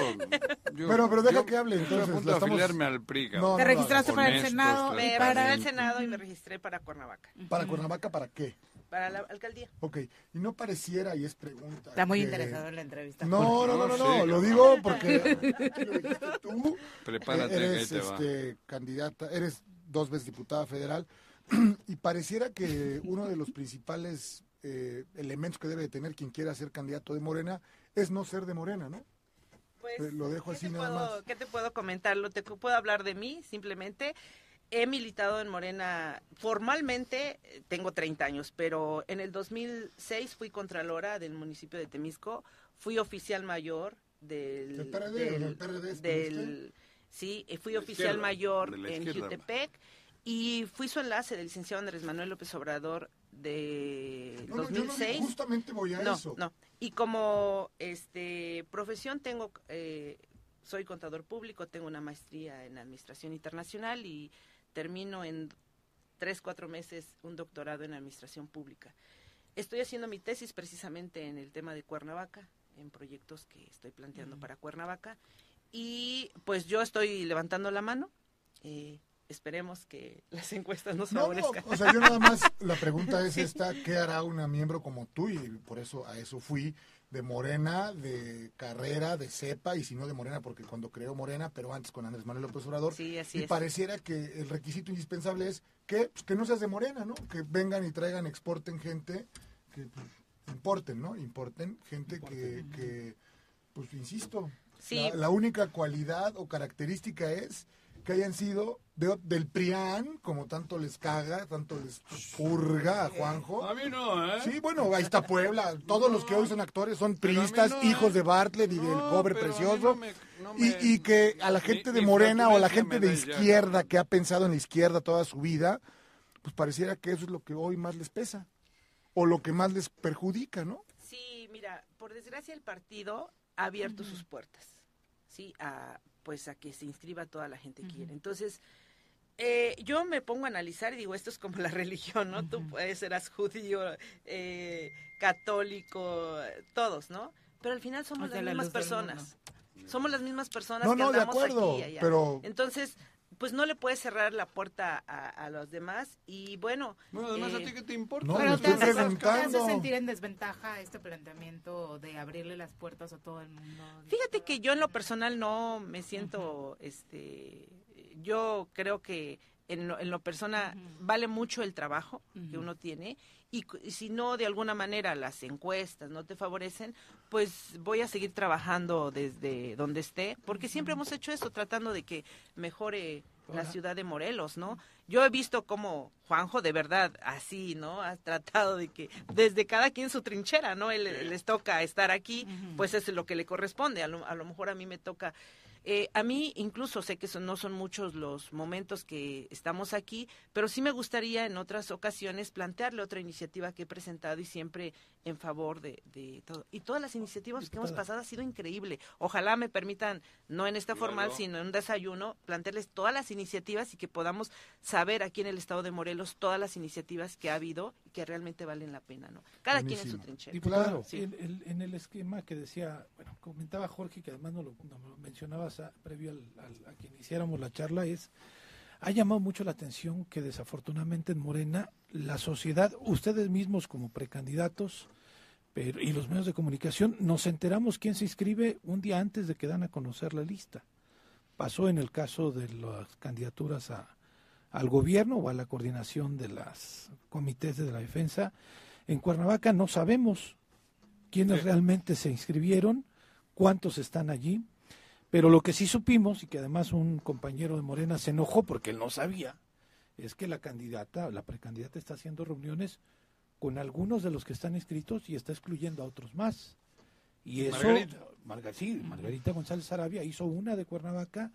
Speaker 2: yo
Speaker 4: Pero- pero deja
Speaker 2: yo
Speaker 4: que hable, entonces,
Speaker 2: a punto
Speaker 4: la
Speaker 2: de
Speaker 4: estamos-
Speaker 2: afiliarme al PRI,
Speaker 4: No,
Speaker 2: cabrón.
Speaker 4: no,
Speaker 1: Te registraste para el Senado
Speaker 10: Me
Speaker 1: para...
Speaker 10: al Senado y me registré para Cuernavaca,
Speaker 4: ¿Para Cuernavaca para qué?
Speaker 10: Para la alcaldía.
Speaker 4: Ok, y no pareciera, y es pregunta.
Speaker 1: Está muy
Speaker 4: que-
Speaker 1: interesado en la entrevista.
Speaker 4: No, no, no, no, no,
Speaker 2: Sí,
Speaker 4: lo digo porque lo tú.
Speaker 2: Prepárate,
Speaker 4: Eh,
Speaker 2: que
Speaker 4: eres
Speaker 2: te va.
Speaker 4: este, candidata, eres dos veces diputada federal, y pareciera que uno de los principales eh, elementos que debe de tener quien quiera ser candidato de Morena es no ser de Morena, ¿no?
Speaker 10: Pues,
Speaker 4: Eh, lo dejo
Speaker 10: ¿qué
Speaker 4: así nada
Speaker 10: puedo-
Speaker 4: más.
Speaker 10: ¿Qué te puedo comentar? Lo te puedo hablar de mí, simplemente. He militado en Morena formalmente, eh, tengo 30 años, pero en el 2006 fui contralora del municipio de Temisco, fui oficial mayor del...
Speaker 4: ¿Del PRD del PRD
Speaker 10: del- sí, eh, fui
Speaker 2: la
Speaker 10: oficial
Speaker 2: izquierda,
Speaker 10: mayor en. Jutepec y fui su enlace del licenciado Andrés Manuel López Obrador de
Speaker 4: No, no, yo no,
Speaker 10: 2006.
Speaker 4: justamente voy a
Speaker 10: no,
Speaker 4: eso.
Speaker 10: No, y como este profesión tengo, eh, soy contador público, tengo una maestría en administración internacional y termino en tres, cuatro meses un doctorado en administración pública. Estoy haciendo mi tesis precisamente en el tema de Cuernavaca, en proyectos que estoy planteando para Cuernavaca. Y pues yo estoy levantando la mano. eh, esperemos que las encuestas nos
Speaker 4: No, no,
Speaker 10: favorezcan.
Speaker 4: o sea, yo nada más, la pregunta es esta, ¿qué hará una miembro como tú? Y por eso a eso fui, de Morena, de carrera, de cepa, y si no de Morena, porque cuando creó Morena, pero antes con Andrés Manuel López Obrador,
Speaker 10: Sí, así
Speaker 4: y
Speaker 10: es.
Speaker 4: pareciera que el requisito indispensable es que, pues, que no seas de Morena, ¿no? Que vengan y traigan, exporten gente, que pues, importen, ¿no? Importen gente que, que, pues insisto,
Speaker 10: Sí.
Speaker 4: la, la única cualidad o característica es que hayan sido de- del PRIAN, como tanto les caga, tanto les purga a Juanjo.
Speaker 2: A mí no, ¿eh?
Speaker 4: Sí, bueno, ahí está Puebla. Todos los que hoy son actores son priistas,
Speaker 2: no,
Speaker 4: hijos
Speaker 2: ¿eh?
Speaker 4: de Bartlett y del cobre precioso.
Speaker 2: no me- no
Speaker 4: y,
Speaker 2: me-
Speaker 4: y que a la
Speaker 2: ni-
Speaker 4: gente de Morena o a la gente de
Speaker 2: ya,
Speaker 4: izquierda que ha pensado en la izquierda toda su vida, pues pareciera que eso es lo que hoy más les pesa. O lo que más les perjudica, ¿no?
Speaker 10: Sí, mira, por desgracia el partido ha abierto sus puertas, sí, a pues a que se inscriba toda la gente que quiere. Entonces, eh, yo me pongo a analizar y digo, esto es como la religión, ¿no? Tú puedes serás judío, eh, católico, todos, ¿no? Pero al final somos
Speaker 1: O sea,
Speaker 10: las
Speaker 1: la
Speaker 10: mismas personas. Somos las mismas personas
Speaker 4: No,
Speaker 10: que
Speaker 4: no, de
Speaker 10: andamos
Speaker 4: acuerdo,
Speaker 10: aquí y allá.
Speaker 4: pero-
Speaker 10: Entonces, pues no le puedes cerrar la puerta a, a los demás y bueno...
Speaker 2: Bueno, además, ¿a
Speaker 10: eh,
Speaker 2: ti qué te importa?
Speaker 4: No,
Speaker 1: Pero te
Speaker 4: estoy
Speaker 1: hace, te hace sentir en desventaja este planteamiento de abrirle las puertas a todo el mundo.
Speaker 10: Fíjate que yo en lo personal no me siento, este, yo creo que en lo, en lo persona vale mucho el trabajo que uno tiene y, si no de alguna manera las encuestas no te favorecen, pues voy a seguir trabajando desde donde esté, porque siempre hemos hecho eso, tratando de que mejore la ciudad de Morelos, ¿no? Yo he visto cómo Juanjo de verdad así, ¿no? Ha tratado de que desde cada quien su trinchera, ¿no? Él, les toca estar aquí, pues es lo que le corresponde. A lo, a lo mejor a mí me toca. Eh, a mí incluso sé que son, no son muchos los momentos que estamos aquí, pero sí me gustaría en otras ocasiones plantearle otra iniciativa que he presentado y siempre en favor de, de todo. Y todas las iniciativas que hemos
Speaker 3: Diputada.
Speaker 10: pasado ha sido increíble. Ojalá me permitan, no en esta formal, sino en un desayuno, plantearles todas las iniciativas y que podamos saber aquí en el estado de Morelos todas las iniciativas que ha habido y que realmente valen la pena, ¿no? Cada quien en su trinchera.
Speaker 3: Diputado,
Speaker 10: Sí.
Speaker 3: en, el- en el esquema que decía, bueno, comentaba Jorge, que además no lo, no lo mencionabas previo al, al- a que iniciáramos la charla, es, ha llamado mucho la atención que desafortunadamente en Morena la sociedad, ustedes mismos como precandidatos, pero, y los medios de comunicación, nos enteramos quién se inscribe un día antes de que dan a conocer la lista. Pasó en el caso de las candidaturas a, al gobierno o a la coordinación de las comités de la defensa. En Cuernavaca no sabemos quiénes realmente se inscribieron, cuántos están allí, pero lo que sí supimos, y que además un compañero de Morena se enojó porque él no sabía, es que la candidata, la precandidata está haciendo reuniones con algunos de los que están inscritos y está excluyendo a otros más. Y eso,
Speaker 2: Margarita.
Speaker 3: Marga- sí, Margarita González Arabia hizo una de Cuernavaca,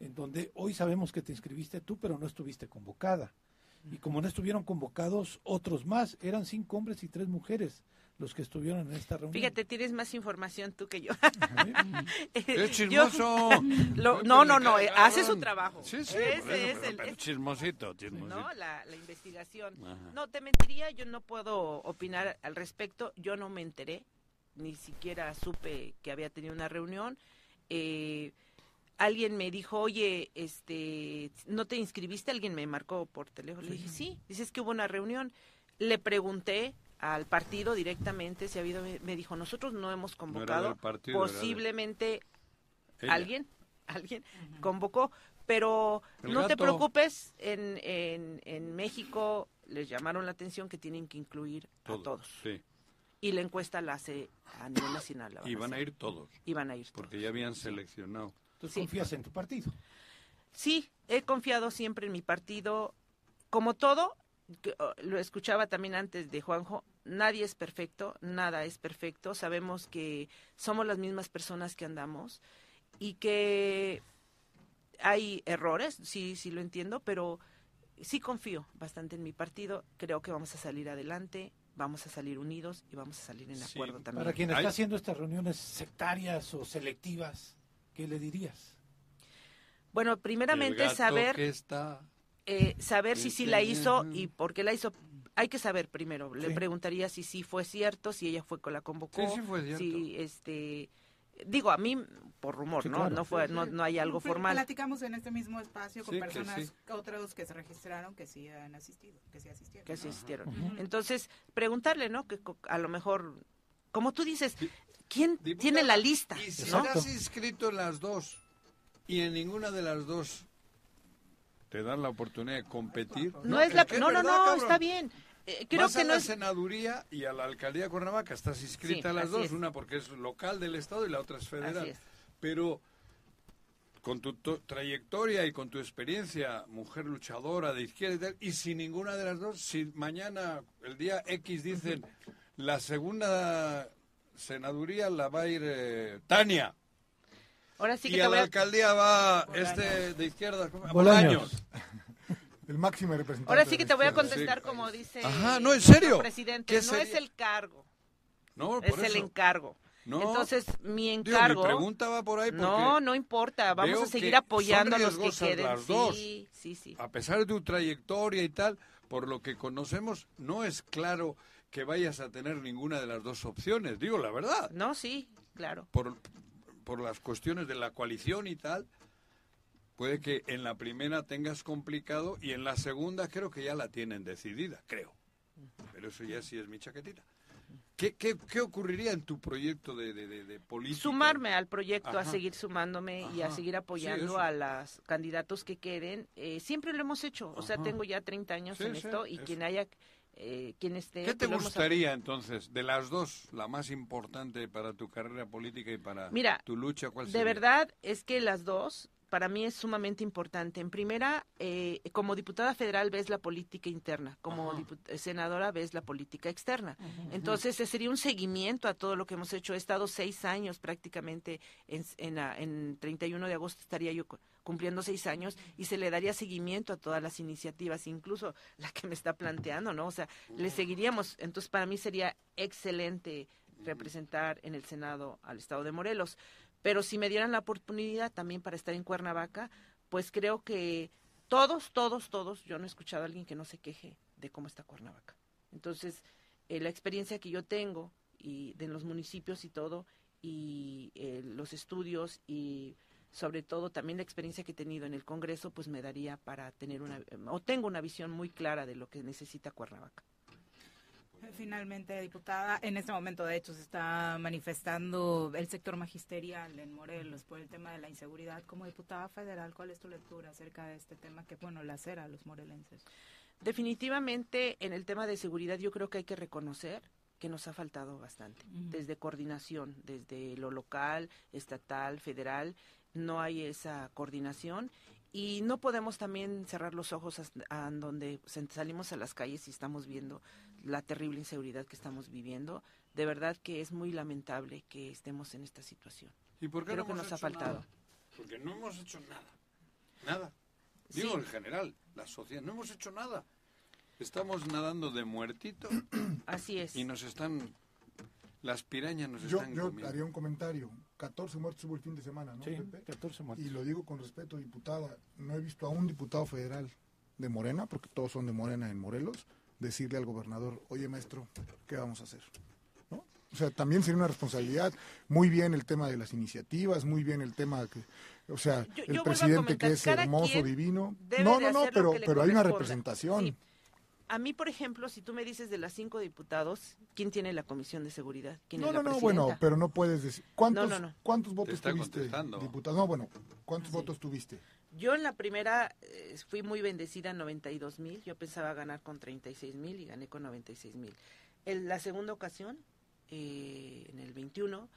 Speaker 3: en donde hoy sabemos que te inscribiste tú, pero no estuviste convocada. Y como no estuvieron convocados otros más, eran cinco hombres y tres mujeres los que estuvieron en esta reunión.
Speaker 10: Fíjate, tienes más información tú que yo.
Speaker 2: Es
Speaker 10: Yo-
Speaker 2: chismoso.
Speaker 10: Lo- no, no, no, eh, hace su trabajo.
Speaker 2: Sí, sí,
Speaker 10: Ese
Speaker 2: por eso,
Speaker 10: es
Speaker 2: pero-
Speaker 10: el-
Speaker 2: pero
Speaker 10: es-
Speaker 2: chismosito, chismosito.
Speaker 10: ¿no? La, la investigación.
Speaker 2: Ajá.
Speaker 10: No, te mentiría, yo no puedo opinar al respecto. Yo no me enteré, ni siquiera supe que había tenido una reunión. Eh, alguien me dijo, oye, este, ¿no te inscribiste? Alguien me marcó por teléfono. Le dije, sí, dices que hubo una reunión. Le pregunté al partido directamente si ha habido, me dijo, nosotros no hemos convocado,
Speaker 2: partido, de-
Speaker 10: posiblemente alguien, alguien convocó, pero
Speaker 2: El
Speaker 10: no te preocupes, en, en, en México les llamaron la atención que tienen que incluir a
Speaker 2: Todo,
Speaker 10: todos.
Speaker 2: Sí.
Speaker 10: Y la encuesta la hace a nivel nacional. la
Speaker 2: Y van a ir todos.
Speaker 10: Y van a ir
Speaker 2: Porque ya habían seleccionado.
Speaker 3: ¿Tú confías en tu partido?
Speaker 10: Sí, he confiado siempre en mi partido. Como todo, que, oh, lo escuchaba también antes de Juanjo, nadie es perfecto, nada es perfecto. Sabemos que somos las mismas personas que andamos y que hay errores, sí, sí lo entiendo, pero sí confío bastante en mi partido. Creo que vamos a salir adelante, vamos a salir unidos y vamos a salir en acuerdo también.
Speaker 3: Para quien está haciendo estas reuniones sectarias o selectivas, ¿qué le dirías?
Speaker 10: Bueno, primeramente saber
Speaker 2: que está...
Speaker 10: eh, saber si sí la hizo y por qué la hizo. Hay que saber primero. Le
Speaker 2: Sí.
Speaker 10: preguntaría si sí fue cierto, si ella fue con la convocó.
Speaker 2: Sí, sí fue cierto.
Speaker 10: Si, este, digo, a mí, por rumor,
Speaker 1: Sí,
Speaker 10: ¿no?
Speaker 1: claro.
Speaker 10: No fue, no, no hay algo
Speaker 1: Pero
Speaker 10: formal.
Speaker 1: Platicamos en este mismo espacio con
Speaker 10: Sí, que
Speaker 1: personas,
Speaker 10: sí.
Speaker 1: otros que se registraron que sí han asistido, que sí asistieron.
Speaker 10: que asistieron. Entonces, preguntarle, ¿no? Que co- a lo mejor, como tú dices, ¿quién tiene la lista?
Speaker 2: Y si
Speaker 10: ¿no?
Speaker 2: estás inscrito en las dos y en ninguna de las dos te dan la oportunidad de competir.
Speaker 10: No es la-
Speaker 2: que
Speaker 10: no, no, no,
Speaker 2: cabrón.
Speaker 10: está bien. Eh, creo
Speaker 2: Vas
Speaker 10: que
Speaker 2: a
Speaker 10: no
Speaker 2: la
Speaker 10: es-
Speaker 2: senaduría y a la alcaldía de Cuernavaca estás inscrita
Speaker 10: Sí,
Speaker 2: a las dos,
Speaker 10: es.
Speaker 2: una porque es local del estado y la otra es federal.
Speaker 10: Es.
Speaker 2: Pero con tu to- trayectoria y con tu experiencia, mujer luchadora de izquierda y tal, y si ninguna de las dos, si mañana, el día X, dicen la segunda senaduría la va a ir eh, Tania.
Speaker 10: Ahora sí que
Speaker 2: y
Speaker 10: te
Speaker 2: a
Speaker 10: voy
Speaker 2: la
Speaker 10: a...
Speaker 2: alcaldía va este de izquierda.
Speaker 4: Bolaños. El máximo representante.
Speaker 10: Ahora sí que te voy a contestar como dice
Speaker 2: Ajá, no, en serio.
Speaker 10: presidente,
Speaker 2: ¿Qué
Speaker 10: no
Speaker 2: sería?
Speaker 10: es el cargo,
Speaker 2: No,
Speaker 10: es
Speaker 2: por
Speaker 10: el
Speaker 2: eso.
Speaker 10: encargo.
Speaker 2: No.
Speaker 10: Entonces, mi
Speaker 2: Digo, mi
Speaker 10: encargo...
Speaker 2: pregunta va por ahí
Speaker 10: No, no importa, vamos a seguir apoyando a los que queden.
Speaker 2: las dos.
Speaker 10: Sí, sí, sí.
Speaker 2: a pesar de tu trayectoria y tal, por lo que conocemos, no es claro que vayas a tener ninguna de las dos opciones, digo la verdad.
Speaker 10: No, sí, claro.
Speaker 2: Por, por las cuestiones de la coalición y tal, puede que en la primera tengas complicado y en la segunda creo que ya la tienen decidida, creo. Pero eso ya sí es mi chaquetita. ¿Qué, qué, qué ocurriría en tu proyecto de, de, de- de política?
Speaker 10: Sumarme al proyecto, a seguir sumándome y a seguir apoyando a los candidatos que queden. Eh, siempre lo hemos hecho, o sea,
Speaker 2: Ajá.
Speaker 10: tengo ya 30 años
Speaker 2: Sí,
Speaker 10: en
Speaker 2: sí,
Speaker 10: esto y
Speaker 2: eso.
Speaker 10: quien haya, eh, quien esté...
Speaker 2: ¿Qué te
Speaker 10: pues
Speaker 2: gustaría entonces de las dos, la más importante para tu carrera política y para
Speaker 10: Mira,
Speaker 2: tu lucha? ¿Cuál
Speaker 10: De
Speaker 2: sería?
Speaker 10: verdad es que las dos para mí es sumamente importante. En primera, eh, como diputada federal ves la política interna, como eh, senadora ves la política externa. Entonces, ese sería un seguimiento a todo lo que hemos hecho. He estado seis años prácticamente, en, en, la- en 31 de agosto estaría yo cumpliendo seis años y se le daría seguimiento a todas las iniciativas, incluso la que me está planteando, ¿no? O sea, le seguiríamos. Entonces, para mí sería excelente representar en el Senado al Estado de Morelos. Pero si me dieran la oportunidad también para estar en Cuernavaca, pues creo que todos, todos, todos, yo no he escuchado a alguien que no se queje de cómo está Cuernavaca. Entonces, eh, la experiencia que yo tengo y de los municipios y todo, y eh, los estudios y sobre todo también la experiencia que he tenido en el Congreso, pues me daría para tener una, o tengo una visión muy clara de lo que necesita Cuernavaca.
Speaker 1: Finalmente, diputada, en este momento de hecho se está manifestando el sector magisterial en Morelos por el tema de la inseguridad. Como diputada federal, ¿cuál es tu lectura acerca de este tema que, bueno, la a los morelenses?
Speaker 10: Definitivamente, en el tema de seguridad yo creo que hay que reconocer que nos ha faltado bastante, desde coordinación, desde lo local, estatal, federal, no hay esa coordinación y no podemos también cerrar los ojos a, donde salimos a las calles y estamos viendo la terrible inseguridad que estamos viviendo. De verdad que es muy lamentable que estemos en esta situación.
Speaker 2: ¿Y por qué
Speaker 10: Creo
Speaker 2: no
Speaker 10: que
Speaker 2: hemos
Speaker 10: nos ha faltado.
Speaker 2: nada? Porque no hemos hecho nada. Nada. Digo
Speaker 10: Sí.
Speaker 2: en general, la sociedad, no hemos hecho nada. Estamos nadando de muertito.
Speaker 10: Así es.
Speaker 2: Y nos están, las pirañas nos
Speaker 4: Yo,
Speaker 2: están
Speaker 4: yo
Speaker 2: comiendo.
Speaker 4: haría un comentario. 14 muertos hubo el fin de semana, ¿no?
Speaker 3: Sí,
Speaker 4: Pepe?
Speaker 3: 14 muertos.
Speaker 4: Y lo digo con respeto, diputada. No he visto a un diputado federal de Morena, porque todos son de Morena en Morelos, decirle al gobernador, oye maestro, ¿qué vamos a hacer? ¿No? O sea, también sería una responsabilidad. Muy bien el tema de las iniciativas, muy bien el tema que, o sea,
Speaker 10: Yo-
Speaker 4: el presidente
Speaker 10: comentar,
Speaker 4: que es hermoso, divino. No, no, no, pero, pero hay una representación.
Speaker 10: Sí. A mí, por ejemplo, si tú me dices de las cinco diputados, ¿quién tiene la comisión de seguridad? ¿Quién
Speaker 4: No,
Speaker 10: es
Speaker 4: no,
Speaker 10: la
Speaker 4: no, bueno, pero no puedes decir. ¿Cuántos,
Speaker 10: No, no, no.
Speaker 4: ¿cuántos votos tuviste, diputado? No, bueno, ¿cuántos votos tuviste?
Speaker 10: Yo en la primera eh, fui muy bendecida, 92 mil. Yo pensaba ganar con 36 mil y gané con 96 mil. En la segunda ocasión, eh, en el 21,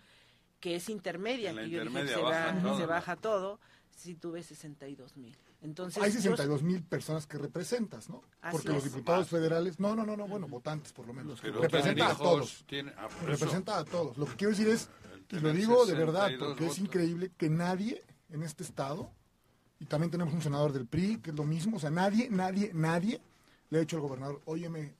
Speaker 10: que es intermedia, que yo dije,
Speaker 2: intermedia
Speaker 10: se,
Speaker 2: baja
Speaker 10: va-
Speaker 2: todo,
Speaker 10: se
Speaker 2: ¿no?
Speaker 10: baja todo, sí tuve 62 mil. Entonces,
Speaker 4: Hay
Speaker 10: yo-
Speaker 4: 62 mil personas que representas, ¿no?
Speaker 10: Así
Speaker 4: Porque los diputados federales, no, no, no, no, bueno, votantes por lo menos.
Speaker 2: Pero
Speaker 4: representa a todos.
Speaker 2: ah,
Speaker 4: representa a todos. Lo que quiero decir es, y lo digo de verdad,
Speaker 2: 62
Speaker 4: porque es increíble que nadie en este estado, y también tenemos un senador del PRI, que es lo mismo, o sea, nadie, nadie, nadie le ha dicho al gobernador, óyeme,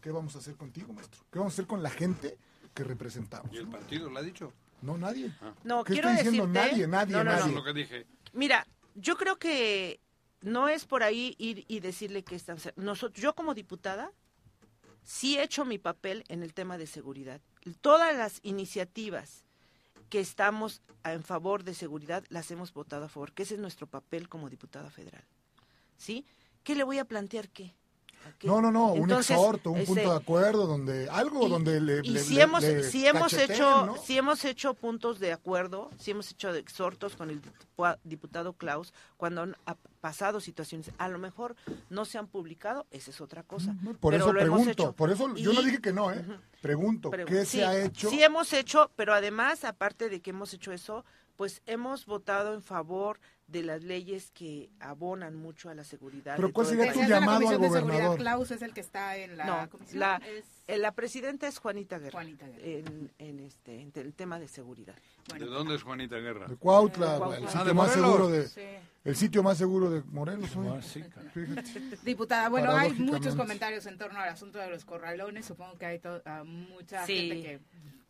Speaker 4: ¿qué vamos a hacer contigo, maestro? ¿Qué vamos a hacer con la gente que representamos?
Speaker 2: ¿Y el partido lo ha dicho?
Speaker 4: No, nadie.
Speaker 10: No,
Speaker 4: ¿Qué
Speaker 10: quiero
Speaker 4: estoy diciendo?
Speaker 10: decirte-
Speaker 4: Nadie, nadie,
Speaker 10: No, no, no.
Speaker 4: nadie.
Speaker 2: Eso es lo que dije.
Speaker 10: Mira, yo creo que no es por ahí ir y decirle que están... Nosotros, yo como diputada sí he hecho mi papel en el tema de seguridad. Todas las iniciativas que estamos en favor de seguridad las hemos votado a favor, que ese es nuestro papel como diputada federal. ¿Sí? ¿Qué le voy a plantear qué?
Speaker 4: No, no, no, un exhorto, un
Speaker 10: este,
Speaker 4: punto de acuerdo, donde algo donde le,
Speaker 10: y
Speaker 4: le-
Speaker 10: si
Speaker 4: le-
Speaker 10: hemos
Speaker 4: le
Speaker 10: si hemos hecho
Speaker 4: ¿no?
Speaker 10: si hemos hecho puntos de acuerdo si hemos hecho exhortos con el dipu- diputado Klaus cuando han ha pasado situaciones a lo mejor no se han publicado esa es otra cosa
Speaker 4: Por
Speaker 10: pero
Speaker 4: eso
Speaker 10: lo hemos
Speaker 4: pregunto,
Speaker 10: hecho.
Speaker 4: por eso yo no dije que no, ¿eh? Pregunto,
Speaker 10: Pero
Speaker 4: ¿qué
Speaker 10: sí,
Speaker 4: se ha hecho?
Speaker 10: Sí hemos hecho, pero además, aparte de que hemos hecho eso, pues hemos votado en favor de las leyes que abonan mucho a la seguridad.
Speaker 4: Pero ¿cuál sería tu
Speaker 10: país.
Speaker 4: llamado al gobernador?
Speaker 1: Klaus es el que está en la
Speaker 10: No,
Speaker 1: comisión.
Speaker 10: la,
Speaker 1: es-
Speaker 10: eh, la presidenta es Juanita Guerra,
Speaker 1: Juanita Guerra.
Speaker 10: En, en este, en el tema de seguridad.
Speaker 2: ¿De dónde es Juanita Guerra?
Speaker 4: De Cuautla,
Speaker 10: Eh, Cuautla.
Speaker 4: el
Speaker 10: Ah,
Speaker 4: sitio
Speaker 2: de
Speaker 4: más seguro de
Speaker 1: Sí.
Speaker 4: el sitio más seguro de Morelos hoy.
Speaker 3: Ah, sí.
Speaker 1: Diputada, bueno, hay muchos comentarios en torno al asunto de los corralones. Supongo que hay to- ah, mucha
Speaker 10: Sí.
Speaker 1: gente que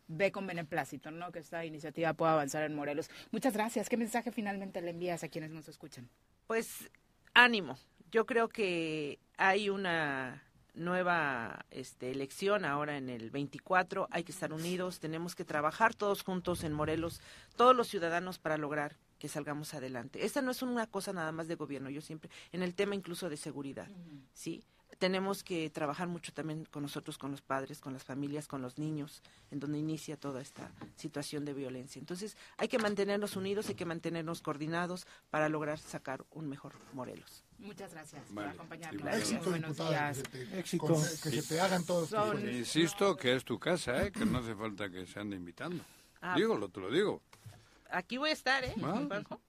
Speaker 1: ve con beneplácito, ¿no? Que esta iniciativa pueda avanzar en Morelos. Muchas gracias. ¿Qué mensaje finalmente le envías a quienes nos escuchan?
Speaker 10: Pues ánimo. Yo creo que hay una nueva este, elección ahora en el 24. Hay que estar unidos. Tenemos que trabajar todos juntos en Morelos, todos los ciudadanos para lograr que salgamos adelante. Esta no es una cosa nada más de gobierno. Yo siempre, en el tema incluso de seguridad, ¿sí? Tenemos que trabajar mucho también con nosotros, con los padres, con las familias, con los niños, en donde inicia toda esta situación de violencia. Entonces, hay que mantenernos unidos, hay que mantenernos coordinados para lograr sacar un mejor Morelos.
Speaker 1: Muchas gracias
Speaker 2: Vale,
Speaker 1: por acompañarnos.
Speaker 2: diputado.
Speaker 4: Éxito,
Speaker 1: Muy buenos días.
Speaker 4: que se te,
Speaker 3: Éxito.
Speaker 4: con- que se te hagan todos
Speaker 1: Son-.
Speaker 2: Insisto que es tu casa, ¿eh? que no hace falta que se ande invitando.
Speaker 10: Ah.
Speaker 2: Digo, lo te lo digo.
Speaker 10: Aquí voy a estar, ¿eh?
Speaker 2: Ah,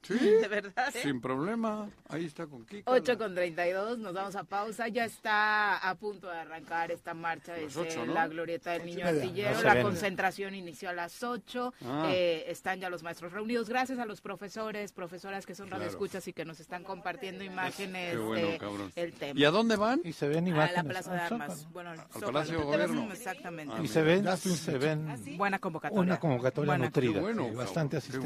Speaker 2: sí.
Speaker 10: De verdad, ¿eh?
Speaker 2: Sin problema. Ahí está con Kika.
Speaker 1: 8 con 32, nos vamos a pausa. Ya está a punto de arrancar esta marcha desde
Speaker 2: ocho, ¿no?
Speaker 1: la glorieta del niño artillero.
Speaker 3: No
Speaker 1: La concentración inició a las 8.
Speaker 2: Ah.
Speaker 1: Eh, están ya los maestros reunidos. Gracias a los profesores, profesoras que son
Speaker 2: Claro.
Speaker 1: radioescuchas y que nos están compartiendo imágenes
Speaker 2: Qué bueno,
Speaker 1: de
Speaker 2: cabrón.
Speaker 1: el tema.
Speaker 2: ¿Y a dónde van?
Speaker 3: Y se ven
Speaker 1: a
Speaker 3: imágenes.
Speaker 1: la Plaza de Armas. Bueno, al Zócalo.
Speaker 2: Palacio de Gobierno.
Speaker 1: Exactamente.
Speaker 2: Ah,
Speaker 3: Y se ven,
Speaker 4: estoy
Speaker 3: se ven
Speaker 1: Buena convocatoria.
Speaker 3: una convocatoria
Speaker 1: Buena.
Speaker 3: nutrida.
Speaker 2: Qué bueno,
Speaker 3: sí, bastante asistencia.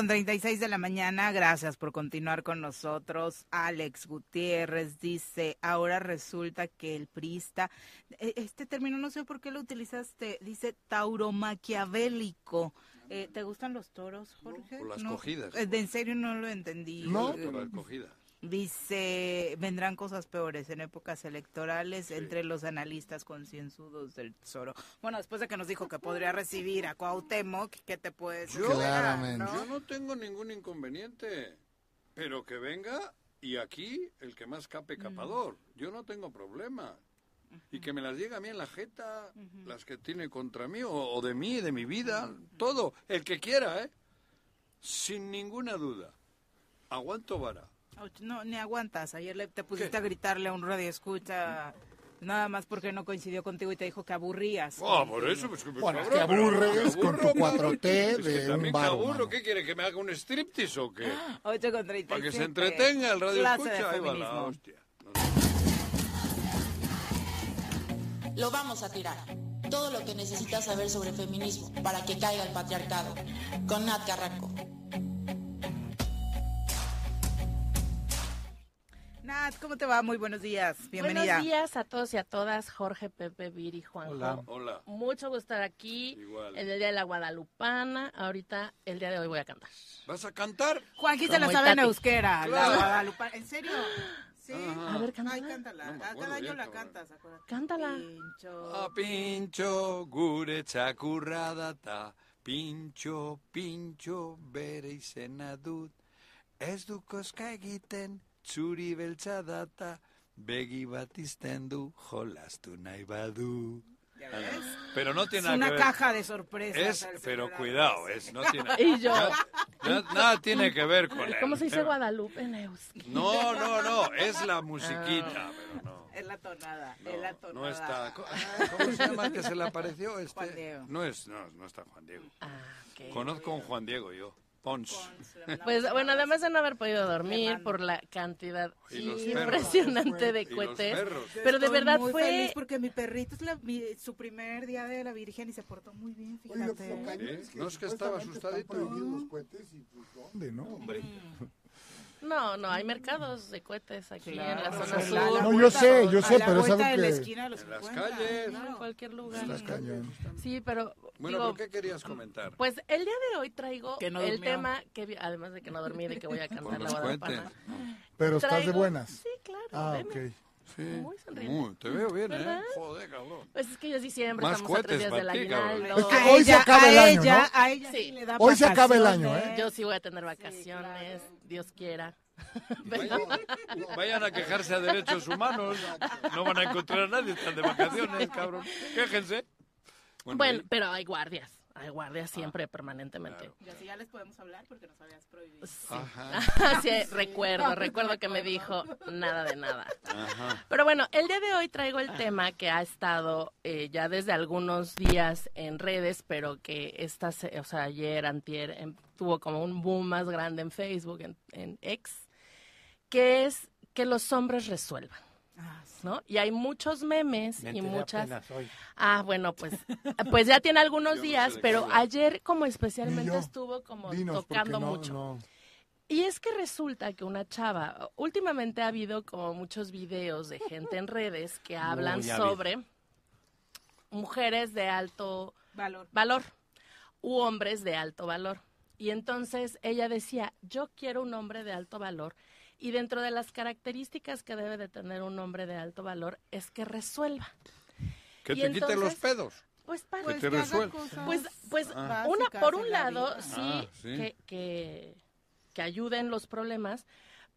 Speaker 1: con 36 de la mañana, gracias por continuar con nosotros. Alex Gutiérrez dice, ahora resulta que el prista, e- este término no sé por qué lo utilizaste, dice tauromaquiavélico. Eh, ¿Te gustan los toros, Jorge?
Speaker 2: por las
Speaker 1: No,
Speaker 2: cogidas.
Speaker 1: eh, De en serio no lo entendí.
Speaker 2: No,
Speaker 1: Eh,
Speaker 2: por la acogida.
Speaker 1: Dice, vendrán cosas peores en épocas electorales entre los analistas concienzudos del Tesoro. Bueno, después de que nos dijo que podría recibir a Cuauhtémoc, ¿qué te puedes
Speaker 2: Yo,
Speaker 1: esperar, no?
Speaker 2: yo no tengo ningún inconveniente, pero que venga y aquí el que más cape capador. Yo no tengo problema. Y que me las diga a mí en la jeta, las que tiene contra mí, o, o de mí, de mi vida, todo, el que quiera, ¿eh? Sin ninguna duda. Aguanto vara.
Speaker 1: No, ni aguantas. Ayer le, te pusiste a gritarle a un radio escucha nada más porque no coincidió contigo y te dijo que aburrías.
Speaker 2: Ah, por eso, pues que
Speaker 4: Bueno, es que aburres con tu
Speaker 2: aburro,
Speaker 4: 4T
Speaker 2: Es que
Speaker 4: de un bar,
Speaker 2: aburro,
Speaker 4: mano.
Speaker 2: ¿qué quiere? ¿Que me haga un striptease o qué?
Speaker 1: 8 con 37.
Speaker 2: Para que se entretenga el radio
Speaker 1: Clase de
Speaker 2: escucha, ahí va la hostia.
Speaker 11: Lo vamos a tirar. Todo lo que necesitas saber sobre feminismo para que caiga el patriarcado. Con Nat Carranco.
Speaker 1: Nat, ¿cómo te va? Muy buenos días. Bienvenida.
Speaker 12: Buenos días a todos y a todas, Jorge, Pepe, Viri, Juanjo.
Speaker 1: Hola.
Speaker 2: Hola.
Speaker 12: Mucho gusto estar aquí
Speaker 2: Igual.
Speaker 12: en el Día de la Guadalupana. Ahorita, el día de hoy voy a cantar.
Speaker 2: ¿Vas a cantar?
Speaker 1: Juanqui se la sabe en euskera.
Speaker 2: Claro.
Speaker 1: La Guadalupe- ¿En serio? Sí.
Speaker 2: Ajá.
Speaker 12: A ver, cántala.
Speaker 1: Ay, cántala.
Speaker 2: No acuerdo
Speaker 1: Cada año
Speaker 2: bien,
Speaker 1: la
Speaker 2: cabrón.
Speaker 1: cantas, acuérdate.
Speaker 12: Cántala.
Speaker 1: Pincho.
Speaker 2: Ah, pintxo gure pintxo, pintxo bere izena dut. Ez du koska egiten, txuri beltza data, begi bat izten du, jolastu nahi badu. Pero no tiene
Speaker 1: Es
Speaker 2: nada
Speaker 1: una
Speaker 2: que ver.
Speaker 1: caja de sorpresas.
Speaker 2: Es, pero cuidado, es, no tiene,
Speaker 12: Y yo.
Speaker 2: na- na- nada tiene que ver con él.
Speaker 12: ¿Cómo se dice Guadalupe en euskera?
Speaker 2: No, no, no, es la musiquita, pero no.
Speaker 1: Es la tonada. es la tonada.
Speaker 2: No está. ah, ¿Cómo se llama el que se le apareció? Este?
Speaker 1: Juan Diego.
Speaker 2: No es, no, no está Juan Diego.
Speaker 12: Ah,
Speaker 2: Conozco a un Juan Diego yo. Pons.
Speaker 12: Pues bueno, además de no haber podido dormir por la cantidad impresionante de cohetes, pero de
Speaker 1: Estoy
Speaker 12: verdad
Speaker 1: muy
Speaker 12: fue
Speaker 1: feliz porque mi perrito es la- mi- su primer día de la Virgen y se portó muy bien, fíjate.
Speaker 2: ¿Eh?
Speaker 4: es que
Speaker 2: No es que estaba asustadito.
Speaker 4: los cohetes y pues, ¿dónde, no? Hombre.
Speaker 12: No, no, hay mercados de cohetes aquí
Speaker 1: Claro,
Speaker 12: en la zona sur.
Speaker 1: la- la
Speaker 4: No, yo sé, yo sé,
Speaker 1: la
Speaker 4: pero es algo
Speaker 1: de la
Speaker 4: que-
Speaker 1: esquina los
Speaker 2: En las calles.
Speaker 12: No, en cualquier lugar.
Speaker 4: Está cañón.
Speaker 12: Sí, pero
Speaker 2: Bueno,
Speaker 12: digo,
Speaker 2: ¿pero qué querías comentar?
Speaker 12: pues el día de hoy traigo
Speaker 1: Que no
Speaker 12: el tema que además de que no dormí, de que voy a cantar la Guadalupana.
Speaker 4: Pero estás de buenas.
Speaker 12: Sí, claro.
Speaker 4: Ah, ok.
Speaker 2: Sí.
Speaker 12: Muy sonriente.
Speaker 2: Muy, te veo bien,
Speaker 12: ¿Verdad?
Speaker 2: ¿eh? Joder, cabrón.
Speaker 12: Pues es que yo sí siempre
Speaker 2: Más
Speaker 12: estamos a tres días del aguinaldo.
Speaker 4: Es que hoy se acaba el
Speaker 1: a
Speaker 4: año,
Speaker 1: ella,
Speaker 4: ¿no?
Speaker 1: a ella sí,
Speaker 12: Sí.
Speaker 1: le da
Speaker 4: Hoy se acaba el año. ¿eh?
Speaker 12: Yo sí voy a tener vacaciones, Dios quiera.
Speaker 2: Vayan, vayan a quejarse a derechos humanos. No van a encontrar a nadie, están de vacaciones, cabrón. Quéjense.
Speaker 12: Bueno, pero hay guardias. Hay guardias siempre, permanentemente.
Speaker 1: Y así ya les podemos hablar porque nos habías prohibido.
Speaker 2: Ajá.
Speaker 12: sí, recuerdo, recuerdo que me dijo nada de nada.
Speaker 2: Ajá.
Speaker 12: Pero bueno, el día de hoy traigo el tema que ha estado eh, ya desde algunos días en redes, pero que esta, se- o sea, ayer, antier, em, tuvo como un boom más grande en Facebook, en, en X, que es que los hombres resuelvan. ¿No? Y hay muchos memes
Speaker 3: Me
Speaker 12: y muchas.
Speaker 3: hoy.
Speaker 12: Ah, bueno, pues, pues ya tiene algunos
Speaker 3: Yo
Speaker 12: días, pero ayer como especialmente estuvo como
Speaker 4: Dinos,
Speaker 12: tocando
Speaker 4: no-
Speaker 12: mucho.
Speaker 4: no.
Speaker 12: Y es que resulta que una chava, últimamente ha habido como muchos videos de gente en redes que hablan
Speaker 1: Muy hábil.
Speaker 12: sobre mujeres de alto
Speaker 1: Valor.
Speaker 12: valor u hombres de alto valor. Y entonces ella decía, yo quiero un hombre de alto valor. Y dentro de las características que debe de tener un hombre de alto valor es que resuelva.
Speaker 2: Que
Speaker 12: Y
Speaker 2: te quite los
Speaker 12: entonces,
Speaker 2: pedos.
Speaker 12: Pues para
Speaker 2: Que te resuelva. cosas
Speaker 12: Pues, pues
Speaker 2: Ah.
Speaker 12: una, por un
Speaker 1: la
Speaker 12: lado,
Speaker 1: vida.
Speaker 12: sí,
Speaker 2: Ah, sí.
Speaker 12: Que, que, que ayuden los problemas,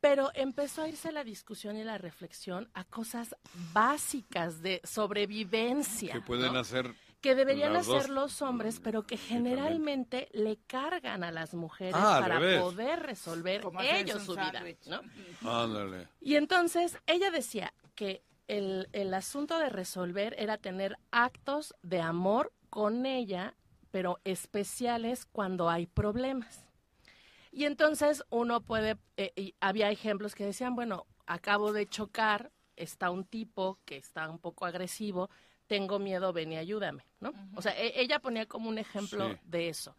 Speaker 12: pero empezó a irse la discusión y la reflexión a cosas básicas de sobrevivencia.
Speaker 2: Que pueden
Speaker 12: ¿no?
Speaker 2: hacer
Speaker 12: que deberían
Speaker 2: las
Speaker 12: hacer
Speaker 2: dos.
Speaker 12: los hombres, pero que generalmente le cargan a las mujeres
Speaker 2: Ah,
Speaker 12: para
Speaker 2: revés.
Speaker 12: poder resolver
Speaker 1: Como
Speaker 12: ellos su vida. ¿no?
Speaker 2: Ándale.
Speaker 12: Y entonces ella decía que el, el asunto de resolver era tener actos de amor con ella, pero especiales cuando hay problemas. Y entonces uno puede, eh, y había ejemplos que decían, bueno, acabo de chocar, está un tipo que está un poco agresivo, tengo miedo, ven y ayúdame, ¿no? O sea, e- ella ponía como un ejemplo
Speaker 13: Sí.
Speaker 12: de eso.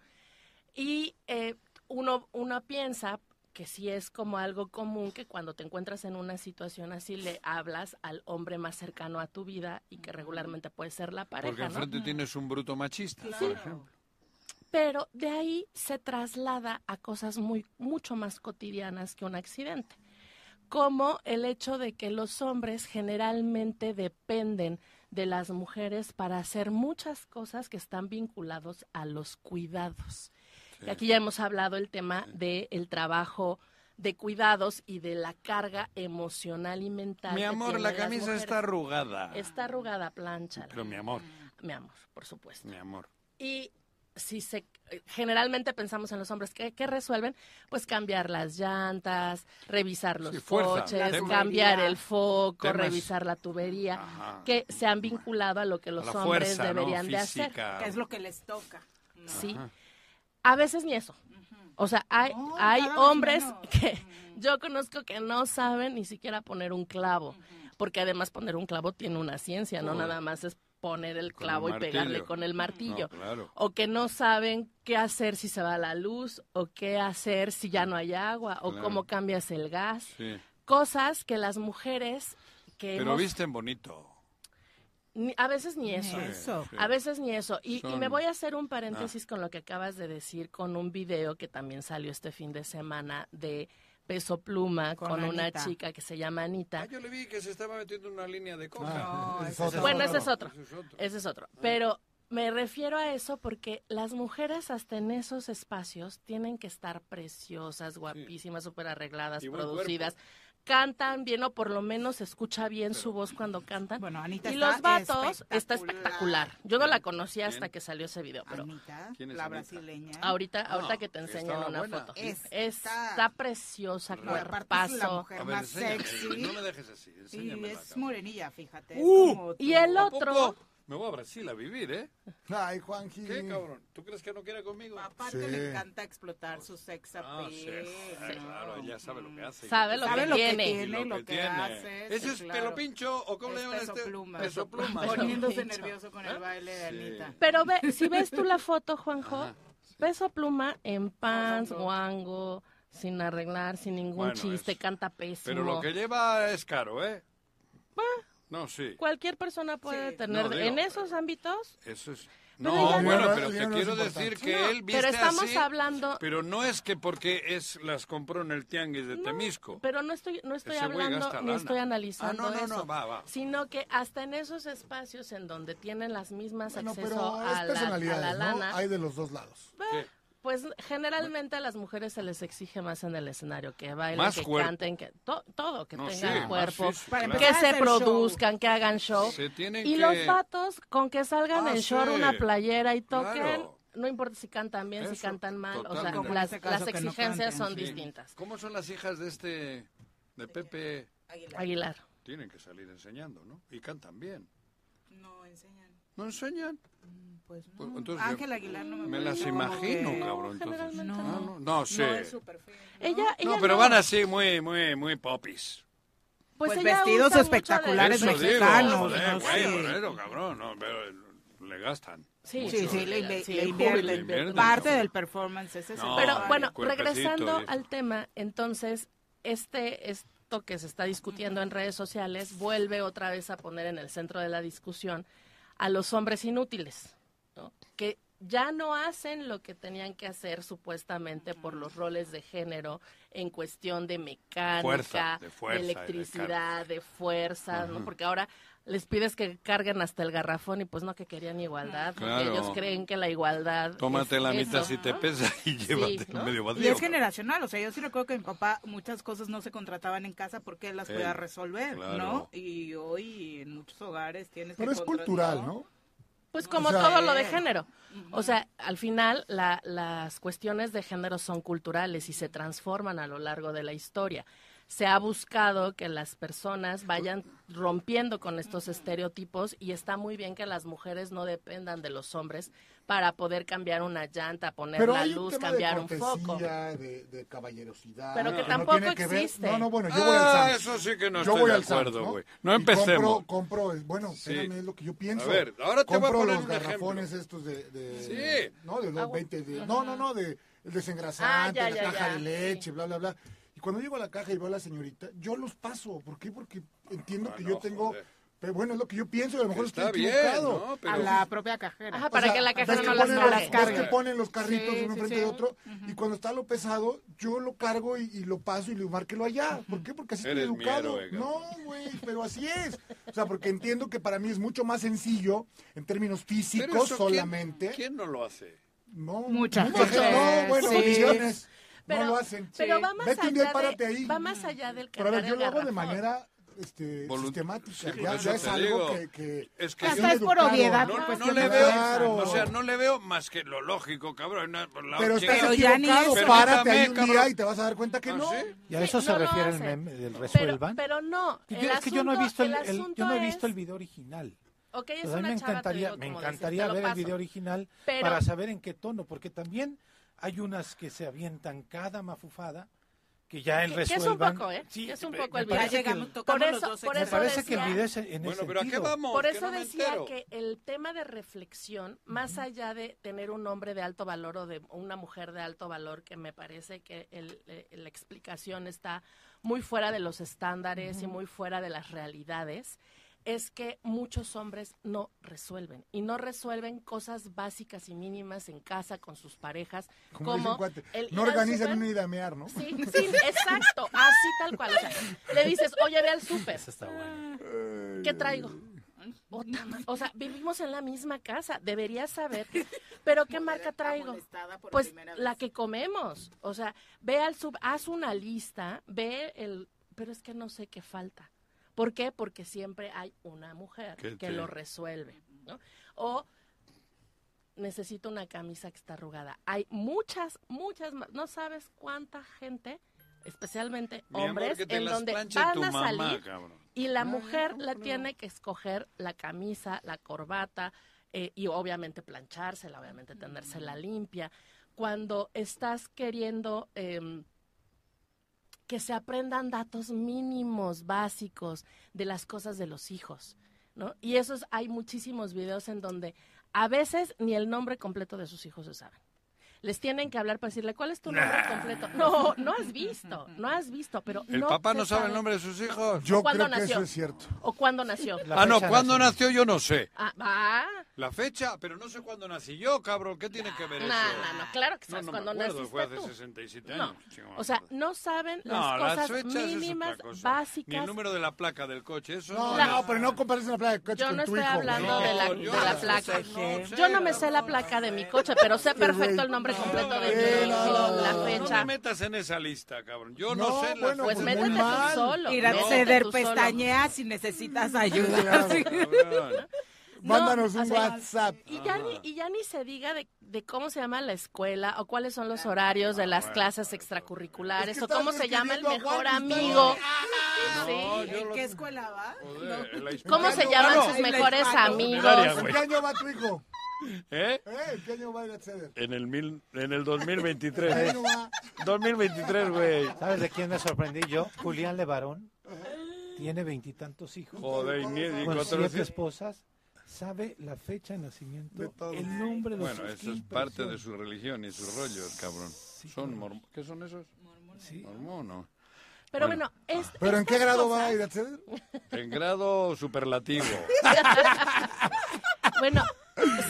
Speaker 12: Y eh, uno, uno piensa que sí es como algo común que cuando te encuentras en una situación así le hablas al hombre más cercano a tu vida y que regularmente puede ser la pareja,
Speaker 2: Porque
Speaker 12: ¿no?
Speaker 2: enfrente tienes un bruto machista, por ejemplo.
Speaker 12: pero de ahí se traslada a cosas muy mucho más cotidianas que un accidente como el hecho de que los hombres generalmente dependen de las mujeres para hacer muchas cosas que están vinculados a los cuidados. Y aquí ya hemos hablado el tema del el trabajo de cuidados y de la carga emocional y mental.
Speaker 2: Mi amor, la camisa está arrugada.
Speaker 12: Está arrugada, plancha.
Speaker 2: Pero mi amor,
Speaker 12: Mi amor, por supuesto.
Speaker 2: mi amor.
Speaker 12: Y si se generalmente pensamos en los hombres que, que resuelven, pues cambiar las llantas, revisar los
Speaker 2: Sí, fuerza,
Speaker 12: coches, cambiar el foco,
Speaker 2: temas-
Speaker 12: revisar la tubería,
Speaker 2: Ajá.
Speaker 12: que se han vinculado a lo que los hombres
Speaker 2: fuerza, ¿no?
Speaker 12: deberían de hacer.
Speaker 1: Que es lo que les toca. ¿no?
Speaker 12: Sí. A veces ni eso. O sea, hay, hay hombres
Speaker 1: menos.
Speaker 12: que yo conozco que no saben ni siquiera poner un clavo, porque además poner un clavo tiene una ciencia, no nada más es poner el clavo y pegarle con el martillo.
Speaker 2: No, claro.
Speaker 12: O que no saben qué hacer si se va la luz, o qué hacer si ya no hay agua, o
Speaker 2: Claro.
Speaker 12: cómo cambias el gas.
Speaker 2: Sí.
Speaker 12: Cosas que las mujeres que
Speaker 2: Pero
Speaker 12: hemos-
Speaker 2: visten bonito.
Speaker 12: ni- a veces ni eso.
Speaker 2: eso. Sí.
Speaker 12: A veces ni eso. Y, me voy a hacer un paréntesis con lo que acabas de decir con un video que también salió este fin de semana de Peso Pluma con,
Speaker 1: Con
Speaker 12: una chica que se llama Anita.
Speaker 2: Ah, yo le vi que se estaba metiendo una línea de coca.
Speaker 4: Ah, ese es otro.
Speaker 12: bueno, ese es otro.
Speaker 2: Ese es otro.
Speaker 12: Ese es otro. Pero me refiero a eso porque las mujeres hasta en esos espacios tienen que estar preciosas, guapísimas, súper arregladas,
Speaker 1: Y buen
Speaker 12: producidas. Cantan bien o por lo menos se escucha bien su voz cuando cantan.
Speaker 1: Bueno, Anita
Speaker 12: y los vatos está
Speaker 1: espectacular.
Speaker 12: Yo no la conocía hasta que salió ese video, pero
Speaker 1: Anita,
Speaker 2: ¿Quién es
Speaker 1: la
Speaker 2: Anita?
Speaker 1: brasileña.
Speaker 12: ahorita ahorita
Speaker 2: No,
Speaker 12: que te enseñan
Speaker 2: estaba
Speaker 12: una
Speaker 2: buena.
Speaker 12: foto.
Speaker 1: Está-
Speaker 12: Está preciosa,
Speaker 1: No, aparte es la
Speaker 12: cuerpazo.
Speaker 1: mujer
Speaker 2: ver,
Speaker 1: más sexy.
Speaker 2: no me dejes así,
Speaker 1: Y es morenilla, fíjate. es
Speaker 2: ¡Uh!
Speaker 1: como
Speaker 12: Y el
Speaker 2: ¿A
Speaker 12: otro,
Speaker 2: poco? Me voy a Brasil a vivir, ¿eh?
Speaker 4: Ay, Juanji.
Speaker 2: ¿Qué, cabrón? ¿Tú crees que no quiere conmigo?
Speaker 1: Aparte
Speaker 4: Sí.
Speaker 1: le encanta explotar su sex
Speaker 2: Ah,
Speaker 1: appeal.
Speaker 2: sí. Ah, claro, ella sabe lo que hace.
Speaker 12: Sabe lo
Speaker 1: Sabe
Speaker 12: que
Speaker 1: lo que
Speaker 12: tiene.
Speaker 1: tiene,
Speaker 2: Y lo
Speaker 1: lo
Speaker 2: que
Speaker 1: que
Speaker 2: tiene.
Speaker 1: hace.
Speaker 2: ¿Ese
Speaker 1: sí,
Speaker 2: es
Speaker 1: claro.
Speaker 2: pelo pincho o cómo le
Speaker 1: Es
Speaker 2: llaman
Speaker 1: peso
Speaker 2: este?
Speaker 1: pluma.
Speaker 2: Peso pluma.
Speaker 1: Poniéndose
Speaker 12: Pincho.
Speaker 1: nervioso con el baile de
Speaker 2: Sí.
Speaker 1: Anita.
Speaker 12: Pero ve, si ves tú la foto, Juanjo,
Speaker 2: Ajá.
Speaker 12: peso pluma en pants,
Speaker 1: Guango.
Speaker 12: sin arreglar, sin ningún
Speaker 2: Bueno,
Speaker 12: chiste,
Speaker 2: es-
Speaker 12: canta pésimo.
Speaker 2: Pero lo que lleva es caro, ¿eh? No, sí.
Speaker 12: Cualquier persona puede
Speaker 1: Sí.
Speaker 12: tener,
Speaker 2: No, digo,
Speaker 12: en esos ámbitos,
Speaker 2: Eso es...
Speaker 12: Pero
Speaker 2: No,
Speaker 12: no-
Speaker 2: bueno, pero te
Speaker 4: no
Speaker 2: quiero decir que
Speaker 12: No,
Speaker 2: él viste
Speaker 12: pero estamos
Speaker 2: así,
Speaker 12: hablando-
Speaker 2: Pero no es que porque es las compró en el tianguis de Temisco.
Speaker 12: pero no estoy, no estoy
Speaker 2: Ese
Speaker 12: hablando ni
Speaker 2: lana.
Speaker 12: estoy analizando
Speaker 2: Ah, no, no,
Speaker 12: eso,
Speaker 2: no, va, va.
Speaker 12: sino que hasta en esos espacios en donde tienen las mismas
Speaker 4: Bueno,
Speaker 12: acceso
Speaker 4: pero
Speaker 12: a,
Speaker 4: es
Speaker 12: la, a la
Speaker 4: ¿no?
Speaker 12: lana,
Speaker 4: Hay de los dos lados.
Speaker 2: ¿Qué?
Speaker 12: Pues generalmente a las mujeres se les exige más en el escenario, que bailen,
Speaker 2: Más
Speaker 12: que
Speaker 2: cuerpo.
Speaker 12: canten, que to- todo, que
Speaker 2: No,
Speaker 12: tengan cuerpo,
Speaker 2: claro.
Speaker 12: que se
Speaker 1: show.
Speaker 12: produzcan, que hagan show.
Speaker 2: Se tienen
Speaker 12: Y
Speaker 2: que...
Speaker 12: los vatos, con que salgan
Speaker 2: Ah,
Speaker 12: en short,
Speaker 2: sí.
Speaker 12: una playera y toquen,
Speaker 2: Claro.
Speaker 12: no importa si cantan bien, si cantan mal, o sea, las,
Speaker 1: este
Speaker 12: las
Speaker 1: no
Speaker 12: exigencias son
Speaker 1: sí.
Speaker 12: distintas.
Speaker 2: ¿Cómo son las hijas de este... de Pepe?
Speaker 12: Aguilar.
Speaker 2: Tienen que salir enseñando, ¿no? Y cantan bien.
Speaker 1: No enseñan.
Speaker 2: ¿No enseñan?
Speaker 1: Pues
Speaker 2: Pues,
Speaker 1: no.
Speaker 2: entonces,
Speaker 1: Ángel Aguilar no me
Speaker 2: Me las imagino,
Speaker 1: que-
Speaker 2: cabrón. Entonces.
Speaker 12: generalmente
Speaker 2: no,
Speaker 1: no.
Speaker 2: no, no, sí.
Speaker 1: No es su perfil.
Speaker 12: Ella, ella
Speaker 2: No, pero van así muy, muy, muy popis.
Speaker 12: pues,
Speaker 1: Pues vestidos
Speaker 12: mucho de-
Speaker 1: espectaculares
Speaker 2: Eso digo,
Speaker 1: mexicanos,
Speaker 2: joder,
Speaker 1: ¿no?
Speaker 2: güey,
Speaker 1: Sí.
Speaker 2: cabrón, no, pero le gastan.
Speaker 12: Sí,
Speaker 1: Sí,
Speaker 2: mucho,
Speaker 1: sí,
Speaker 2: ¿eh?
Speaker 1: le, le-
Speaker 12: Sí,
Speaker 1: le invierten.
Speaker 2: le invierten,
Speaker 1: Parte
Speaker 2: ¿no?
Speaker 1: del performance es.
Speaker 2: No,
Speaker 12: Pero bueno, regresando al tema, entonces, este, esto que se está discutiendo en redes sociales vuelve otra vez a poner en el centro de la discusión a los hombres inútiles, ¿no? que ya no hacen lo que tenían que hacer supuestamente por los roles de género en cuestión de mecánica,
Speaker 2: Fuerza, de fuerza de
Speaker 12: electricidad, de, fuerza, ¿no? Porque ahora les pides que carguen hasta el garrafón y pues no que querían igualdad, porque ellos creen que la igualdad
Speaker 2: Tómate
Speaker 12: es
Speaker 2: la mitad
Speaker 12: eso,
Speaker 2: si te
Speaker 12: ¿no?
Speaker 2: pesa y llévate
Speaker 12: ¿no?
Speaker 2: medio
Speaker 1: Y
Speaker 2: vacío.
Speaker 1: es generacional, o sea, yo sí recuerdo que mi papá muchas cosas no se contrataban en casa porque él las
Speaker 2: Él,
Speaker 1: podía resolver,
Speaker 2: claro.
Speaker 1: ¿no? Y hoy en muchos hogares tienes
Speaker 4: Pero
Speaker 1: que
Speaker 4: es
Speaker 1: contratar-
Speaker 4: cultural, ¿no?
Speaker 12: Pues como
Speaker 4: O sea,
Speaker 12: todo lo de
Speaker 1: eh,
Speaker 12: género. O sea, al final la- las cuestiones de género son culturales y se transforman a lo largo de la historia. Se ha buscado que las personas vayan rompiendo con estos estereotipos y está muy bien que las mujeres no dependan de los hombres para poder cambiar una llanta, poner
Speaker 4: Pero
Speaker 12: la
Speaker 4: hay un
Speaker 12: luz,
Speaker 4: tema
Speaker 12: cambiar
Speaker 4: de
Speaker 12: un foco.
Speaker 4: De, de caballerosidad.
Speaker 12: Pero que
Speaker 4: no
Speaker 12: tampoco
Speaker 4: tiene que ver-
Speaker 12: existe.
Speaker 4: No, no, bueno, yo
Speaker 2: Ah,
Speaker 4: voy al Sam's.
Speaker 2: eso sí que no
Speaker 4: yo
Speaker 2: estoy
Speaker 4: voy
Speaker 2: de acuerdo,
Speaker 4: ¿no?
Speaker 2: güey. No empecemos.
Speaker 4: Compro, compro, es- bueno,
Speaker 2: Sí.
Speaker 4: espérame, es lo que yo pienso.
Speaker 2: A ver, ahora te voy a
Speaker 4: compro
Speaker 2: poner
Speaker 4: los
Speaker 2: un ejemplo.
Speaker 4: garrafones estos de... de
Speaker 2: Sí.
Speaker 4: No, de los
Speaker 12: Agua.
Speaker 4: 20... de- no, no, no, de el desengrasante,
Speaker 12: Ah, ya,
Speaker 4: la caja
Speaker 12: ya,
Speaker 4: de leche, bla, bla, bla. Cuando llego a la caja y veo a la señorita, yo los paso. ¿Por qué? Porque entiendo
Speaker 2: Ah,
Speaker 4: que
Speaker 2: no,
Speaker 4: yo tengo...
Speaker 2: joder.
Speaker 4: Pero bueno, es lo que yo pienso y a lo mejor
Speaker 2: Está
Speaker 4: estoy
Speaker 2: bien,
Speaker 4: equivocado.
Speaker 2: ¿no? Pero-
Speaker 1: A la propia cajera.
Speaker 12: Ajá,
Speaker 4: O
Speaker 12: para
Speaker 4: sea,
Speaker 12: que la cajera
Speaker 4: que
Speaker 12: no las cargue.
Speaker 4: los- ves que ponen los carritos
Speaker 1: Sí,
Speaker 4: uno
Speaker 1: sí,
Speaker 4: frente
Speaker 1: sí.
Speaker 4: de otro y cuando está lo pesado, yo lo cargo y, y lo paso y lo márquelo allá. ¿Por qué? Porque así
Speaker 2: Eres
Speaker 4: estoy educado. no, güey, pero así es. O sea, porque entiendo que para mí es mucho más sencillo en términos
Speaker 2: Pero
Speaker 4: físicos
Speaker 2: eso, ¿quién-
Speaker 4: solamente.
Speaker 2: ¿Quién no lo hace?
Speaker 4: No,
Speaker 1: mucha gente.
Speaker 4: No, bueno,
Speaker 1: Sí.
Speaker 12: Pero,
Speaker 4: no lo hacen.
Speaker 12: pero va más
Speaker 4: Vete un día y
Speaker 12: allá
Speaker 4: párate
Speaker 12: de,
Speaker 4: ahí.
Speaker 12: va más allá del
Speaker 4: Pero a ver, yo lo hago de manera este, sistemática.
Speaker 2: Sí,
Speaker 4: ya, ya es algo
Speaker 2: digo.
Speaker 4: que, que
Speaker 2: Es que
Speaker 1: Hasta es por obviedad,
Speaker 2: No,
Speaker 1: pues,
Speaker 2: no
Speaker 1: que
Speaker 2: le veo,
Speaker 4: Claro.
Speaker 2: o sea, no le veo más que lo lógico, cabrón. la
Speaker 4: Pero estás
Speaker 1: Pero ya ni eso.
Speaker 4: Párate ahí un día y te vas a dar cuenta que
Speaker 2: ¿Ah,
Speaker 4: no.
Speaker 2: sí?
Speaker 3: ¿Y a
Speaker 12: Sí,
Speaker 3: eso se
Speaker 12: no
Speaker 3: refiere el meme del resuelvan?
Speaker 12: pero no,
Speaker 3: Yo- es que yo no he visto el,
Speaker 12: el
Speaker 3: el- yo no he visto el video original.
Speaker 12: Ok, es
Speaker 3: Pues a mí
Speaker 12: una
Speaker 3: me
Speaker 12: chava,
Speaker 3: encantaría,
Speaker 12: digo,
Speaker 3: me encantaría ver el video original
Speaker 12: Pero-
Speaker 3: para saber en qué tono, porque también hay unas que se avientan cada mafufada que ya el
Speaker 12: Que- que es un
Speaker 3: resuelvan.
Speaker 12: poco, ¿eh?
Speaker 3: Sí,
Speaker 12: es un
Speaker 3: me-
Speaker 12: poco el video.
Speaker 3: el-
Speaker 12: Por eso- por eso
Speaker 3: parece que el
Speaker 12: decía-
Speaker 3: video es en
Speaker 2: Bueno,
Speaker 3: ese
Speaker 2: pero ¿a qué vamos?
Speaker 12: Por
Speaker 2: Que
Speaker 12: eso
Speaker 2: no
Speaker 12: decía que el tema de reflexión, más allá de tener un hombre de alto valor o de una mujer de alto valor, que me parece que el- eh, la explicación está muy fuera de los estándares y muy fuera de las realidades, es que muchos hombres no resuelven y no resuelven cosas básicas y mínimas en casa con sus parejas,
Speaker 4: Como
Speaker 12: como
Speaker 4: un cuate,
Speaker 12: el
Speaker 4: no organizan
Speaker 12: súper.
Speaker 4: una ida a mear, ¿no?
Speaker 12: Sí, sí, exacto, así tal cual. O sea, le dices, oye, ve al súper.
Speaker 3: Eso está bueno.
Speaker 12: ¿Qué traigo? O sea, vivimos en la misma casa, deberías saber. Pero ¿qué marca traigo? Pues la que comemos. O sea, ve al sub, haz una lista, ve el, pero es que no sé qué falta. ¿Por qué? Porque siempre hay una mujer
Speaker 2: ¿Qué
Speaker 12: que lo resuelve, ¿no? O necesito una camisa que está arrugada. Hay muchas, muchas más. No sabes cuánta gente, especialmente
Speaker 2: Mi
Speaker 12: hombres, en donde van a
Speaker 2: mamá,
Speaker 12: salir
Speaker 2: cabrón.
Speaker 12: y la mujer la tiene que escoger la camisa, la corbata eh, y obviamente planchársela, obviamente tenérsela limpia. Cuando estás queriendo em, que se aprendan datos mínimos, básicos de las cosas de los hijos, ¿no? Y esos hay muchísimos videos en donde a veces ni el nombre completo de sus hijos se saben. Les tienen que hablar para decirle, ¿cuál es tu nombre completo? No, no has visto, no has visto, pero
Speaker 2: ¿El
Speaker 12: no
Speaker 2: papá no sabe el nombre de sus hijos?
Speaker 4: Yo
Speaker 12: ¿Cuándo
Speaker 4: creo que
Speaker 12: nació?
Speaker 4: eso es cierto.
Speaker 12: ¿O cuándo nació?
Speaker 3: La
Speaker 2: ah, no, ¿cuándo
Speaker 3: nació.
Speaker 2: nació? Yo no sé.
Speaker 12: Ah, va.
Speaker 2: La fecha, pero no sé cuándo nací yo, cabrón. ¿Qué tiene que ver
Speaker 12: No,
Speaker 2: eso?
Speaker 12: no, no, claro que
Speaker 2: No,
Speaker 12: sabes
Speaker 2: no me
Speaker 12: cuándo
Speaker 2: acuerdo,
Speaker 12: naciste
Speaker 2: fue hace
Speaker 12: tú.
Speaker 2: 67
Speaker 12: No,
Speaker 2: años. chico,
Speaker 12: o sea,
Speaker 2: me
Speaker 12: no saben
Speaker 2: No,
Speaker 12: las
Speaker 2: las
Speaker 12: cosas
Speaker 2: es
Speaker 12: mínimas,
Speaker 2: cosa.
Speaker 12: básicas.
Speaker 2: Ni el número de la placa del coche, eso
Speaker 4: No,
Speaker 2: no.
Speaker 4: no, pero no compares una placa de coche
Speaker 12: Yo
Speaker 4: con
Speaker 12: no
Speaker 4: tu
Speaker 12: estoy
Speaker 4: hijo.
Speaker 12: hablando de la,
Speaker 2: No,
Speaker 12: de
Speaker 2: yo
Speaker 12: la
Speaker 2: las
Speaker 12: placa.
Speaker 2: no
Speaker 12: Yo no me
Speaker 2: la
Speaker 12: sé la placa de mi coche, pero sé perfecto el nombre completo de
Speaker 4: no, no,
Speaker 12: la
Speaker 4: no, no
Speaker 2: No me
Speaker 12: fecha.
Speaker 2: metas en esa lista, cabrón. Yo no,
Speaker 4: No,
Speaker 2: sé las
Speaker 4: bueno,
Speaker 12: Pues
Speaker 4: pues
Speaker 12: métete
Speaker 4: muy
Speaker 12: tú
Speaker 4: mal.
Speaker 12: solo.
Speaker 1: Ir a
Speaker 12: métete
Speaker 1: ceder
Speaker 12: tú solo.
Speaker 1: pestañea si necesitas ayuda. Sí.
Speaker 2: Cabrón.
Speaker 4: Mándanos
Speaker 12: No,
Speaker 4: un
Speaker 12: o sea,
Speaker 4: WhatsApp.
Speaker 12: Y ya, ni, y ya ni se diga de, de cómo se llama la escuela o cuáles son los horarios de las clases extracurriculares
Speaker 4: Es que
Speaker 12: o cómo
Speaker 4: estás
Speaker 12: se llama el
Speaker 4: a
Speaker 12: mejor
Speaker 4: Juan, está-
Speaker 12: amigo.
Speaker 2: No, yo
Speaker 1: ¿En
Speaker 2: lo-
Speaker 1: qué escuela va?
Speaker 2: Joder, la
Speaker 12: ¿Cómo se
Speaker 2: no-
Speaker 12: llaman
Speaker 2: Ah, no.
Speaker 12: sus
Speaker 1: la
Speaker 12: mejores
Speaker 1: hispano.
Speaker 12: amigos?
Speaker 2: Secundaria,
Speaker 4: ¿En qué año va tu hijo?
Speaker 2: ¿Eh?
Speaker 4: ¿Eh? ¿En qué año va a ir a acceder?
Speaker 2: En el, mil, en el
Speaker 4: ¿En qué
Speaker 2: 2023.
Speaker 4: año va?
Speaker 2: 2023, güey.
Speaker 3: ¿Sabes de quién me sorprendí yo? Julián Levarón. Tiene veintitantos hijos.
Speaker 2: Joder, y, y
Speaker 3: con
Speaker 2: cuatro-
Speaker 3: siete esposas. Sabe la fecha de nacimiento,
Speaker 4: De todos.
Speaker 3: el nombre de los
Speaker 2: Bueno, eso es parte de su religión y su rollo, el cabrón. Son mormo- ¿Qué son esos?
Speaker 3: Sí.
Speaker 2: Mormonos.
Speaker 12: Pero
Speaker 2: Bueno.
Speaker 12: bueno, es,
Speaker 4: ¿Pero en qué grado va
Speaker 12: cosas-
Speaker 4: a ir a acceder?
Speaker 2: En grado superlativo.
Speaker 12: Bueno,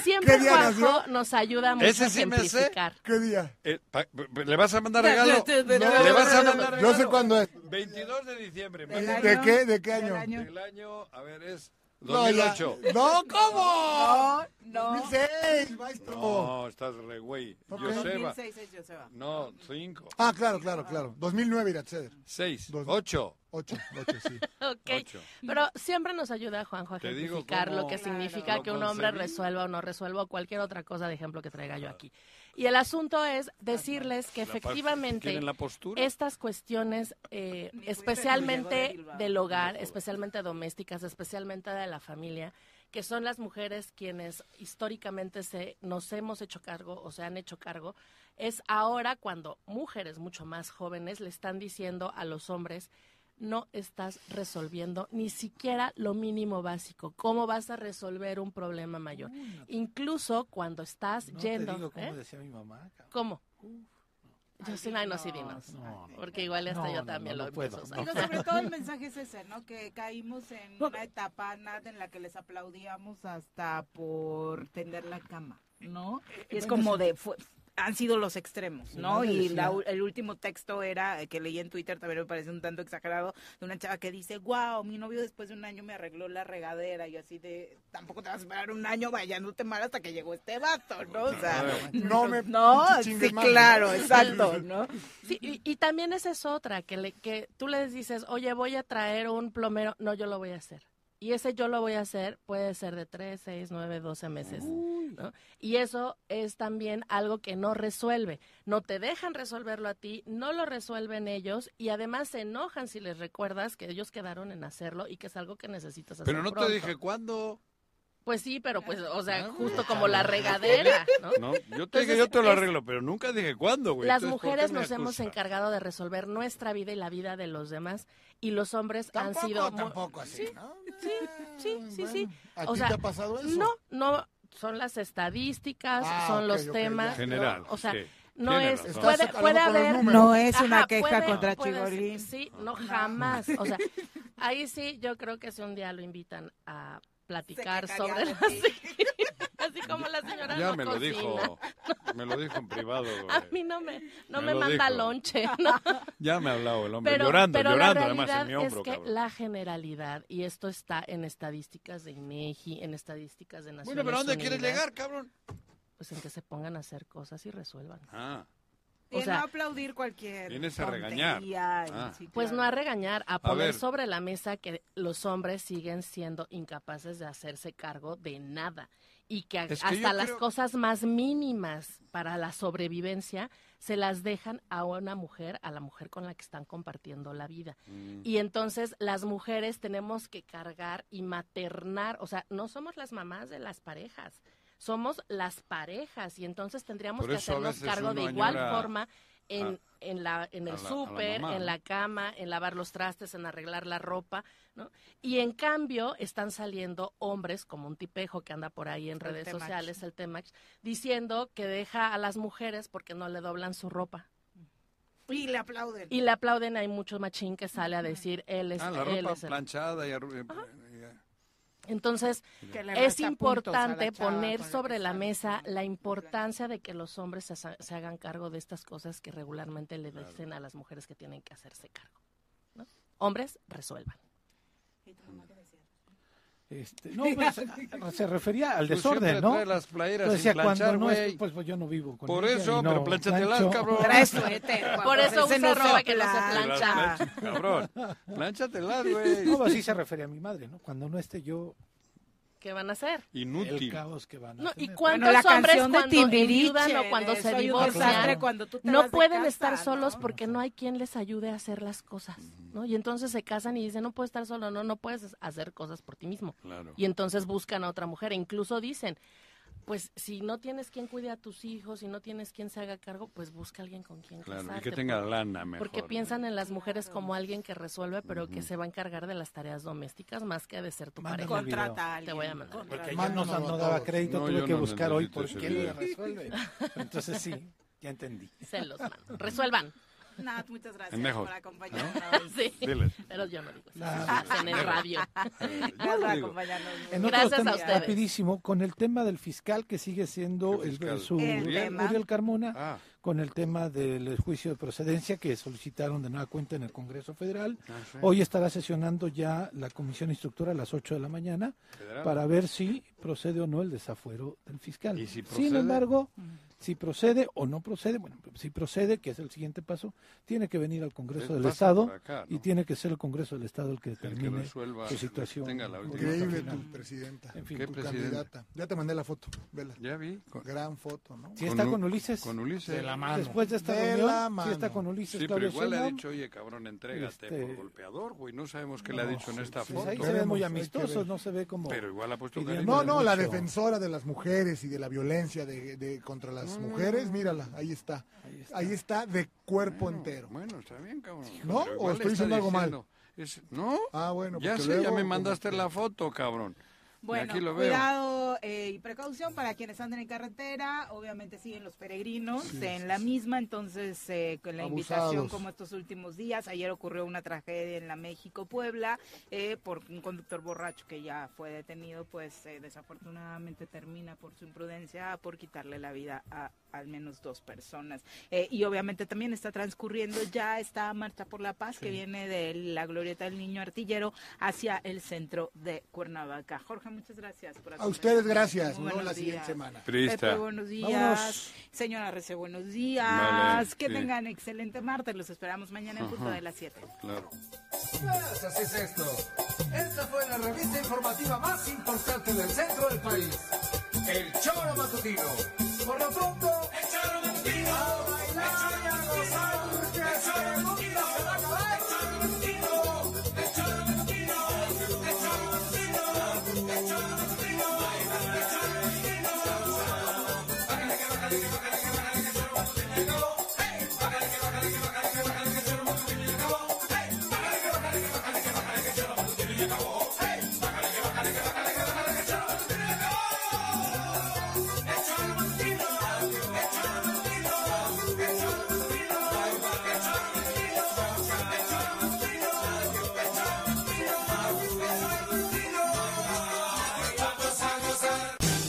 Speaker 12: siempre
Speaker 4: ¿Qué día
Speaker 12: Juanjo
Speaker 4: nació?
Speaker 12: nos ayuda mucho
Speaker 2: Ese
Speaker 12: a
Speaker 2: sí me sé.
Speaker 12: ejemplificar.
Speaker 4: ¿Qué día?
Speaker 2: Eh, pa- pa- ¿Le vas a mandar regalo?
Speaker 4: No,
Speaker 2: ¿Le vas a mandar
Speaker 4: Yo sé
Speaker 2: regalo?
Speaker 4: cuándo es.
Speaker 2: 22 de diciembre.
Speaker 1: Del año-
Speaker 4: ¿De qué? ¿De qué
Speaker 1: del
Speaker 4: año?
Speaker 1: año.
Speaker 2: El año, a ver, es 2008.
Speaker 4: No, ¿cómo?
Speaker 1: No, no.
Speaker 4: 2006, maestro.
Speaker 2: No, estás re güey.
Speaker 4: Ok.
Speaker 2: Joseba.
Speaker 1: 2006 es Joseba.
Speaker 2: No, 5.
Speaker 4: Ah, claro, claro, claro. 2009 ir a acceder.
Speaker 2: 6,
Speaker 4: Dos-
Speaker 2: 8,
Speaker 4: Ocho, ocho, sí.
Speaker 12: Ok, pero siempre nos ayuda Juanjo a
Speaker 2: Te
Speaker 12: ejemplificar lo
Speaker 2: cómo
Speaker 12: que significa
Speaker 2: lo
Speaker 12: que un hombre resuelva o no resuelva o cualquier otra cosa de ejemplo que traiga yo aquí. Y el asunto es decirles que efectivamente
Speaker 2: ¿Tienen la postura?
Speaker 12: estas cuestiones, eh, especialmente del hogar, especialmente domésticas, especialmente de la familia, que son las mujeres quienes históricamente se nos hemos hecho cargo o se han hecho cargo, es ahora cuando mujeres mucho más jóvenes le están diciendo a los hombres no estás resolviendo ni siquiera lo mínimo básico. ¿Cómo vas a resolver un problema mayor? Incluso cuando estás
Speaker 3: No
Speaker 12: yendo.
Speaker 3: te digo como
Speaker 12: ¿eh?
Speaker 3: decía mi mamá. cabrón.
Speaker 12: ¿Cómo? Yo sí, no, sí, dinos. Porque igual hasta
Speaker 3: No,
Speaker 12: yo
Speaker 3: no,
Speaker 12: también
Speaker 3: no,
Speaker 12: lo
Speaker 3: no puedo, no.
Speaker 1: Digo, sobre todo el mensaje es ese, ¿no? Que caímos en una etapa nada en la que les aplaudíamos hasta por tender la cama, ¿no? Y es como de fue- han sido los extremos, ¿no?
Speaker 3: madre
Speaker 1: Y la el último texto era eh, que leí en Twitter también me parece un tanto exagerado de una chava que dice, "Wow, mi novio después de un año me arregló la regadera." Y así de, tampoco te vas a esperar un año bañándote mal hasta que llegó este vato, ¿no? O sea,
Speaker 4: No me
Speaker 1: no, sí, claro, exacto, ¿no?
Speaker 12: Sí, y, y también esa es otra, que, le, que tú les dices, oye, voy a traer un plomero, no, yo lo voy a hacer. Y ese yo lo voy a hacer puede ser de 3, 6, 9, 12 meses. ¿no? Y eso es también algo que no resuelve. No te dejan resolverlo a ti, no lo resuelven ellos y además se enojan si les recuerdas que ellos quedaron en hacerlo y que es algo que necesitas hacer.
Speaker 2: Pero no
Speaker 12: pronto.
Speaker 2: te dije cuándo.
Speaker 12: Pues sí, pero pues, o sea,
Speaker 2: Ah,
Speaker 12: justo como la regadera, ¿no?
Speaker 2: No, yo te
Speaker 12: Entonces,
Speaker 2: dije, yo te lo arreglo, pero nunca dije cuándo, güey.
Speaker 12: Las
Speaker 2: Entonces, ¿por qué
Speaker 12: mujeres nos hemos encargado de resolver nuestra vida y la vida de los demás y los hombres han sido
Speaker 4: tampoco así,
Speaker 12: Sí,
Speaker 4: ¿no?
Speaker 12: sí, sí, sí, sí.
Speaker 4: ¿A
Speaker 12: O sea,
Speaker 4: te ha pasado eso?
Speaker 12: No, no, son las estadísticas,
Speaker 4: Ah,
Speaker 12: son los temas.
Speaker 4: ya.
Speaker 2: General,
Speaker 12: ¿no? O sea,
Speaker 2: sí.
Speaker 12: no es, puede, puede haber.
Speaker 1: No es una queja
Speaker 12: puede-
Speaker 1: contra Chigolín.
Speaker 12: Sí, no, jamás. O sea, ahí sí, yo creo que si un día lo invitan a platicar sobre la. Así como la señora
Speaker 2: Ya
Speaker 12: no
Speaker 2: me lo
Speaker 12: cocina.
Speaker 2: dijo, me lo dijo en privado.
Speaker 12: A
Speaker 2: güey.
Speaker 12: mí no me, no
Speaker 2: Me
Speaker 12: me,
Speaker 2: lo
Speaker 12: manda
Speaker 2: dijo.
Speaker 12: lonche. ¿no?
Speaker 2: Ya me ha hablado el hombre,
Speaker 12: Pero,
Speaker 2: llorando,
Speaker 12: pero
Speaker 2: llorando
Speaker 12: la
Speaker 2: además en mi hombro,
Speaker 12: es que
Speaker 2: cabrón.
Speaker 12: la generalidad, y esto está en estadísticas de INEGI, en estadísticas de Naciones
Speaker 2: Bueno, pero ¿a dónde quieres
Speaker 12: Unidas,
Speaker 2: llegar, cabrón?
Speaker 12: Pues en que se pongan a hacer cosas y resuelvan.
Speaker 2: Ah,
Speaker 12: O sea,
Speaker 1: no aplaudir cualquier
Speaker 2: vienes a regañar. Ah.
Speaker 1: sí,
Speaker 12: Pues no a regañar, a poner sobre la mesa que los hombres siguen siendo incapaces de hacerse cargo de nada y que, a-
Speaker 2: Es que
Speaker 12: hasta las
Speaker 2: creo-
Speaker 12: cosas más mínimas para la sobrevivencia se las dejan a una mujer, a la mujer con la que están compartiendo la vida.
Speaker 2: Mm.
Speaker 12: Y entonces las mujeres tenemos que cargar y maternar, o sea, no somos las mamás de las parejas, somos las parejas y entonces tendríamos que hacernos cargo de igual
Speaker 2: añora
Speaker 12: forma en, en, la, en el súper, en la cama, en lavar los trastes, en arreglar la ropa, ¿no? Y en cambio están saliendo hombres como un tipejo que anda por ahí en
Speaker 1: El
Speaker 12: redes
Speaker 1: Temach.
Speaker 12: sociales, el Temach, diciendo que deja a las mujeres porque no le doblan su ropa.
Speaker 1: Y le aplauden.
Speaker 12: Y le aplauden, hay mucho machín que sale a decir, él es,
Speaker 2: Ah, la
Speaker 12: él
Speaker 2: ropa
Speaker 12: es el-
Speaker 2: planchada y arru- y-
Speaker 12: Entonces, es importante poner sobre la mesa la importancia de que los hombres se hagan cargo de estas cosas que regularmente le dicen a las mujeres que tienen que hacerse cargo. ¿no? Hombres, resuelvan.
Speaker 3: Este, no, pues, se- refería al desorden, ¿no?
Speaker 2: traes las playeras
Speaker 3: Yo decía,
Speaker 2: planchar,
Speaker 3: cuando no es- pues, pues yo no vivo con
Speaker 2: Por eso,
Speaker 3: no
Speaker 2: pero plánchatelas,
Speaker 3: plancho.
Speaker 2: cabrón.
Speaker 1: Trae suéter,
Speaker 12: Por eso usa
Speaker 1: no
Speaker 12: ropa que no se
Speaker 1: plancha.
Speaker 2: Cabrón. Plánchatelas, güey.
Speaker 3: No, así se refería a mi madre, ¿no? Cuando no esté yo,
Speaker 12: ¿Qué van a hacer?
Speaker 3: el
Speaker 2: Inútil.
Speaker 3: caos que van a
Speaker 12: No, ¿Y cuántos
Speaker 1: Bueno, la
Speaker 12: hombres cuando enviudan o cuando se divorcian
Speaker 1: cuando tú te
Speaker 12: no pueden
Speaker 1: casa,
Speaker 12: estar
Speaker 1: ¿no?
Speaker 12: solos porque no hay quien les ayude a hacer las cosas, ¿no? Y entonces se casan y dicen, no puedo estar solo, no, no puedes hacer cosas por ti mismo.
Speaker 2: Claro.
Speaker 12: Y entonces buscan a otra mujer e incluso dicen, pues si no tienes quien cuide a tus hijos, si no tienes quien se haga cargo, pues busca a alguien con quien
Speaker 2: Claro, y que tenga
Speaker 12: por-
Speaker 2: lana mejor.
Speaker 12: Porque piensan en las mujeres como alguien que resuelve, pero que se va a encargar de las tareas domésticas más que de ser tu
Speaker 3: Mándame
Speaker 12: pareja.
Speaker 1: Contrata a alguien.
Speaker 12: Te voy a mandar. video.
Speaker 3: Más no, no daba crédito,
Speaker 2: No,
Speaker 3: tuve que
Speaker 2: no
Speaker 3: buscar hoy por le resuelve. Entonces sí, ya entendí.
Speaker 12: Se los mando. Resuelvan.
Speaker 1: Nat, muchas gracias
Speaker 2: mejor,
Speaker 1: por acompañarnos.
Speaker 12: Sí.
Speaker 2: Diles.
Speaker 12: Pero yo no digo eso. En el radio.
Speaker 1: Gracias
Speaker 2: Yo
Speaker 1: por acompañarnos.
Speaker 12: Gracias a ustedes.
Speaker 3: rapidísimo, con el tema del fiscal que sigue siendo
Speaker 2: ¿Qué
Speaker 3: el,
Speaker 2: fiscal?
Speaker 3: su
Speaker 1: El.
Speaker 3: Uriel Carmona,
Speaker 2: Ah,
Speaker 3: con el tema del juicio de procedencia que solicitaron de nueva cuenta en el Congreso Federal.
Speaker 2: Ah, sí.
Speaker 3: Hoy estará sesionando ya la comisión instructora a las 8 de la mañana
Speaker 2: Federal.
Speaker 3: para ver si procede o no el desafuero del fiscal.
Speaker 2: ¿Y si
Speaker 3: Sin embargo, si procede o no procede, bueno, si procede, que es el siguiente paso, tiene que venir al Congreso del Estado y tiene que ser el Congreso del Estado el que
Speaker 2: que
Speaker 3: determine
Speaker 2: resuelva,
Speaker 3: su situación.
Speaker 2: tenga la última
Speaker 4: Increíble tu presidenta.
Speaker 3: En fin,
Speaker 2: ¿Qué
Speaker 4: tu
Speaker 2: presidenta?
Speaker 4: candidata. Ya te mandé la foto, vela.
Speaker 2: Ya vi.
Speaker 4: Gran foto, ¿no?
Speaker 3: Si está
Speaker 2: Con
Speaker 3: Ulises,
Speaker 2: con Ulises.
Speaker 3: de la mano. después de esta
Speaker 4: De
Speaker 3: reunión,
Speaker 4: la mano.
Speaker 3: está con Ulises
Speaker 2: Sí, pero
Speaker 3: Claudio
Speaker 2: igual le ha dicho, oye, cabrón, entrégate
Speaker 3: Este-
Speaker 2: por golpeador, güey. No sabemos qué le ha
Speaker 3: No,
Speaker 2: dicho en
Speaker 3: sí,
Speaker 2: esta
Speaker 3: sí,
Speaker 2: foto.
Speaker 3: ahí se ven
Speaker 4: Veremos,
Speaker 3: muy
Speaker 4: ver.
Speaker 3: no se ve como...
Speaker 2: Pero igual ha puesto
Speaker 3: pidiendo
Speaker 4: No,
Speaker 2: cariño.
Speaker 4: no, la defensora de las mujeres y de la violencia de, de- contra las mujeres, mírala, ahí está. Ahí está de cuerpo entero.
Speaker 2: Bueno, está bien, cabrón.
Speaker 4: ¿No?
Speaker 2: Pero
Speaker 4: ¿O estoy
Speaker 2: está
Speaker 4: diciendo algo mal?
Speaker 2: es- ¿No?
Speaker 4: Ah, bueno,
Speaker 2: Ya sé, ya me mandaste la foto, cabrón.
Speaker 1: Bueno, cuidado eh, y precaución para quienes anden en carretera. Obviamente siguen los peregrinos
Speaker 4: Sí,
Speaker 1: en la misma, entonces eh, con la
Speaker 4: Abusados.
Speaker 1: invitación como estos últimos días. Ayer ocurrió una tragedia en la México-Puebla eh, por un conductor borracho que ya fue detenido, pues eh, desafortunadamente termina por su imprudencia por quitarle la vida a al menos dos personas. Eh, y obviamente también está transcurriendo ya esta marcha por la paz que viene de la glorieta del niño artillero hacia el centro de Cuernavaca. Jorge, muchas gracias por
Speaker 4: A ustedes gracias,
Speaker 1: Muy
Speaker 4: no
Speaker 1: buenos
Speaker 4: la siguiente
Speaker 1: días.
Speaker 4: semana.
Speaker 1: Pepe, buenos días.
Speaker 3: Vámonos.
Speaker 1: Señora Rece, buenos días.
Speaker 2: Vale,
Speaker 1: que
Speaker 2: sí.
Speaker 1: tengan excelente martes. Los esperamos mañana en punto
Speaker 2: Ajá.
Speaker 1: de las 7.
Speaker 2: Claro.
Speaker 5: Pues así es esto. Esta fue la revista informativa más importante del centro del país. El Choro Matutino. Por lo pronto, echaron mentiras.